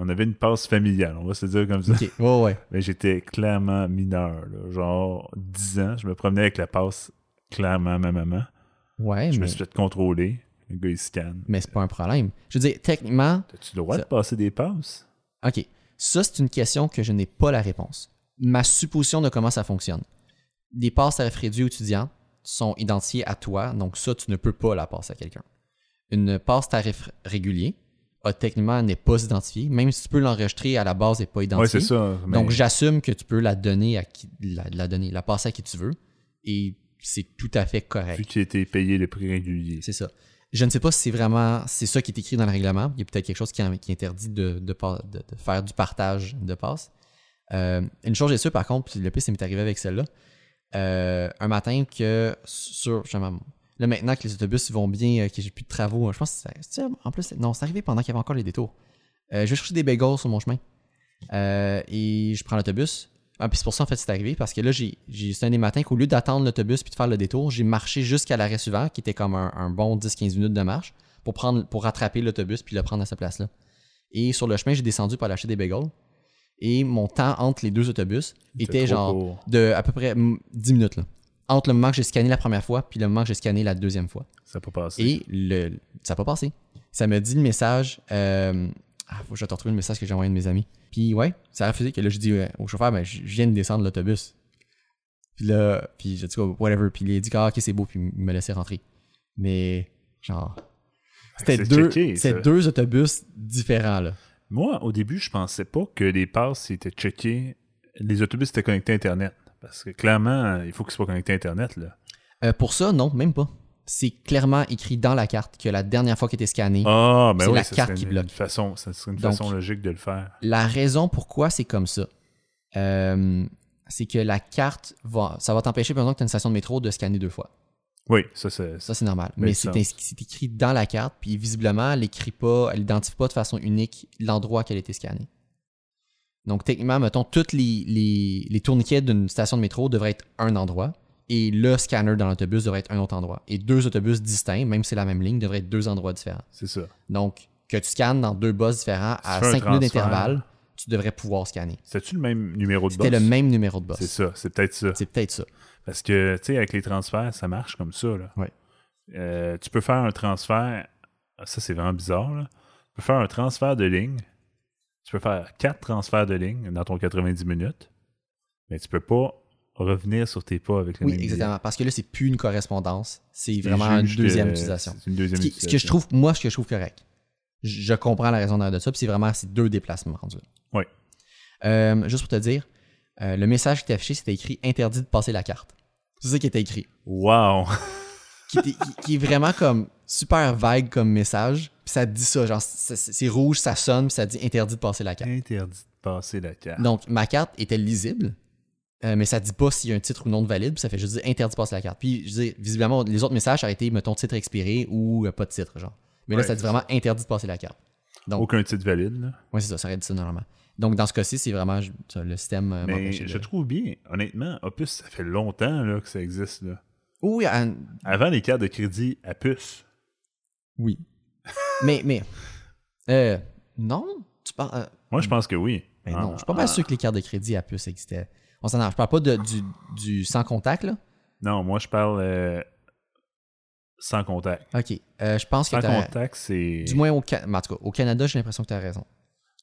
B: on avait une passe familiale, on va se dire comme ça.
A: Ok, ouais, ouais.
B: Mais j'étais clairement mineur, là. Genre 10 ans. Je me promenais avec la passe clairement à ma maman.
A: Ouais,
B: Je me
A: mais,
B: suis fait contrôler. Le gars, il scanne.
A: mais c'est pas un problème. Je veux dire, techniquement,
B: As-tu le droit
A: Ça-
B: de passer des passes?
A: OK. Ça, c'est une question que je n'ai pas la réponse. Ma supposition de comment ça fonctionne. Les passes tarifs réduits étudiants sont identifiées à toi, donc ça, tu ne peux pas la passer à quelqu'un. Une passe tarif régulier, a, techniquement, n'est pas identifiée, même si tu peux l'enregistrer à la base, n'est pas identifiée.
B: c'est ça. mais-
A: Donc, j'assume que tu peux la donner à qui, la, la donner, la passer à qui tu veux, et c'est tout à fait correct.
B: Vu que tu as été payé le prix régulier.
A: C'est ça. Je ne sais pas si c'est vraiment c'est ça qui est écrit dans le règlement. Il y a peut-être quelque chose qui, qui interdit de, de, par- de- de faire du partage de passes. Euh, une chose est sûre, par contre, puis le pire, ça m'est arrivé avec celle-là. Euh, un matin que sur. Là, maintenant que les autobus vont bien, euh, que j'ai plus de travaux, je pense que c'est-. En plus, non, c'est arrivé pendant qu'il y avait encore les détours. Euh, je vais chercher des bagels sur mon chemin. Euh, et je prends l'autobus. Ah, puis c'est pour ça, en fait, c'est arrivé, parce que là, j'ai, c'est un des matins qu'au lieu d'attendre l'autobus puis de faire le détour, j'ai marché jusqu'à l'arrêt suivant, qui était comme un, un bon 10-15 minutes de marche, pour, prendre, pour rattraper l'autobus puis le prendre à sa place-là. Et sur le chemin, j'ai descendu pour aller acheter des bagels. Et mon temps entre les deux autobus était genre
B: court.
A: de à peu près mm, 10 minutes. Là. Entre le moment que j'ai scanné la première fois puis le moment que j'ai scanné la deuxième fois.
B: Ça n'a pas passé.
A: Et le, ça n'a pas passé. Ça me dit le message. Euh, ah, faut que je te retrouve le message que j'ai envoyé à un de mes amis. Puis ouais, ça a refusé que là, je dis ouais, au chauffeur, ben, je je viens de descendre l'autobus. Puis là, puis j'ai dit oh, whatever. Puis il a dit ah, ok, c'est beau, puis il me laissait rentrer. Mais genre, c'était deux,
B: checké,
A: deux autobus différents là.
B: Moi, au début, je pensais pas que les passes étaient checkées. Les autobus étaient connectés à Internet. Parce que clairement, il faut qu'ils soient connectés à Internet. Là.
A: Euh, pour ça, non, même pas. C'est clairement écrit dans la carte que la dernière fois qu'il était scanné,
B: Ah, ben
A: C'est
B: oui,
A: la carte qui
B: une,
A: bloque.
B: une façon, ça serait une
A: Donc-
B: façon logique de le faire.
A: La raison pourquoi c'est comme ça, euh, c'est que la carte va, ça va t'empêcher, par exemple, que tu as une station de métro de scanner deux fois.
B: Oui, ça, c'est.
A: Ça, c'est normal.
B: Mais
A: c'est écrit dans la carte, puis visiblement, elle écrit pas, elle identifie pas de façon unique l'endroit qu'elle a été scannée. Donc, techniquement, mettons, tous les, les, les tourniquets d'une station de métro devraient être un endroit, et le scanner dans l'autobus devrait être un autre endroit. Et deux autobus distincts, même si c'est la même ligne, devraient être deux endroits différents.
B: C'est ça.
A: Donc, que tu scannes dans deux boss différents à 5 minutes d'intervalle, tu devrais pouvoir scanner.
B: C'était-tu le même numéro de boss?
A: C'était le même numéro de boss.
B: C'est ça, c'est peut-être ça.
A: C'est peut-être ça.
B: Parce que, tu sais, avec les transferts, ça marche comme ça. Là.
A: Ouais.
B: Euh, tu peux faire un transfert. ah, Ça, c'est vraiment bizarre. Là. Tu peux faire un transfert de ligne. Tu peux faire quatre transferts de ligne dans ton 90 minutes. Mais tu peux pas revenir sur tes pas avec le
A: Oui,
B: même
A: exactement. Parce que là, c'est plus une correspondance. C'est vraiment une deuxième utilisation.
B: C'est une deuxième
A: Ce, qui- ce que je
B: utilisation.
A: trouve, moi, ce que je trouve correct. Je, je comprends la raison derrière de ça, puis c'est vraiment ces deux déplacements rendus.
B: Oui.
A: Euh, juste pour te dire, euh, le message qui était affiché, c'était écrit interdit de passer la carte. C'est ça qui était écrit.
B: Wow!
A: qui, était- qui- qui est vraiment comme super vague comme message. Puis ça dit ça, genre, c'est rouge, ça sonne, puis ça dit interdit de passer la carte.
B: Interdit de passer la carte.
A: Donc, ma carte était lisible, euh, mais ça dit pas s'il y a un titre ou non de valide, puis ça fait juste dire interdit de passer la carte. Puis, je dis, visiblement, les autres messages, ça a été, mettons, titre expiré ou euh, pas de titre, genre. Mais là,
B: Ouais,
A: ça dit vraiment interdit de passer la carte. Donc,
B: Aucun titre valide, là.
A: ouais, c'est ça, ça aurait dit ça normalement. Donc, dans ce cas-ci, c'est vraiment ça, le système. euh,
B: Mais je
A: de-
B: trouve bien, honnêtement, Opus, ça fait longtemps là, que ça existe. Là.
A: Oui, à-
B: Avant les cartes de crédit à puce.
A: oui. Mais, mais. Euh, non, tu parles. euh,
B: Moi, je pense que oui.
A: ben
B: Ah,
A: non, je suis pas mal sûr que les cartes de crédit à puce existaient. On s'en Je parle pas de, du, du sans contact, là?
B: Non, moi, je parle euh, sans contact.
A: Ok. Euh, je pense que
B: Sans contact, c'est.
A: Du moins au, Ca- mais en tout cas, au Canada, j'ai l'impression que tu as raison.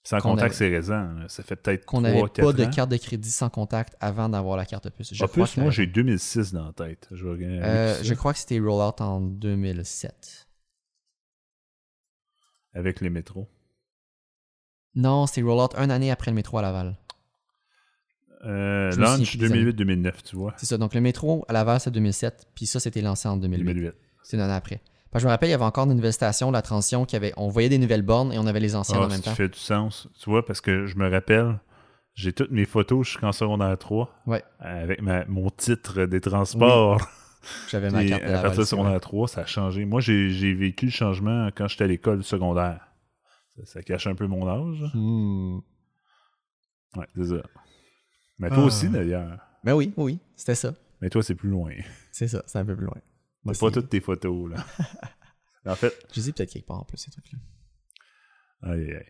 B: Sans contact,
A: avait-
B: c'est là. Ça fait peut-être
A: Qu'on
B: 3
A: n'avait
B: 4
A: pas de carte de crédit sans contact avant d'avoir la carte puce. Je, crois
B: Opus,
A: que
B: moi, j'ai 2006 dans la tête. Je,
A: raison. Je crois que c'était rollout en 2007.
B: Avec les métros?
A: Non, c'était rollout une année après le métro à Laval.
B: Euh,
A: Je me souviens
B: launch
A: plus des
B: 2008-2009, tu vois.
A: C'est ça. Donc le métro à Laval, c'est 2007. Puis ça, c'était lancé en 2008.
B: 2008.
A: C'est une année après. Parce que je me rappelle, il y avait encore des nouvelles stations, la transition, qui avait, on voyait des nouvelles bornes et on avait les anciennes
B: Ah,
A: en même
B: ça
A: temps.
B: fait du sens. Tu vois, parce que je me rappelle, j'ai toutes mes photos jusqu'en secondaire 3
A: Ouais.
B: avec ma- mon titre des transports.
A: J'avais ma carte de
B: à partir de secondaire 3, ça a changé. Moi, j'ai vécu le changement quand j'étais à l'école secondaire. Ça, ça cache un peu mon âge.
A: Hmm.
B: Ouais, c'est ça. Mais toi
A: Ah.
B: aussi, d'ailleurs.
A: Ben oui, oui, c'était ça.
B: Mais toi, c'est plus loin.
A: C'est ça, c'est un peu plus loin. Moi,
B: C'est pas toutes tes photos, là. en fait,
A: Je les ai peut-être quelque part en plus, ces trucs-là.
B: aïe, aïe.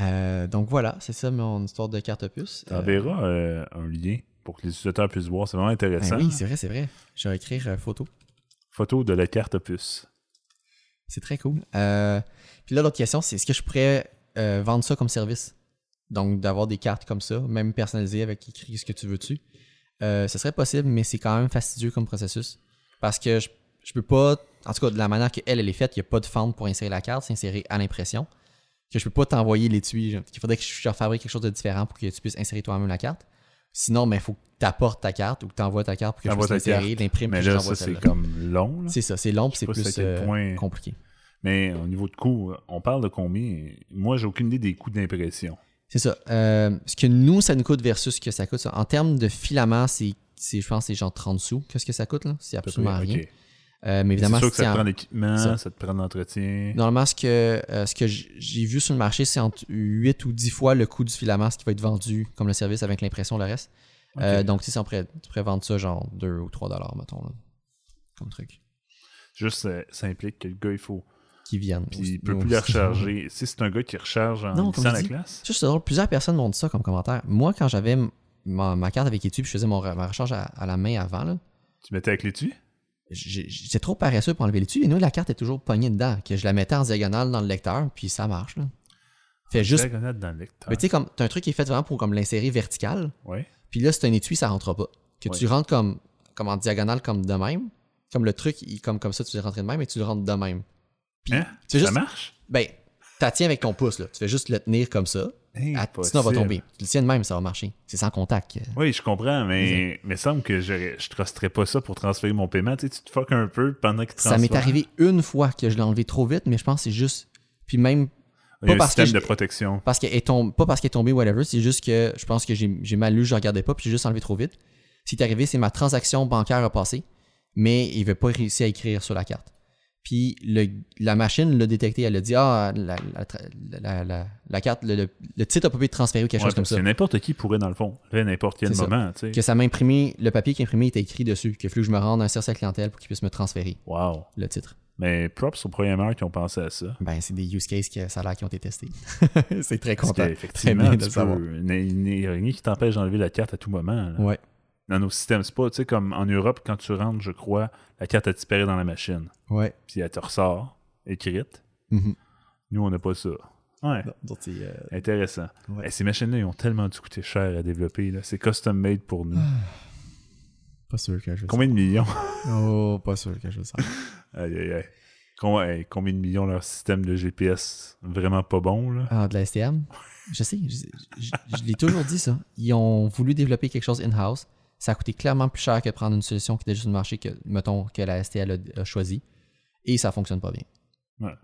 A: Euh, donc voilà, c'est ça mon histoire de carte puce. Euh,
B: t'enverras euh, un lien pour que les utilisateurs puissent voir. C'est vraiment
A: ben
B: intéressant.
A: oui, c'est vrai, c'est vrai. Je vais écrire euh, photo.
B: Photo de la carte puce.
A: C'est très cool. Euh, puis là, l'autre question, c'est est-ce que je pourrais euh, vendre ça comme service? Donc, d'avoir des cartes comme ça, même personnalisées avec écrit ce que tu veux dessus. Ce serait possible, mais c'est quand même fastidieux comme processus. Parce que je, je peux pas, en tout cas, de la manière qu'elle, elle est faite, il n'y a pas de fente pour insérer la carte, c'est inséré à l'impression. Que je peux pas t'envoyer l'étui. Il faudrait que je fabrique quelque chose de différent pour que tu puisses insérer toi-même la carte. Sinon, il faut que tu apportes ta carte ou que tu envoies ta carte pour que je puisse l'insérer, l'imprime,
B: Mais là, ça, c'est comme long.
A: C'est ça, c'est long, c'est plus euh,
B: point-
A: compliqué.
B: Mais au niveau de coût, on parle de combien? Moi, j'ai aucune idée des coûts d'impression.
A: C'est ça. Euh, ce que nous, ça nous coûte versus ce que ça coûte. ça. En termes de filament, c'est, je pense que c'est genre 30 sous. Qu'est-ce que ça coûte là? C'est absolument rien.
B: Ok.
A: Euh, mais
B: C'est
A: évidemment,
B: sûr que
A: c'est
B: ça te
A: en-
B: prend l'équipement,
A: ça.
B: ça. te prend l'entretien.
A: normalement, ce que, euh, ce que j'ai vu sur le marché, c'est entre 8 ou 10 fois le coût du filament, ce qui va être vendu comme le service avec l'impression, le reste. Euh, donc, tu sais, on pourrait, tu pourrais vendre ça genre 2 ou 3 dollars, mettons, là, comme truc.
B: Juste, ça, implique que le gars, il faut.
A: Qui viennent.
B: Puis il peut plus les
A: aussi.
B: recharger. si c'est un gars qui recharge en
A: Non,
B: la
A: dis.
B: classe.
A: Ça, c'est drôle. Plusieurs personnes m'ont dit ça comme commentaire. Moi, quand j'avais ma, ma carte avec étui, puis je faisais mon, ma recharge à, à la main avant, là,
B: Tu mettais avec l'étui?
A: J'étais trop paresseux pour enlever l'étui. Et nous, la carte est toujours pognée dedans. Que je la mettais en diagonale dans le lecteur, puis ça marche. Là. Fait juste.
B: Diagonale dans le lecteur.
A: Mais tu sais, comme t'as un truc qui est fait vraiment pour comme l'insérer vertical.
B: Ouais.
A: Puis là, c'est un étui, ça rentrera pas. Que tu rentres comme, comme en diagonale, comme de même. Comme le truc, il- comme, comme ça, tu le rentres de même et tu le rentres de même. Puis
B: Hein?
A: tu fais
B: Ça marche?
A: Ben, t'as tiens avec ton pouce, là. Tu fais juste le tenir comme ça. Ah, sinon, va tomber. Tu le tiens de même, ça va marcher. C'est sans contact.
B: Oui, je comprends, mais mais semble que je trusterais pas ça pour transférer mon paiement. Tu sais, tu te fuck un peu pendant qu'il transfère.
A: Ça m'est arrivé une fois que je l'ai enlevé trop vite, mais je pense que c'est juste. Puis même
B: Il y a
A: pas
B: un
A: parce que
B: système de protection.
A: parce qu'elle pas parce qu'elle est tombée, whatever, c'est juste que je pense que j'ai j'ai mal lu, je regardais pas, puis j'ai juste enlevé trop vite. Ce qui est arrivé, c'est ma transaction bancaire a passé, mais il veut pas réussir à écrire sur la carte. Puis le- la machine l'a détecté, elle a dit Ah, la, la, la- carte, le, titre a pas pu être transféré ou quelque
B: Ouais,
A: chose comme ça.
B: n'importe qui pourrait, dans le fond, à n'importe quel moment. Tu sais.
A: Que ça m'a imprimé, le papier qui est imprimé était écrit dessus, qu'il fallu que je me rende à un service à clientèle pour qu'il puisse me transférer
B: Wow.
A: le titre.
B: Mais props aux programmeurs qui ont pensé à ça.
A: Ben, c'est des use cases que ça a l'air qui ont été testés. c'est très content.
B: qu'effectivement,
A: bien de le savoir.
B: peux- il n'y a rien qui t'empêche d'enlever la carte à tout moment. là.
A: Ouais.
B: Dans nos systèmes, c'est pas, tu sais, comme en Europe, quand tu rentres, je crois, la carte a disparaît dans la machine.
A: Ouais.
B: Puis elle te ressort, écrite.
A: Mhm.
B: Nous, on n'a pas ça. Ouais.
A: Non, donc, euh,
B: Intéressant.
A: Ouais.
B: Eh, ces machines-là, ils ont tellement dû coûter cher à développer. C'est custom made pour nous.
A: Pas sûr que je
B: Combien de millions?
A: Oh, pas sûr que je ça.
B: Aïe, aïe, aïe. Hey, combien de millions leur système de GPS vraiment pas bon, là?
A: Ah, de la STM? Je sais, je, je- je l'ai toujours dit ça. Ils ont voulu développer quelque chose in-house. Ça a coûté clairement plus cher que de prendre une solution qui était juste sur le marché que, mettons, que la STL a, a choisi. Et ça fonctionne pas bien.
B: Ouais.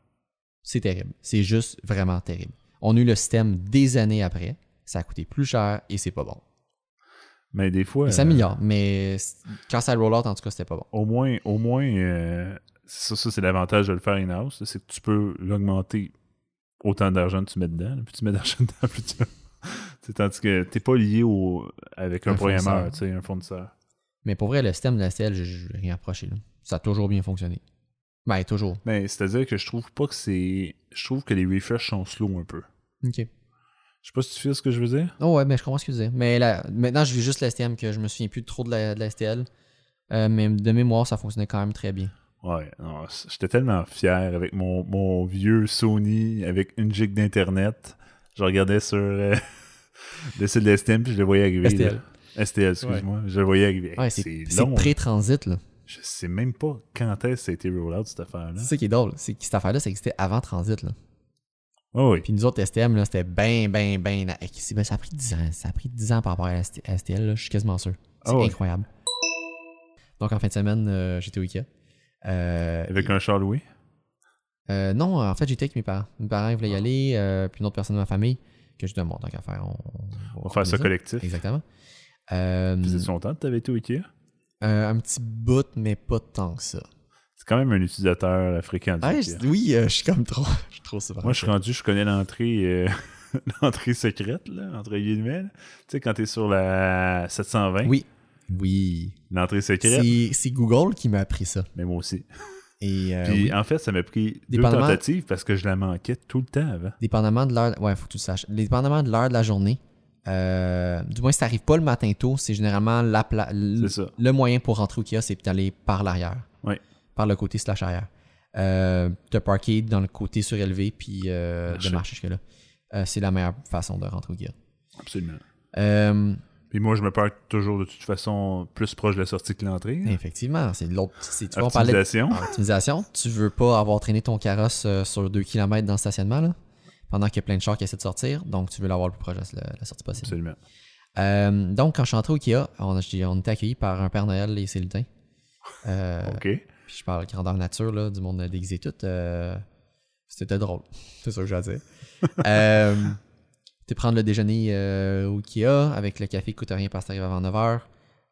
A: C'est terrible. C'est juste vraiment terrible. On a eu le système des années après. Ça a coûté plus cher et c'est pas bon.
B: Mais des fois.
A: Il s'améliore, mais c- quand ça roll out, en tout cas, c'était pas bon.
B: au moins, au moins euh, ça, ça c'est l'avantage de le faire in-house, c'est que tu peux l'augmenter autant d'argent que tu mets dedans. Plus tu mets d'argent dedans, plus tu. Tandis que t'es pas lié au, avec un,
A: Un
B: programmeur,
A: fournisseur.
B: tu sais, un fournisseur.
A: Mais pour vrai, le système de la STL, je vais rien approché. Là. Ça a toujours bien fonctionné. Ben, toujours.
B: Mais c'est-à-dire que je trouve pas que c'est. Je trouve que les refreshs sont slow un peu.
A: OK.
B: Je sais pas si tu fais ce que je veux dire.
A: Oh ouais, mais je comprends ce que tu dis. Mais là, maintenant, je vis juste la STM, que je me souviens plus trop de la, de la STL. Euh, mais de mémoire, ça fonctionnait quand même très bien.
B: Ouais, j'étais tellement fier avec mon, mon vieux Sony avec une gig d'internet. Je regardais sur euh, le site de STM puis je le voyais arriver.
A: STL.
B: là. STL, excuse-moi. Je le voyais arriver.
A: Ouais,
B: c'est long.
A: pré-transit, là.
B: Je sais même pas quand est-ce que ça a été roll out cette affaire-là.
A: C'est ça qui est drôle. C'est que cette affaire-là, ça existait avant transit, là.
B: Oh oui.
A: Puis nous autres, STM, là, c'était ben, ben, ben. eh, ben, Ça a pris 10 ans. Ça a pris 10 ans par rapport à STL, là. Je suis quasiment sûr. C'est
B: Ah
A: incroyable. Donc, en fin de semaine, euh, j'étais au Ikea. Euh,
B: Avec un char loué.
A: Euh, non, en fait, j'étais avec mes parents. Mes parents ils voulaient y aller, euh, puis une autre personne de ma famille, que je dis, bon, tant qu'à faire, on,
B: On va faire ça collectif.
A: Exactement. Euh,
B: Faisait longtemps que tu avais été au Ikea?
A: euh, un petit bout, mais pas tant que ça.
B: C'est quand même un utilisateur fréquent du
A: Ah,
B: Ikea.
A: je- oui, euh, je suis comme trop. Je suis trop souvent.
B: Moi, je suis rendu, je connais l'entrée euh, l'entrée secrète, là, entre guillemets. Tu sais, quand t'es sur la 720,
A: Oui. Oui.
B: l'entrée secrète,
A: c'est Google qui m'a appris ça.
B: mais moi aussi.
A: Et euh,
B: Puis
A: oui,
B: en fait, ça m'a pris deux tentatives parce que je la manquais tout le temps avant.
A: dépendamment de l'heure. Ouais, faut que tu le saches. Dépendamment de l'heure de la journée, euh, du moins, si t'arrives pas le matin tôt, c'est généralement la pla- le, moyen pour rentrer au kiosque, c'est d'aller par l'arrière.
B: Ouais.
A: Par le côté slash arrière. Euh, te parker dans le côté surélevé, puis euh, de
B: Marcher.
A: jusque-là. C'est la meilleure façon de rentrer au kiosque.
B: Absolument. Puis moi, je me parque toujours de toute façon plus proche de la sortie que l'entrée.
A: effectivement, c'est de l'autre. c'est- Tu vois, on parlait de
B: Optimisation.
A: optimisation. Tu veux pas avoir traîné ton carrosse euh, sur 2 km dans le stationnement, là, pendant qu'il y a plein de chars qui essaient de sortir. Donc, tu veux l'avoir le plus proche de la, la sortie possible.
B: Absolument.
A: Euh, donc, quand je suis entré au Ikea, on, on était accueillis par un Père Noël et ses lutins. Euh,
B: OK.
A: Puis je parle grandeur nature, là, du monde déguisé tout. euh, c'était drôle. C'est ça que j'ai à dire. Euh, T'es prendre le déjeuner euh, au Ikea avec le café qui coûte rien parce que t'arrives avant 9h.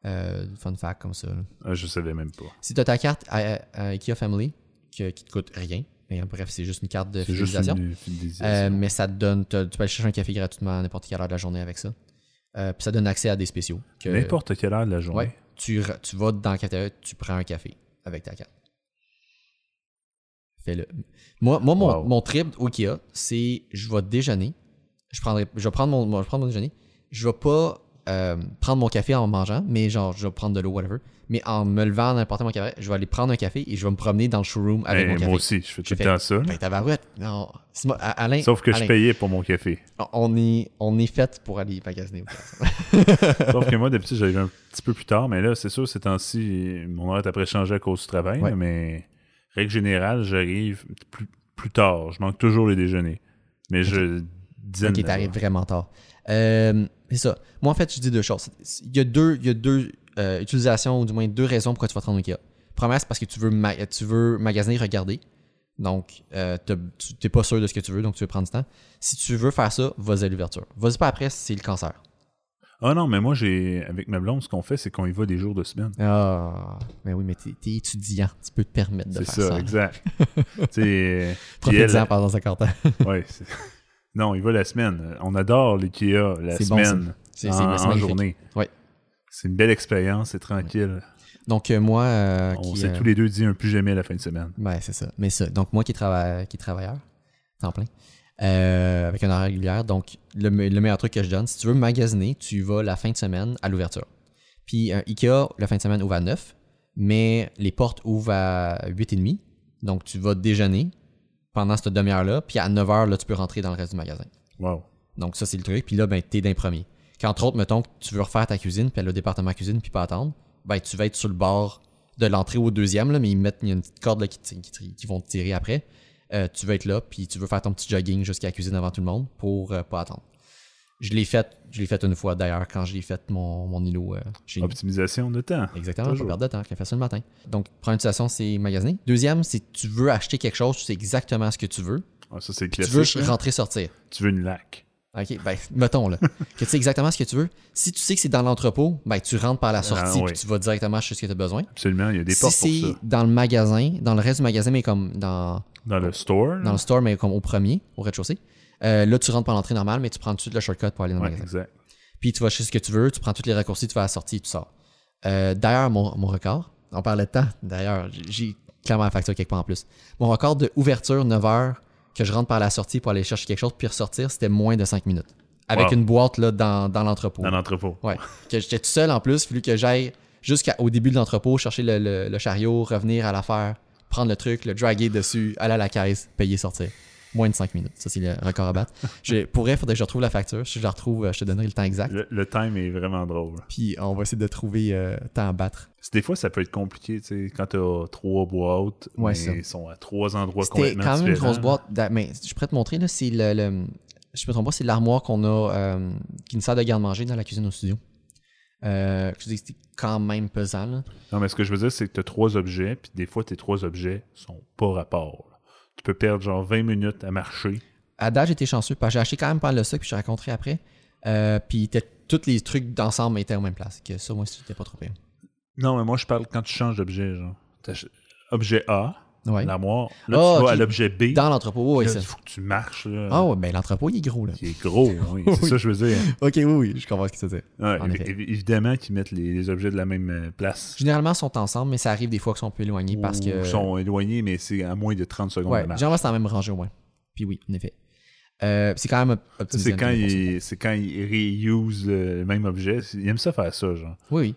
A: Euh, fun fact comme ça. là.
B: Ah, je savais même pas.
A: Si t'as ta carte à, à Ikea Family, que- qui te coûte rien, mais bref, c'est juste une carte de fidélisation.
B: une fidélisation.
A: Euh, mais ça te donne, tu peux aller chercher un café gratuitement à n'importe quelle heure de la journée avec ça. Euh, puis ça donne accès à des spéciaux.
B: N'importe quelle heure de la journée.
A: Ouais. Tu, tu vas dans la cafétéria, tu prends un café avec ta carte. Fais-le. Moi, moi mon, mon trip au Ikea, c'est je vais déjeuner. Je, prendrai, je vais prendre mon, mon- je vais prendre mon déjeuner. Je vais pas euh, prendre mon café en mangeant, mais genre, je vais prendre de l'eau, whatever. Mais en me levant, en apportant mon café, je vais aller prendre un café et je vais me promener dans le showroom avec
B: Eh,
A: mon café.
B: moi aussi, je fais tout le temps ça.
A: Ben, tabarouette. Non. Moi- Alain,
B: Sauf que je
A: Alain,
B: payais pour mon café.
A: on est, on est fait pour aller magasiner.
B: Sauf que moi, d'habitude, j'arrive un petit peu plus tard, mais là, c'est sûr, ces temps-ci, mon horaire est après changé à cause du travail,
A: Ouais.
B: mais règle générale, j'arrive plus, plus tard. Je manque toujours les déjeuners. Mais je dîne.
A: Ok, t'arrives vraiment tard. Euh, c'est ça. Moi, en fait, je dis deux choses. Il y a deux, il y a deux euh, utilisations, ou du moins deux raisons pourquoi tu vas te rendre au Ikea. Première, c'est parce que tu veux, tu veux magasiner, regarder. Donc, euh, tu n'es pas sûr de ce que tu veux, donc tu veux prendre du temps. Si tu veux faire ça, vas-y à l'ouverture. Vas-y pas après, c'est le cancer.
B: Ah non, mais moi, j'ai avec ma blonde, ce qu'on fait, c'est qu'on y va des jours de semaine.
A: Ah, mais oui, mais t'es es étudiant. Tu peux te permettre de
B: C'est
A: faire
B: ça,
A: ça.
B: exact.
A: Profite-en pendant 50 ans.
B: ouais, c'est- non, il va la semaine. On adore l'IKEA la
A: bon,
B: semaine
A: C'est
B: en, journée.
A: Ouais.
B: C'est une belle expérience, c'est tranquille.
A: Donc, euh, moi. euh,
B: On s'est
A: euh,
B: tous les deux dit un plus jamais à la fin de semaine.
A: Ouais, c'est ça. Mais ça, donc moi qui travaille, qui est travailleur, temps plein, avec un horaire régulier, donc le, le meilleur truc que je donne, si tu veux magasiner, tu vas la fin de semaine à l'ouverture. Puis Ikea, la fin de semaine ouvre à 9, mais les portes ouvrent à 8h30. Donc tu vas déjeuner pendant cette demi-heure-là, puis à 9h, là, tu peux rentrer dans le reste du magasin.
B: Wow.
A: Donc ça, c'est le truc. Puis là, ben, t'es d'un premier. Qu'entre autres, mettons que tu veux refaire ta cuisine, puis aller au département cuisine, puis pas attendre, ben tu vas être sur le bord de l'entrée au deuxième, là, mais ils mettent il y a une petite corde là, qui, vont te tirer après. Euh, tu vas être là, puis tu veux faire ton petit jogging jusqu'à la cuisine avant tout le monde pour euh, pas attendre. Je l'ai fait, je l'ai fait une fois d'ailleurs quand j'ai fait mon, mon îlot euh, chez nous.
B: Optimisation de temps.
A: Exactement, pas
B: Toujours.
A: perdre de temps, qu'elle fait ça le matin. Donc, première utilisation, c'est magasiner. Deuxième, c'est tu veux acheter quelque chose, tu sais exactement ce que tu veux.
B: Ah, ça, c'est
A: tu veux
B: là.
A: rentrer, sortir.
B: Tu veux une lac.
A: OK, ben, mettons, là. que tu sais exactement ce que tu veux. Si tu sais que c'est dans l'entrepôt, ben, tu rentres par la sortie,
B: oui.
A: puis tu vas directement acheter ce que tu as besoin.
B: Absolument, il y a des
A: Si
B: portes pour
A: c'est
B: ça.
A: dans le magasin, dans le reste du magasin, mais comme dans,
B: Dans le store.
A: dans le store, mais comme au premier, au rez-de-chaussée, euh, là, tu rentres par l'entrée normale, mais tu prends tout de suite le shortcut pour aller dans le
B: Ouais,
A: magasin.
B: exact.
A: Puis tu vas chercher ce que tu veux, tu prends tous les raccourcis, tu vas à la sortie, tu sors. Euh, D'ailleurs, mon, mon record, on parlait de temps, d'ailleurs, j'ai- clairement la facture quelque part en plus. Mon record de ouverture, 9 heures, que je rentre par la sortie pour aller chercher quelque chose puis ressortir, c'était moins de 5 minutes. Avec
B: Wow.
A: une boîte là, dans, dans l'entrepôt.
B: Dans l'entrepôt.
A: Ouais. Que j'étais tout seul en plus, il que j'aille jusqu'au début de l'entrepôt, chercher le, le- le chariot, revenir à l'affaire, prendre le truc, le draguer dessus, aller à la caisse, payer, sortir. Moins de 5 minutes. Ça, c'est le record à battre. J'ai- Pour vrai, il faudrait que je retrouve la facture. Si je la retrouve, euh, je te donnerai le temps exact.
B: Le, le time est vraiment drôle.
A: Puis on va essayer de trouver euh, temps à battre.
B: Des fois, ça peut être compliqué, tu sais, quand t'as trois boîtes,
A: Ouais,
B: mais ils sont à trois endroits
A: C'était
B: complètement
A: quand même une
B: différents.
A: grosse boîte. Mais je pourrais te montrer, là, c'est le, le- Je me trompe pas, c'est l'armoire qu'on a, euh, qui nous sert de garde-manger dans la cuisine au studio. Euh, je dis que c'était quand même pesant, là.
B: Non, mais ce que je veux dire, c'est que t'as trois objets, puis des fois, tes trois objets sont pas rapport. Tu peux perdre genre 20 minutes à marcher.
A: À date, j'étais chanceux, parce que j'ai acheté quand même pas mal de ça, puis je te raconterai après. Euh, puis tous les trucs d'ensemble étaient aux mêmes places. Que ça, moi, c'était pas trop pire.
B: Non, mais moi, je parle quand tu changes d'objet, genre. Objet A,
A: Ouais.
B: l'armoire. Là,
A: Ah,
B: tu vas
A: ok.
B: à l'objet B.
A: Dans l'entrepôt, oui,
B: Là,
A: ça.
B: il faut que tu marches, là.
A: Ah ouais, ben l'entrepôt, il est gros, là.
B: Qui est gros, oui. C'est ça que je veux dire.
A: Ok, oui, oui, je comprends ce que tu veux dire.
B: Ouais,
A: En
B: évi-
A: effet.
B: évi- évidemment qu'ils mettent les, les objets de la même euh, place.
A: Généralement, ils sont ensemble, mais ça arrive des fois qu'ils sont un peu éloignés parce
B: Ou
A: que.
B: sont éloignés, mais c'est à moins de 30 secondes
A: Ouais,
B: de marche.
A: généralement, c'est dans la même rangée au moins. Puis oui, en effet. Euh, c'est quand même
B: Ça,
A: optimisé.
B: C'est quand, ils, c'est quand ils réusent le même objet. Ils aiment ça faire ça, genre.
A: Oui, oui.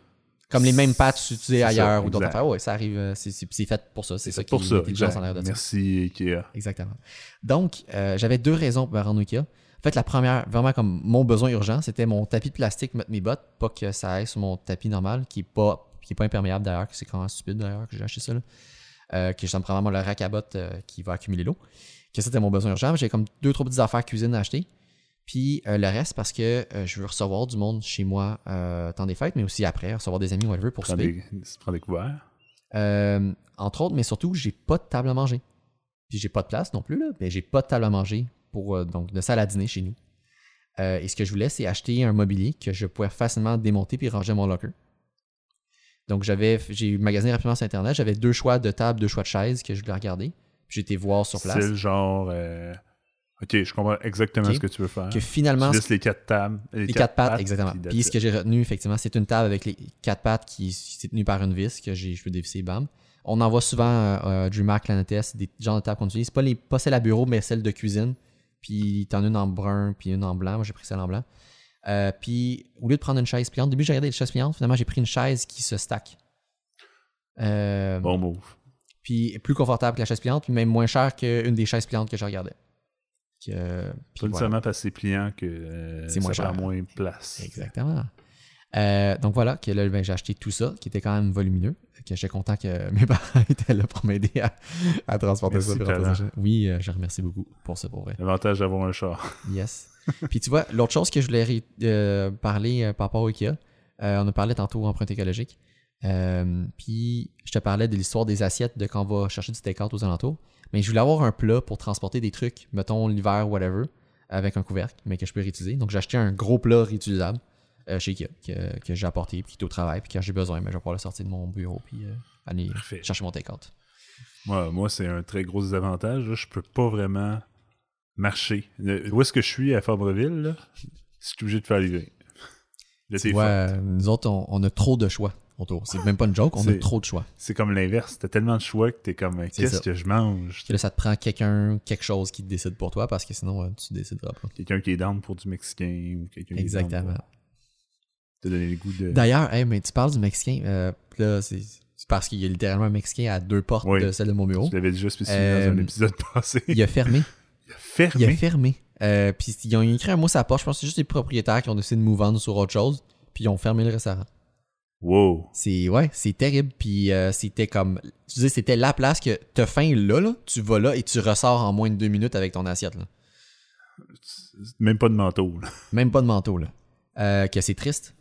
A: Comme les mêmes patchs utilisés
B: ça,
A: ailleurs ou d'autres affaires. Ouais, ça arrive. euh, C'est fait pour ça. C'est ça qui
B: pour ça.
A: en arrière de ça.
B: Merci, Ikea.
A: Exactement. Donc, euh, j'avais deux raisons pour me rendre au Ikea. En fait, la première, vraiment comme mon besoin urgent, c'était mon tapis de plastique, mettre mes bottes, pas que ça aille sur mon tapis normal, qui est pas, qui est pas imperméable d'ailleurs, que c'est quand même stupide d'ailleurs que j'ai acheté ça. Là. Euh, que ça me prend vraiment le rack à bottes euh, qui va accumuler l'eau. Que c'était mon besoin urgent. J'ai comme deux, trois petites affaires cuisine à acheter. Puis euh, le reste parce que euh, je veux recevoir du monde chez moi euh, temps des fêtes, mais aussi après, recevoir des amis, whatever, pour souper.
B: prends des couverts?
A: Euh, entre autres, mais surtout, j'ai pas de table à manger. Puis j'ai pas de place non plus, là, mais j'ai pas de table à manger pour donc de salle à dîner chez nous. Et ce que je voulais, c'est acheter un mobilier que je pouvais facilement démonter puis ranger à mon locker. Donc j'avais j'ai magasiné rapidement sur internet, j'avais deux choix de table, deux choix de chaises que je voulais regarder. Puis J'ai été voir sur place.
B: C'est le genre. Ok, je comprends exactement ce que tu veux faire.
A: Que finalement,
B: tu les quatre tables. Les,
A: Les quatre pattes, exactement.
B: puis
A: ce que j'ai retenu, effectivement, c'est une table avec les quatre pattes qui est tenue par une vis que j'ai, je peux dévisser, bam. On en voit souvent euh, euh, DreamHack, Planetes, des genres de tables qu'on utilise. Pas, les, pas celles à bureau, mais celles de cuisine. Puis t'en as une en brun, puis une en blanc. Moi, j'ai pris celle en blanc. Euh, puis au lieu de prendre une chaise pliante, au début, j'ai regardé les chaises pliantes. Finalement, j'ai pris une chaise qui se stack. Euh,
B: Bon move.
A: Puis plus confortable que la chaise pliante, puis même moins cher qu'une des chaises pliantes que je regardais. Que,
B: Pas
A: voilà.
B: nécessairement parce que c'est pliant que euh,
A: C'est moins
B: ça prend
A: cher.
B: moins de place.
A: Exactement. Euh, donc voilà, que là, ben, j'ai acheté tout ça, qui était quand même volumineux. Que j'étais content que mes parents étaient là pour m'aider à, à transporter
B: Merci,
A: ça. Oui, euh, je remercie beaucoup pour ça, pour vrai.
B: L'avantage d'avoir un char.
A: Yes. Puis tu vois, l'autre chose que je voulais euh, parler par rapport au IKEA, on a parlé tantôt empreinte écologique. Puis je te parlais de l'histoire des assiettes de quand on va chercher du take-out aux alentours. Mais je voulais avoir un plat pour transporter des trucs, mettons l'hiver, whatever, avec un couvercle, mais que je peux réutiliser. Donc j'ai acheté un gros plat réutilisable euh, chez Ikea que, que j'ai apporté, puis qui est au travail, puis quand j'ai besoin, mais je vais pouvoir le sortir de mon bureau, puis euh, aller
B: Parfait.
A: chercher mon take-out.
B: Moi, moi c'est un très gros désavantage. là. Je peux pas vraiment marcher. Le- où est-ce que je suis à Fabreville, là? Je suis obligé de faire livrer. Là,
A: euh, nous autres, on, on a trop de choix C'est même pas une joke, on a trop de choix.
B: C'est comme l'inverse. T'as tellement de choix que t'es comme, qu'est-ce que je mange?
A: Là, ça te prend quelqu'un, quelque chose qui te décide pour toi, parce que sinon, euh, tu décideras pas.
B: Quelqu'un qui est down pour du mexicain ou quelqu'un qui est
A: Exactement.
B: te donner le goût de.
A: D'ailleurs, hey, mais tu parles du Mexicain. euh, là, c'est parce qu'il y a littéralement un Mexicain à deux portes
B: Oui.
A: de celle de mon bureau.
B: Je l'avais déjà spécifié
A: Euh,
B: dans un épisode passé.
A: Il a fermé.
B: Il a fermé?
A: Il a fermé. Euh, puis ils ont écrit un mot sur la porte. Je pense que c'est juste les propriétaires qui ont décidé de move on sur autre chose. Puis ils ont fermé le restaurant.
B: Wow.
A: C'est ouais, c'est terrible. Puis euh, c'était comme, tu dis, c'était la place que t'as faim là, là, tu vas là et tu ressors en moins de deux minutes avec ton assiette. Là.
B: Même pas de manteau. Là.
A: Même pas de manteau, là. Euh, que c'est triste.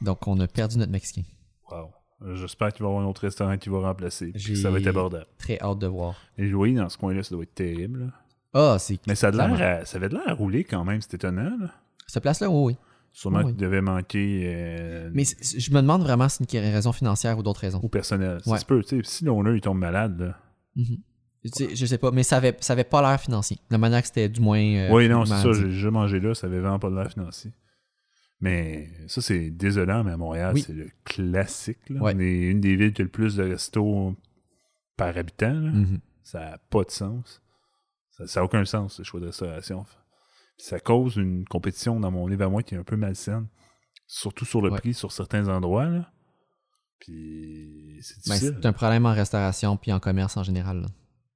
A: Donc, on a perdu notre Mexicain.
B: Wow. J'espère qu'il va y avoir un autre restaurant qui va remplacer. puis Ça va être abordable.
A: Très hâte de voir.
B: Les loyers dans ce coin-là, ça doit être terrible. là.
A: Ah, c'est.
B: Mais ça, a de l'air ça avait de l'air à rouler quand même, c'est étonnant. Là.
A: Cette place-là, oui, oui.
B: Sûrement
A: Oui.
B: qu'il devait manquer euh,
A: Mais je me demande vraiment si c'est une raison financière ou d'autres raisons.
B: au personnel. Ça
A: Ouais.
B: se peut. Si l'owner il tombe malade, là.
A: Sais, Je sais pas, mais ça avait, ça avait pas l'air financier. La manière que c'était du moins. euh,
B: oui, non, c'est ça. J'ai déjà mangé là, ça avait vraiment pas l'air financier. Mais ça, c'est désolant, mais à Montréal,
A: Oui.
B: c'est le classique. Là.
A: Ouais.
B: On est une des villes qui a le plus de restos par habitant. là.
A: Mhm.
B: Ça n'a pas de sens. Ça n'a aucun sens, ce choix de restauration. Ça cause une compétition dans mon livre à moi qui est un peu malsaine. Surtout sur le
A: Ouais.
B: prix sur certains endroits. Là. Puis c'est
A: Ben,
B: difficile.
A: c'est un problème en restauration puis en commerce en général. là.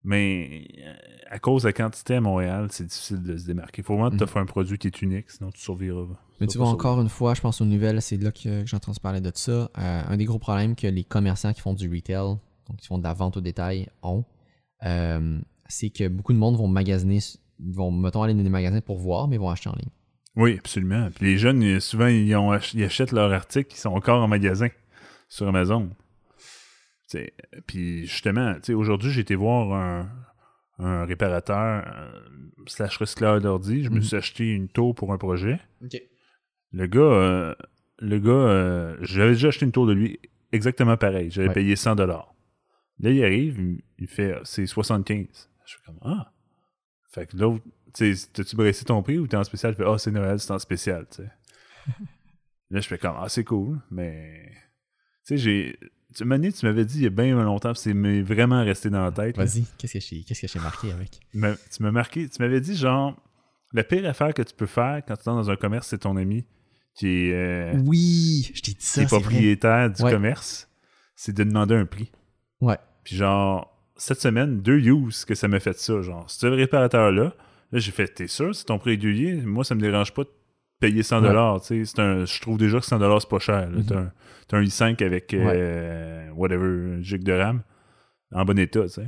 B: Mais euh, à cause de la quantité à Montréal, c'est difficile de se démarquer. Il faut vraiment
A: Mhm.
B: t'offrir un produit qui est unique, sinon tu survivras.
A: Mais tu vois, encore une fois, je pense aux nouvelles, c'est là que, entendu parler de ça. Euh, un des gros problèmes que les commerçants qui font du retail, donc qui font de la vente au détail, ont, euh, c'est que beaucoup de monde vont magasiner, ils vont, mettons, aller dans des magasins pour voir, mais ils vont acheter en ligne.
B: Oui, absolument. Puis les jeunes, euh, souvent, ils, ont ach- ils achètent leurs articles qui sont encore en magasin sur Amazon. Puis justement, aujourd'hui, j'ai été voir un, un réparateur euh, slash recycleur d'ordi. Je me
A: Mhm.
B: suis acheté une tour pour un projet.
A: OK.
B: Le gars, euh, le gars, euh, j'avais déjà acheté une tour de lui exactement pareil. J'avais
A: Ouais.
B: payé 100 dollars. Là, il arrive, il, fait, c'est 75. Je fais comme, ah. Fait que l'autre, tu sais, t'as-tu baissé ton prix ou t'es en spécial? Fait, ah, c'est Noël, c'est en spécial, tu sais. là, je fais comme, ah, c'est cool, mais, tu sais, j'ai, tu Mané, tu m'avais dit il y a bien longtemps, c'est vraiment resté dans la tête.
A: Vas-y, qu'est-ce que j'ai que marqué avec?
B: Tu m'as- tu m'as marqué, tu m'avais dit, genre, la pire affaire que tu peux faire quand tu es dans un commerce, c'est ton ami qui est, euh,
A: Oui, je t'ai dit
B: qui
A: ça,
B: est
A: c'est vrai.
B: propriétaire du
A: Ouais.
B: commerce, c'est de demander un prix.
A: Ouais.
B: Puis genre, cette semaine, deux use que ça m'a fait ça. Genre, c'est le réparateur-là. Là, j'ai fait, t'es sûr, c'est ton prix régulier? Moi, ça me dérange pas de payer 100 dollars. tu sais. C'est un, je trouve déjà que 100 dollars c'est pas cher. là.
A: Mhm.
B: T'as un, t'as un i5 avec euh, whatever, gig de RAM en bon état, tu sais.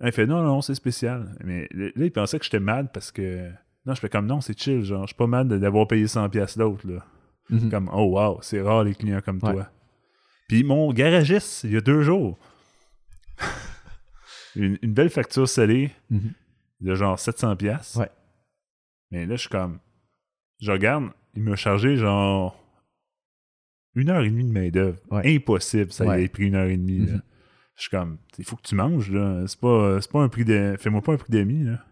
B: Là, Il fait, non, non, c'est spécial. Mais là, il pensait que j'étais mal parce que. Non, je fais comme, non, c'est chill. Genre, je suis pas mal de- d'avoir payé 100$ piastres d'autres, là.
A: Mhm.
B: Comme, oh wow, c'est rare les clients comme
A: Ouais.
B: toi. Puis mon garagiste, il y a deux jours, une, une belle facture salée
A: Mhm.
B: de genre 700$. piastres.
A: Ouais.
B: Mais là, je suis comme, je regarde, il m'a chargé genre une heure et demie de main-d'œuvre.
A: Ouais.
B: Impossible, ça
A: Ouais.
B: y ait pris une heure et demie. là.
A: Mhm.
B: Je suis comme, il faut que tu manges, là. C'est pas, c'est pas un prix de. Fais-moi pas un prix d'amis, là.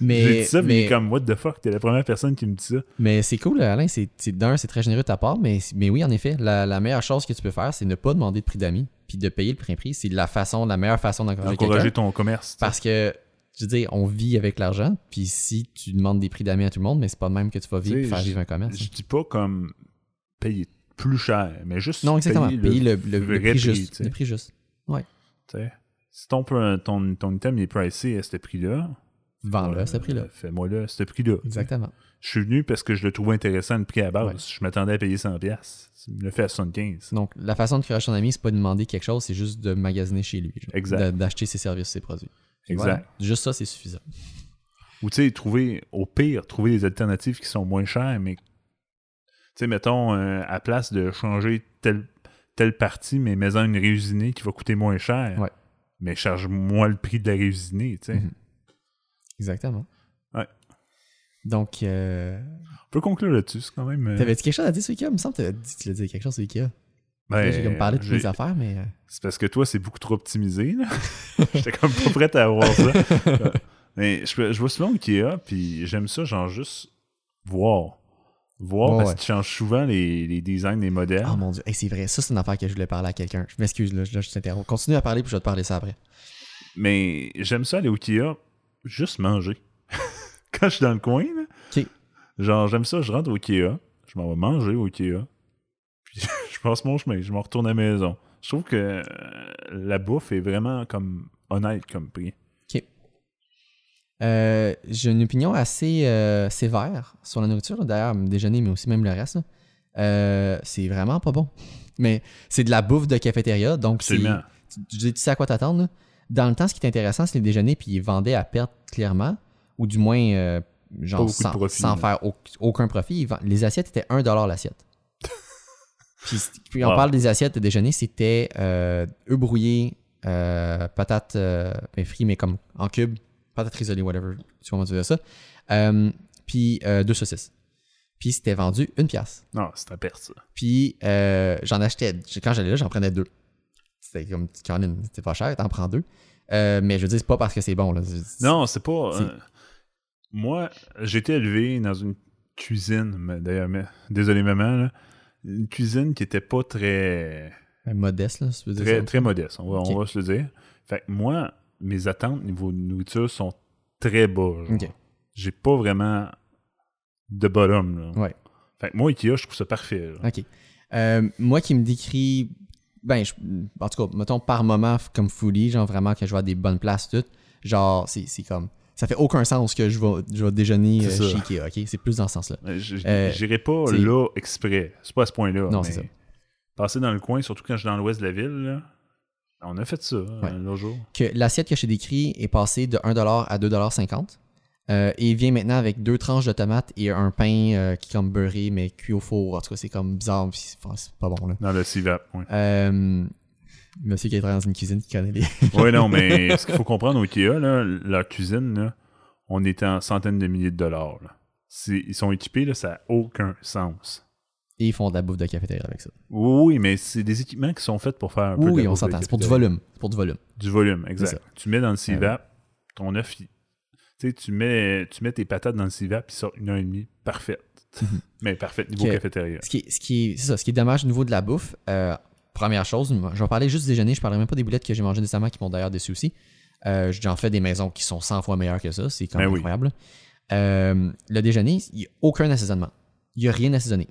A: Mais,
B: J'ai dit ça, mais, comme, what the fuck, t'es la première personne qui me dit ça.
A: mais c'est cool, Alain. C'est, d'un, c'est très généreux de ta part, mais, mais oui, en effet, la, la meilleure chose que tu peux faire, c'est ne pas demander de prix d'amis, puis de payer le plein prix. C'est la façon, la meilleure façon d'encourager
B: ton commerce.
A: Parce que, je veux dire, on vit avec l'argent, puis si tu demandes des prix d'amis à tout le monde, mais c'est pas de même que tu vas vivre, faire vivre un commerce.
B: Je dis pas comme payer plus cher, mais juste
A: Non, exactement.
B: payer,
A: Payer le, le- le
B: vrai
A: prix
B: prix,
A: juste. Le prix juste.
B: tu sais. Si ton, ton, ton, ton item est pricé à ce prix-là,
A: Vends-le à ce prix-là.
B: Fais-moi le à ce prix-là.
A: Exactement.
B: Je suis venu parce que je le trouvais intéressant le prix à base.
A: Ouais.
B: Je m'attendais à payer 100$. piastres. Tu me le fais à 75$.
A: Donc, la façon de encourager ton ami, c'est pas de demander quelque chose, c'est juste de magasiner chez lui. genre.
B: Exact.
A: D'acheter ses services, ses produits.
B: Exact.
A: Voilà. Juste ça, c'est suffisant.
B: Ou tu sais, trouver, au pire, trouver des alternatives qui sont moins chères, mais tu sais, mettons, euh, à place de changer telle, telle partie, mais mets-en une réusinée qui va coûter moins cher.
A: Ouais.
B: Mais charge-moi le prix de la réusinée, tu sais.
A: Mhm. Exactement.
B: Ouais.
A: Donc, euh,
B: On peut conclure là-dessus, c'est quand même... euh,
A: t'avais-tu quelque chose à dire sur Ikea? Il me semble que t'avais dit, tu l'as dit quelque chose sur Ikea.
B: ben,
A: j'ai comme parlé de toutes mes affaires, mais... euh,
B: C'est parce que toi, c'est beaucoup trop optimisé. là. J'étais comme pas prêt à avoir ça. Mais je, je vois souvent Ikea, puis j'aime ça, genre juste voir. Voir parce
A: ouais.
B: qu'ils changent souvent les, les designs des modèles.
A: Oh mon dieu, Hey, c'est vrai, ça c'est une affaire que je voulais parler à quelqu'un. Je m'excuse, là, je, je t'interromps. Continue à parler, puis je vais te parler ça après.
B: Mais j'aime ça aller au Ikea, juste manger. Quand je suis dans le coin, là, genre j'aime ça, je rentre au Ikea, je m'en vais manger au Ikea, puis je passe mon chemin, je m'en retourne à la maison. Je trouve que euh, la bouffe est vraiment comme honnête comme prix.
A: Ok. Euh, J'ai une opinion assez euh, sévère sur la nourriture, d'ailleurs, le déjeuner, mais aussi même le reste. c'est vraiment pas bon. Mais c'est de la bouffe de cafétéria, donc c'est. Tu, tu sais à quoi t'attendre. Dans le temps, ce qui est intéressant, c'est les déjeuners, puis ils vendaient à perte clairement. ou du moins, euh, genre, sans,
B: profit,
A: sans
B: là.
A: faire au- aucun profit. vend- Les assiettes étaient 1$ l'assiette. puis, puis on
B: Wow.
A: parle des assiettes de déjeuner, c'était euh, œufs brouillés, euh, patates euh, ben, frites, mais comme en cube, patates isolées, whatever, tu comment tu dis ça. Euh, puis deux saucisses. Puis c'était vendu une pièce.
B: Non, c'est à perte, ça.
A: Puis euh, j'en achetais, quand j'allais là, j'en prenais deux. C'était comme, Caroline, c'était pas cher, t'en prends deux. Euh, mais je veux dire, c'est pas parce que c'est bon. Là. C'est-
B: Non, c'est pas.
A: C'est-
B: euh, moi, j'ai été élevé dans une cuisine, mais d'ailleurs, mais- désolé maman, là, une cuisine qui était pas très
A: c'est modeste, là, si tu veux dire
B: très,
A: ça.
B: très modeste, on va, on va se le dire. Fait que moi, mes attentes niveau nourriture sont très bas. J'ai pas vraiment de bottom. Là.
A: Ouais.
B: Fait que moi, Ikea, je trouve ça parfait. là.
A: OK. Euh, moi qui me décris, ben, je- en tout cas, mettons par moment comme foodie, genre vraiment que je vais à des bonnes places, tout, genre, c'est c'est comme, ça fait aucun sens que je vais, je vais déjeuner euh, chez Ikea, OK? C'est plus dans ce sens-là.
B: J-
A: Euh,
B: J'irai pas là exprès. C'est pas à ce point-là.
A: Non, c'est ça.
B: Passer dans le coin, surtout quand je suis dans l'ouest de la ville, là, on a fait ça euh, l'autre jour.
A: Que l'assiette que je t'ai décrit est passée de 1$ à 2,50$. Euh, et vient maintenant avec deux tranches de tomates et un pain euh, qui est comme beurré, mais cuit au four. En tout cas, c'est comme bizarre, enfin, c'est pas bon, là.
B: Dans le CIVAP. Ouais.
A: Euh, monsieur qui est dans une cuisine qui connaît les...
B: ouais, non, mais ce qu'il faut comprendre au Ikea, là, leur cuisine, là, on est en centaines de milliers de dollars. là. Ils sont équipés, là, ça n'a aucun sens.
A: Et ils font de la bouffe de cafétéria avec ça.
B: Oui, oui, mais c'est des équipements qui sont faits pour faire un peu de
A: Oui, on s'entend. C'est pour du volume. C'est pour du volume.
B: Du volume, exact. Tu mets dans le CIVAP, ton œuf, il- tu sais, tu mets, tu mets tes patates dans le CIVAP, puis sort une heure et demie parfaite. mais parfaite niveau
A: Mhm. Que-
B: cafétéria.
A: Ce qui ce qui est, c'est ça, ce qui est dommage au niveau de la bouffe, euh, première chose, je vais parler juste du déjeuner, je parlerai même pas des boulettes que j'ai mangées récemment qui m'ont d'ailleurs aussi. Euh, J'en fais des maisons qui sont 100 fois meilleures que ça, c'est quand
B: Ben
A: même
B: oui.
A: incroyable. Euh, le déjeuner, il n'y a aucun assaisonnement. Il n'y a rien assaisonné.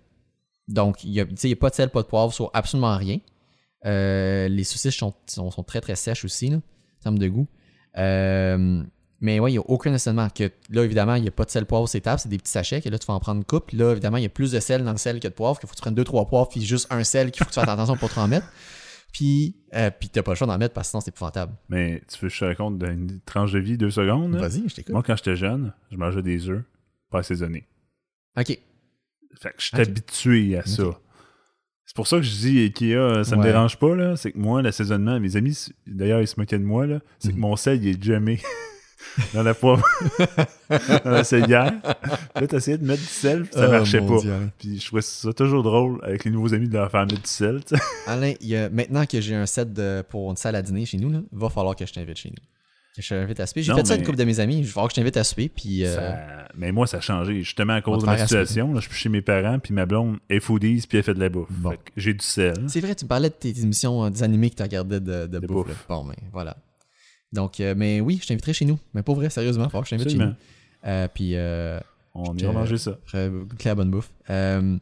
A: Donc, il n'y a, pas de sel, pas de poivre sur absolument rien. Euh, les saucisses sont, sont, sont très très sèches aussi, là, en termes de goût. Euh, mais ouais, il n'y a aucun assaisonnement. Que, là, évidemment, il n'y a pas de sel, poivre, c'est table, c'est des petits sachets. Que là, tu vas en prendre une coupe. Là, évidemment, il y a plus de sel dans le sel que de poivre. Qu'il faut que tu prennes deux, trois poivres, puis juste un sel qu'il faut que tu fasses attention pour trop en mettre. Puis, euh, puis t'as pas le choix d'en mettre parce que sinon, c'est épouvantable.
B: Mais tu veux que je te raconte d'une tranche de vie, deux secondes?
A: Vas-y, je t'écoute.
B: Moi, quand j'étais jeune, je mangeais des œufs pas assaisonnés.
A: Ok.
B: Fait que je suis habitué à ça. C'est pour ça que je dis Ikea, ça me
A: Ouais.
B: dérange pas, là. C'est que moi, l'assaisonnement, mes amis, d'ailleurs, ils se moquaient de moi, là. C'est que
A: Mhm.
B: mon sel, il est jamais dans la poivre, dans la. Puis là, t'essayais de mettre du sel, puis ça
A: Oh,
B: marchait pas.
A: Dieu.
B: Puis je trouvais ça toujours drôle avec les nouveaux amis de leur faire mettre du sel.
A: Alain, y a- maintenant que j'ai un set de, pour une salle à dîner chez nous, là, va falloir que je t'invite chez nous. Que je t'invite à souper. J'ai fait ça à une couple de mes amis. Il va falloir que je t'invite à souper. Puis, euh,
B: Ça- Mais moi, ça a changé. Justement, à cause de ma situation, là, je suis chez mes parents, puis ma blonde est foodies, puis elle fait de la bouffe.
A: Bon.
B: J'ai du sel.
A: C'est vrai, tu me parlais de tes émissions, euh, des animés que tu regardais de, de,
B: De
A: bouffe. Bon, mais voilà. Donc, euh, mais oui, je t'inviterai chez nous. Mais pour vrai, sérieusement, que je t'invite chez nous. Euh, puis, euh,
B: On ira manger ça.
A: goûter la bonne bouffe. Euh,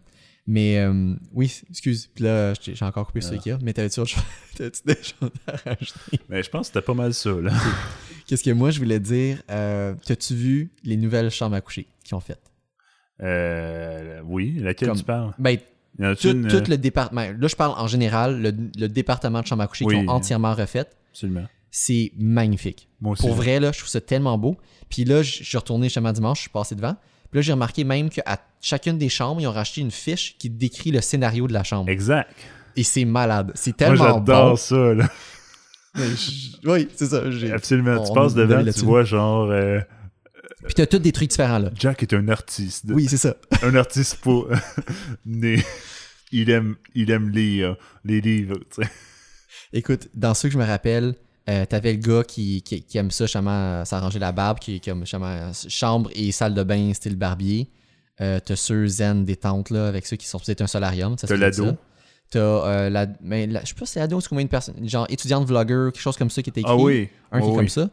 A: mais oui, excuse. Puis là, j'ai encore coupé sur. Ikea. Mais t'avais-tu autre des choses à rajouter?
B: Mais je pense que c'était pas mal ça, là.
A: Qu'est-ce que moi, je voulais dire? T'as-tu vu les nouvelles chambres à coucher qu'ils ont faites?
B: Euh, oui, laquelle
A: Comme-
B: tu parles?
A: Ben, tout,
B: une,
A: tout le département. Là, je parle en général, le, le département de chambre à coucher
B: Oui.
A: qu'ils ont entièrement refait.
B: Absolument.
A: C'est magnifique.
B: Moi aussi.
A: Pour vrai, là, je trouve ça tellement beau. Puis là, je suis retourné justement dimanche, je suis passé devant. Puis là, j'ai remarqué même qu'à chacune des chambres, ils ont racheté une fiche qui décrit le scénario de la chambre.
B: Exact.
A: Et c'est malade. C'est
B: Moi,
A: tellement
B: j'adore
A: bon.
B: ça, là.
A: Je- Oui, c'est ça.
B: Absolument.
A: On-
B: tu passes devant, tu vois genre... euh,
A: Puis t'as tous des trucs différents, là.
B: Jack est un artiste.
A: Oui, c'est ça.
B: Un artiste né. Il aime, il aime lire les livres, tu sais.
A: Écoute, dans ceux que je me rappelle, euh, t'avais le gars qui, qui, qui aime ça, justement, euh, s'arranger la barbe, qui, qui aime justement euh, chambre et salle de bain style barbier. Euh, t'as ceux zen détente, là, avec ceux qui sont peut-être un solarium.
B: T'as l'ado.
A: T'as euh, la, mais la- je sais pas si c'est ado, c'est combien de personnes, genre étudiante vlogger, quelque chose comme ça qui était écrit.
B: Ah oui.
A: Un qui
B: Oui,
A: est comme ça.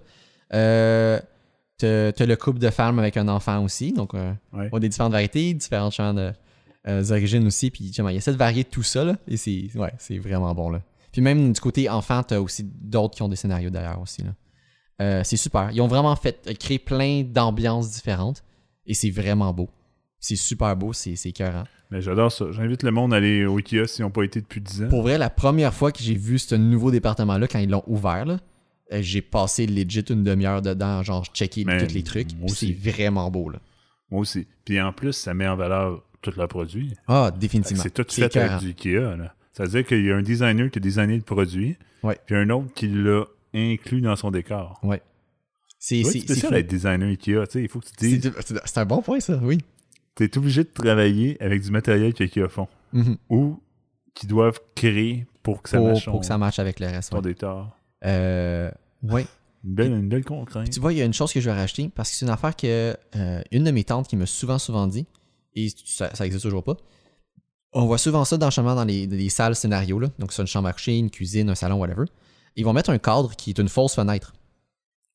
A: Euh, t'as le couple de femmes avec un enfant aussi, donc euh,
B: Ouais.
A: on a des différentes variétés, différentes champs de, euh, aussi, puis il y a cette variété de tout ça, là, et c'est ouais, c'est vraiment bon. Là. Puis même du côté enfant, t'as aussi d'autres qui ont des scénarios derrière aussi. Là. Euh, c'est super. Ils ont vraiment fait euh, créer plein d'ambiances différentes, et c'est vraiment beau. C'est super beau, c'est c'est écœurant.
B: Mais j'adore ça. J'invite le monde à aller au Ikea s'ils n'ont pas été depuis 10 ans.
A: Pour vrai, la première fois que j'ai vu ce nouveau département-là, quand ils l'ont ouvert, là, Euh, J'ai passé legit une demi-heure dedans, genre checker
B: Mais
A: tous les trucs. C'est vraiment beau, là.
B: Moi aussi. Puis en plus, ça met en valeur tous leurs produits.
A: Ah, définitivement.
B: C'est tout fait
A: écœurant.
B: avec du Ikea. Là. Ça veut dire qu'il y a un designer qui a designé le produit,
A: Ouais.
B: puis un autre qui l'a inclus dans son décor.
A: Ouais. C'est
B: spécial d'être designer Ikea. Il faut que tu dises,
A: C'est un bon point, ça, oui.
B: tu es obligé de travailler avec du matériel qu'Ikea font
A: Mhm.
B: ou qu'ils doivent créer pour que ça
A: Pour,
B: marche
A: pour que ça matche avec le reste. ouais.
B: décor.
A: Euh, ouais.
B: Une belle, une belle contrainte.
A: Tu vois, il y a une chose que je vais rajouter parce que c'est une affaire que euh, une de mes tantes qui m'a souvent, souvent dit, et ça, ça existe toujours pas. On voit souvent ça dans, dans les, les salles scénarios, là. donc c'est une chambre à coucher, une cuisine, un salon, whatever. Ils vont mettre un cadre qui est une fausse fenêtre.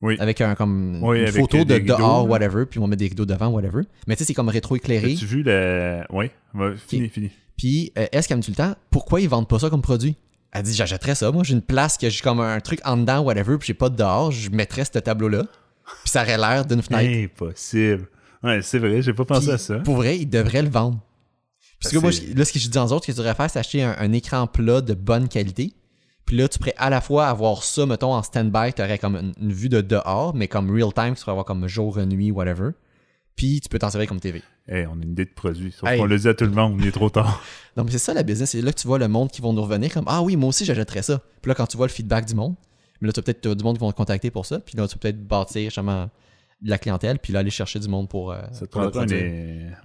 B: Oui.
A: Avec un comme
B: Oui,
A: une
B: avec
A: photo de
B: des rideaux,
A: dehors,
B: là.
A: whatever, puis ils vont mettre des rideaux devant, whatever. Mais tu sais, c'est comme rétro-éclairé.
B: As-tu vu la. Oui, fini, fini.
A: Puis, euh, est-ce qu'elle me dit tout le temps, pourquoi ils vendent pas ça comme produit? Elle dit, j'achèterais ça. Moi, j'ai une place que j'ai comme un truc en dedans, whatever, puis j'ai pas de dehors, je mettrais ce tableau-là. Puis ça aurait l'air d'une fenêtre.
B: Impossible. Ouais, c'est vrai, j'ai pas pensé
A: Puis,
B: à ça.
A: Pour vrai, ils devraient le vendre. Parce que moi, je- là, ce que je dis aux autres, ce que tu devrais faire, c'est acheter un, un écran plat de bonne qualité. Puis là, tu pourrais à la fois avoir ça, mettons, en stand-by, tu aurais comme une, une vue de dehors, mais comme real-time, tu pourrais avoir comme jour, nuit, whatever. Puis tu peux t'en servir comme TV.
B: Hey, on a une idée de produit. Sauf
A: Hey.
B: qu'on le dit à tout le monde, il est trop tard.
A: Donc, c'est ça la business. C'est là que tu vois le monde qui vont nous revenir comme Ah oui, moi aussi, j'achèterais ça. Puis là, quand tu vois le feedback du monde, mais là, tu as peut-être du monde qui vont te contacter pour ça. Puis là, tu peux peut-être bâtir justement de la clientèle. Puis là, aller chercher du monde pour, euh,
B: Ça te prendra
A: produire.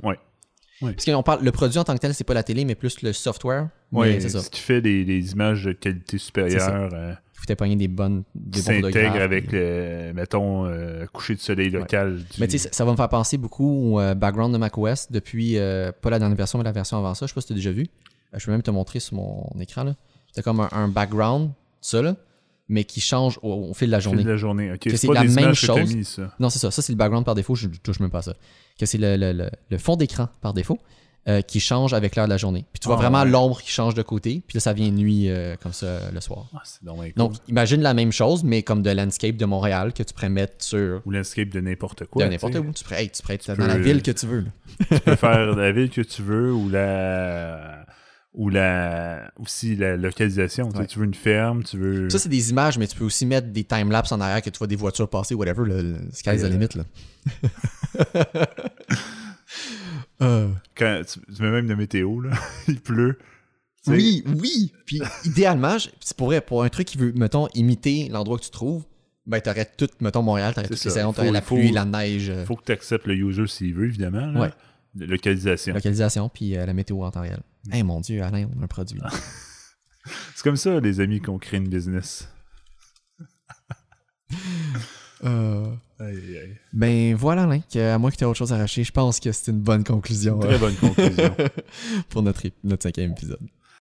A: Parce qu'on parle, le produit en tant que tel, c'est pas la télé, mais plus le software. Mais c'est ça.
B: ce qui fait des, des images de qualité supérieure euh,
A: Il faut t'épogner des bonnes des photographes,
B: avec,
A: puis-
B: le, mettons, euh, coucher de soleil local. du-
A: Mais tu sais, ça, ça va me faire penser beaucoup au euh, background de macOS depuis, euh, pas la dernière version, mais la version avant ça. Je sais pas si tu as déjà vu. Euh, je peux même te montrer sur mon écran. là. C'est comme un, un background, ça, là, mais qui change au, au fil de la
B: Au fil
A: journée.
B: de la journée. Ok,
A: Que
B: c'est
A: la même chose.
B: mis, ça.
A: Non, c'est ça. Ça, c'est le background par défaut. Je ne touche même pas à ça. Que c'est le, le- le- le fond d'écran par défaut euh, qui change avec l'heure de la journée. Puis tu vois
B: Ah,
A: vraiment
B: ouais.
A: l'ombre qui change de côté. Puis là, ça vient nuit euh, comme ça le soir.
B: Ah, cool.
A: Donc, imagine la même chose, mais comme de landscape de Montréal que tu pourrais mettre sur
B: Ou landscape de n'importe quoi.
A: de n'importe où. Tu pourrais, hey, tu pourrais être
B: Tu
A: dans la ville que tu veux. là.
B: Tu peux faire la ville que tu veux ou la ou la aussi la localisation. Tu sais,
A: Ouais.
B: Tu veux une ferme, tu veux.
A: Ça, c'est des images, mais tu peux aussi mettre des timelapses en arrière que tu vois des voitures passer, whatever. Le, le sky's the limit. Là. Euh,
B: Quand tu, tu mets même de météo, là. il pleut.
A: Oui, oui. Puis idéalement, c'est pour vrai, pour un truc qui veut, mettons, imiter l'endroit que tu trouves, ben t'aurais tout, mettons, Montréal, t'aurais toutes les saisons, t'aurais la
B: faut-
A: pluie, la neige, euh,
B: faut que tu acceptes le user s'il veut, évidemment. là.
A: Ouais.
B: Localisation.
A: localisation, puis euh, la météo en temps réel. Eh mon Dieu, Alain, on a un produit.
B: C'est comme ça, les amis, qu'on crée une business.
A: Euh,
B: Aïe, aïe.
A: Ben voilà, Alain, que, à moins que tu aies autre chose à racheter, je pense que c'est une bonne conclusion
B: Très
A: euh,
B: bonne conclusion.
A: pour notre, notre cinquième épisode.